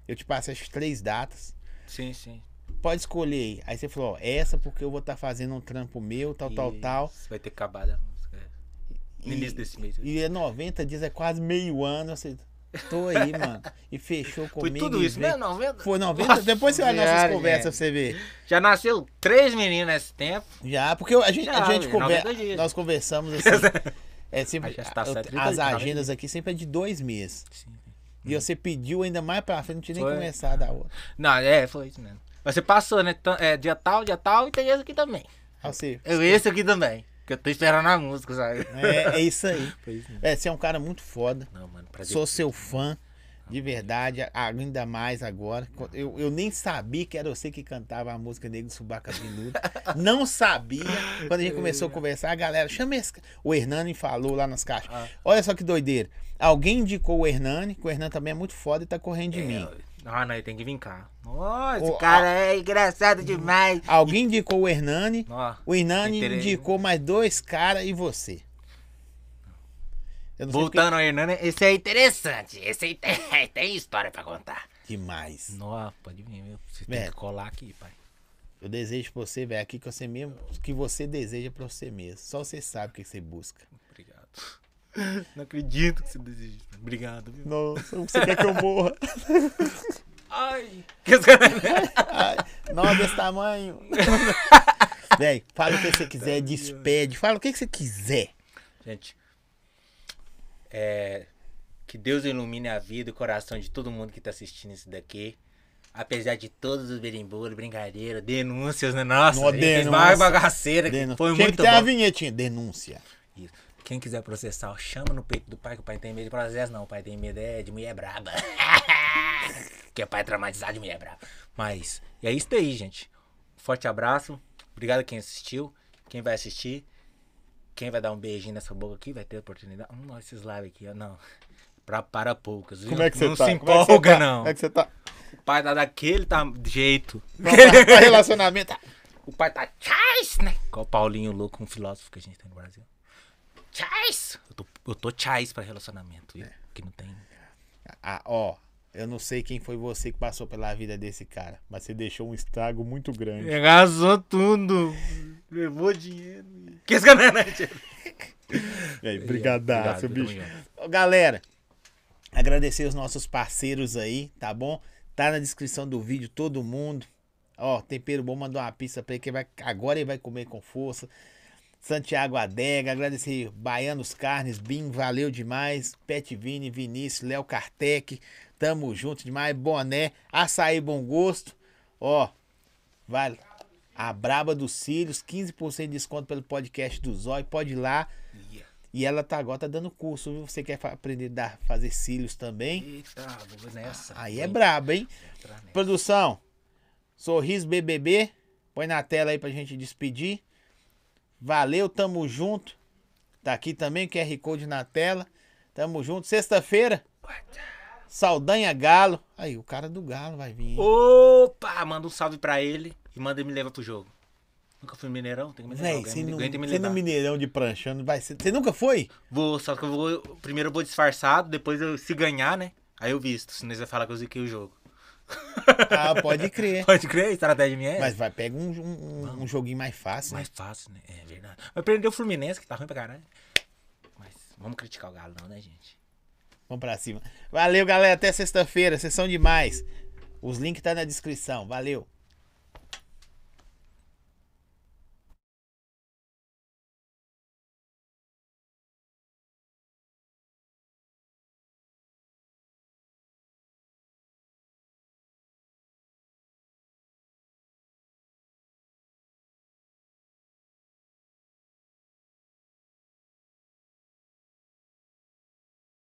[SPEAKER 1] eu te passei as três datas.
[SPEAKER 2] Sim, sim.
[SPEAKER 1] Pode escolher aí. Aí você falou, ó, essa porque eu vou estar fazendo um trampo meu, tal, tal, tal.
[SPEAKER 2] Isso, Vai ter acabado a música. é. No
[SPEAKER 1] E-
[SPEAKER 2] início desse mês.
[SPEAKER 1] E é 90 dias, é quase meio ano. Você, tô aí, mano. E fechou
[SPEAKER 2] Foi
[SPEAKER 1] comigo.
[SPEAKER 2] tudo
[SPEAKER 1] e
[SPEAKER 2] isso,
[SPEAKER 1] veio-
[SPEAKER 2] né? 90?
[SPEAKER 1] Foi 90.
[SPEAKER 2] Nossa
[SPEAKER 1] Depois você olha nossas conversas pra
[SPEAKER 2] gente.
[SPEAKER 1] você ver.
[SPEAKER 2] Já nasceu três meninos nesse tempo.
[SPEAKER 1] Já, porque a gente, a
[SPEAKER 2] Já,
[SPEAKER 1] gente
[SPEAKER 2] velho,
[SPEAKER 1] conversa.
[SPEAKER 2] 90 dias.
[SPEAKER 1] Nós conversamos <laughs> assim. é sempre,
[SPEAKER 2] está
[SPEAKER 1] eu-
[SPEAKER 2] certo, 30
[SPEAKER 1] as
[SPEAKER 2] tá
[SPEAKER 1] agendas aqui sempre é de dois meses.
[SPEAKER 2] Sim.
[SPEAKER 1] E você pediu ainda mais pra frente, não tinha nem
[SPEAKER 2] Foi.
[SPEAKER 1] começado a outra.
[SPEAKER 2] Não, é, foi isso mesmo. Mas você passou, né? É, dia tal, dia tal, e tem esse aqui também.
[SPEAKER 1] Aí você,
[SPEAKER 2] Eu esse aqui também. Que eu tô esperando a música, sabe?
[SPEAKER 1] é, é isso aí. <laughs> É, você é um cara muito foda.
[SPEAKER 2] Não, mano, prazer.
[SPEAKER 1] Sou seu fã. De verdade, ainda mais agora. Eu, eu nem sabia que era você que cantava a música Negro Subaca Vinudo. <laughs> Não sabia. Quando a gente começou a conversar, a galera, chama esse. ca-" O Hernani falou lá nas caixas.
[SPEAKER 2] Ah.
[SPEAKER 1] Olha só que doideira. Alguém indicou o Hernani, que o Hernani também é muito foda e tá correndo de mim.
[SPEAKER 2] Ah, não, ele tem que vir cá. Nossa, esse cara é engraçado demais.
[SPEAKER 1] Alguém indicou o Hernani.
[SPEAKER 2] Ó,
[SPEAKER 1] O Hernani indicou mais dois caras e você. Eu não sei
[SPEAKER 2] voltando ao Hernani, esse é interessante. Esse aí tem, <laughs> tem história pra contar.
[SPEAKER 1] demais.
[SPEAKER 2] Nossa, pode vir, viu? Você tem
[SPEAKER 1] É.
[SPEAKER 2] que colar aqui, pai.
[SPEAKER 1] Eu desejo pra você, velho, aqui que você mesmo, que você deseja pra você mesmo. Só você sabe o que você busca.
[SPEAKER 2] Obrigado. <laughs> Não acredito que você deseja. Obrigado, viu?
[SPEAKER 1] Nossa, você quer que eu morra? <laughs>
[SPEAKER 2] Ai. Que esse cara-
[SPEAKER 1] Ai, não desse tamanho. <laughs> Véi, fala o que você quiser, despede, fala o que você quiser.
[SPEAKER 2] Gente, é, que Deus ilumine a vida e o coração de todo mundo que tá assistindo isso daqui. Apesar de todos os berimbolo, brincadeira, denúncias, né? Nossa, a fez
[SPEAKER 1] denúncia.
[SPEAKER 2] mais bagaceira. que
[SPEAKER 1] Denúncia.
[SPEAKER 2] Foi
[SPEAKER 1] Tinha
[SPEAKER 2] muito
[SPEAKER 1] que ter a
[SPEAKER 2] bom.
[SPEAKER 1] vinhetinha, denúncia.
[SPEAKER 2] Isso. Quem quiser processar, chama no peito do pai, que o pai tem medo de processo, não. O pai tem medo é de mulher braba. <laughs> que é pai traumatizado de mulher braba. Mas, e é isso aí, gente. Forte abraço. Obrigado quem assistiu. Quem vai assistir. Quem vai dar um beijinho nessa boca aqui vai ter oportunidade. Hum, olha esses live aqui, ó. Não. Pra, para poucas, viu?
[SPEAKER 1] Como é que você
[SPEAKER 2] não
[SPEAKER 1] tá?
[SPEAKER 2] se
[SPEAKER 1] Como é
[SPEAKER 2] empolga,
[SPEAKER 1] tá?
[SPEAKER 2] não.
[SPEAKER 1] Como é que você tá?
[SPEAKER 2] O pai tá daquele tá, jeito.
[SPEAKER 1] Não, tá, tá relacionamento. <laughs>
[SPEAKER 2] O pai tá chais, né? Igual o Paulinho louco, um filósofo que a gente tem no Brasil. Chais! Eu tô, eu tô chais pra relacionamento, viu? Que não tem.
[SPEAKER 1] Ah, ó, eu não sei quem foi você que passou pela vida desse cara, mas você deixou um estrago muito grande.
[SPEAKER 2] Arrasou tudo. Levou dinheiro. Cara não é dinheiro. <laughs>
[SPEAKER 1] E aí, brigadaço,
[SPEAKER 2] Obrigado,
[SPEAKER 1] bicho. Ô, Galera, agradecer os nossos parceiros aí, tá bom? Tá na descrição do vídeo todo mundo. Ó, tempero bom, mandou uma pizza pra ele que vai, agora ele vai comer com força. Santiago Adega, agradecer Baianos Carnes, Bim, valeu demais. Pet Vini, Vinícius, Léo Kartek, tamo junto demais. Boné, açaí bom gosto. Ó, vale. A Braba dos Cílios, 15% de desconto pelo podcast do Zói. Pode ir lá.
[SPEAKER 2] Yeah.
[SPEAKER 1] E ela tá agora tá dando curso, viu? Você quer aprender a fazer cílios também?
[SPEAKER 2] Eita, vou nessa.
[SPEAKER 1] Aí é
[SPEAKER 2] Vou
[SPEAKER 1] brabo, hein? Produção, Sorriso BBB. Põe na tela aí pra gente despedir. Valeu, tamo junto. Tá aqui também o QR Code na tela. Tamo junto. Sexta-feira, Saldanha Galo. Aí, o cara do Galo vai vir. hein?
[SPEAKER 2] Opa! Manda um salve pra ele e manda ele me levar pro jogo. Nunca fui Mineirão? Tem que me levar.
[SPEAKER 1] Véi, você
[SPEAKER 2] me
[SPEAKER 1] você no. Mineirão de pranchando vai ser. Você nunca foi?
[SPEAKER 2] Vou, só que eu vou. Primeiro eu vou disfarçado, depois eu se ganhar, né? Aí eu visto, senão eles vão falar que eu ziquei o jogo.
[SPEAKER 1] Ah, pode crer. <laughs>
[SPEAKER 2] Pode crer, a estratégia minha é.
[SPEAKER 1] Mas vai, pega um, um, um joguinho mais fácil. né?
[SPEAKER 2] Mais fácil, né? É verdade. Mas prendeu o Fluminense, que tá ruim pra caralho. Mas vamos criticar o Galo, não, né, gente?
[SPEAKER 1] Vamos pra cima. Valeu, galera. Até sexta-feira. Vocês são demais. Os links tá na descrição. Valeu.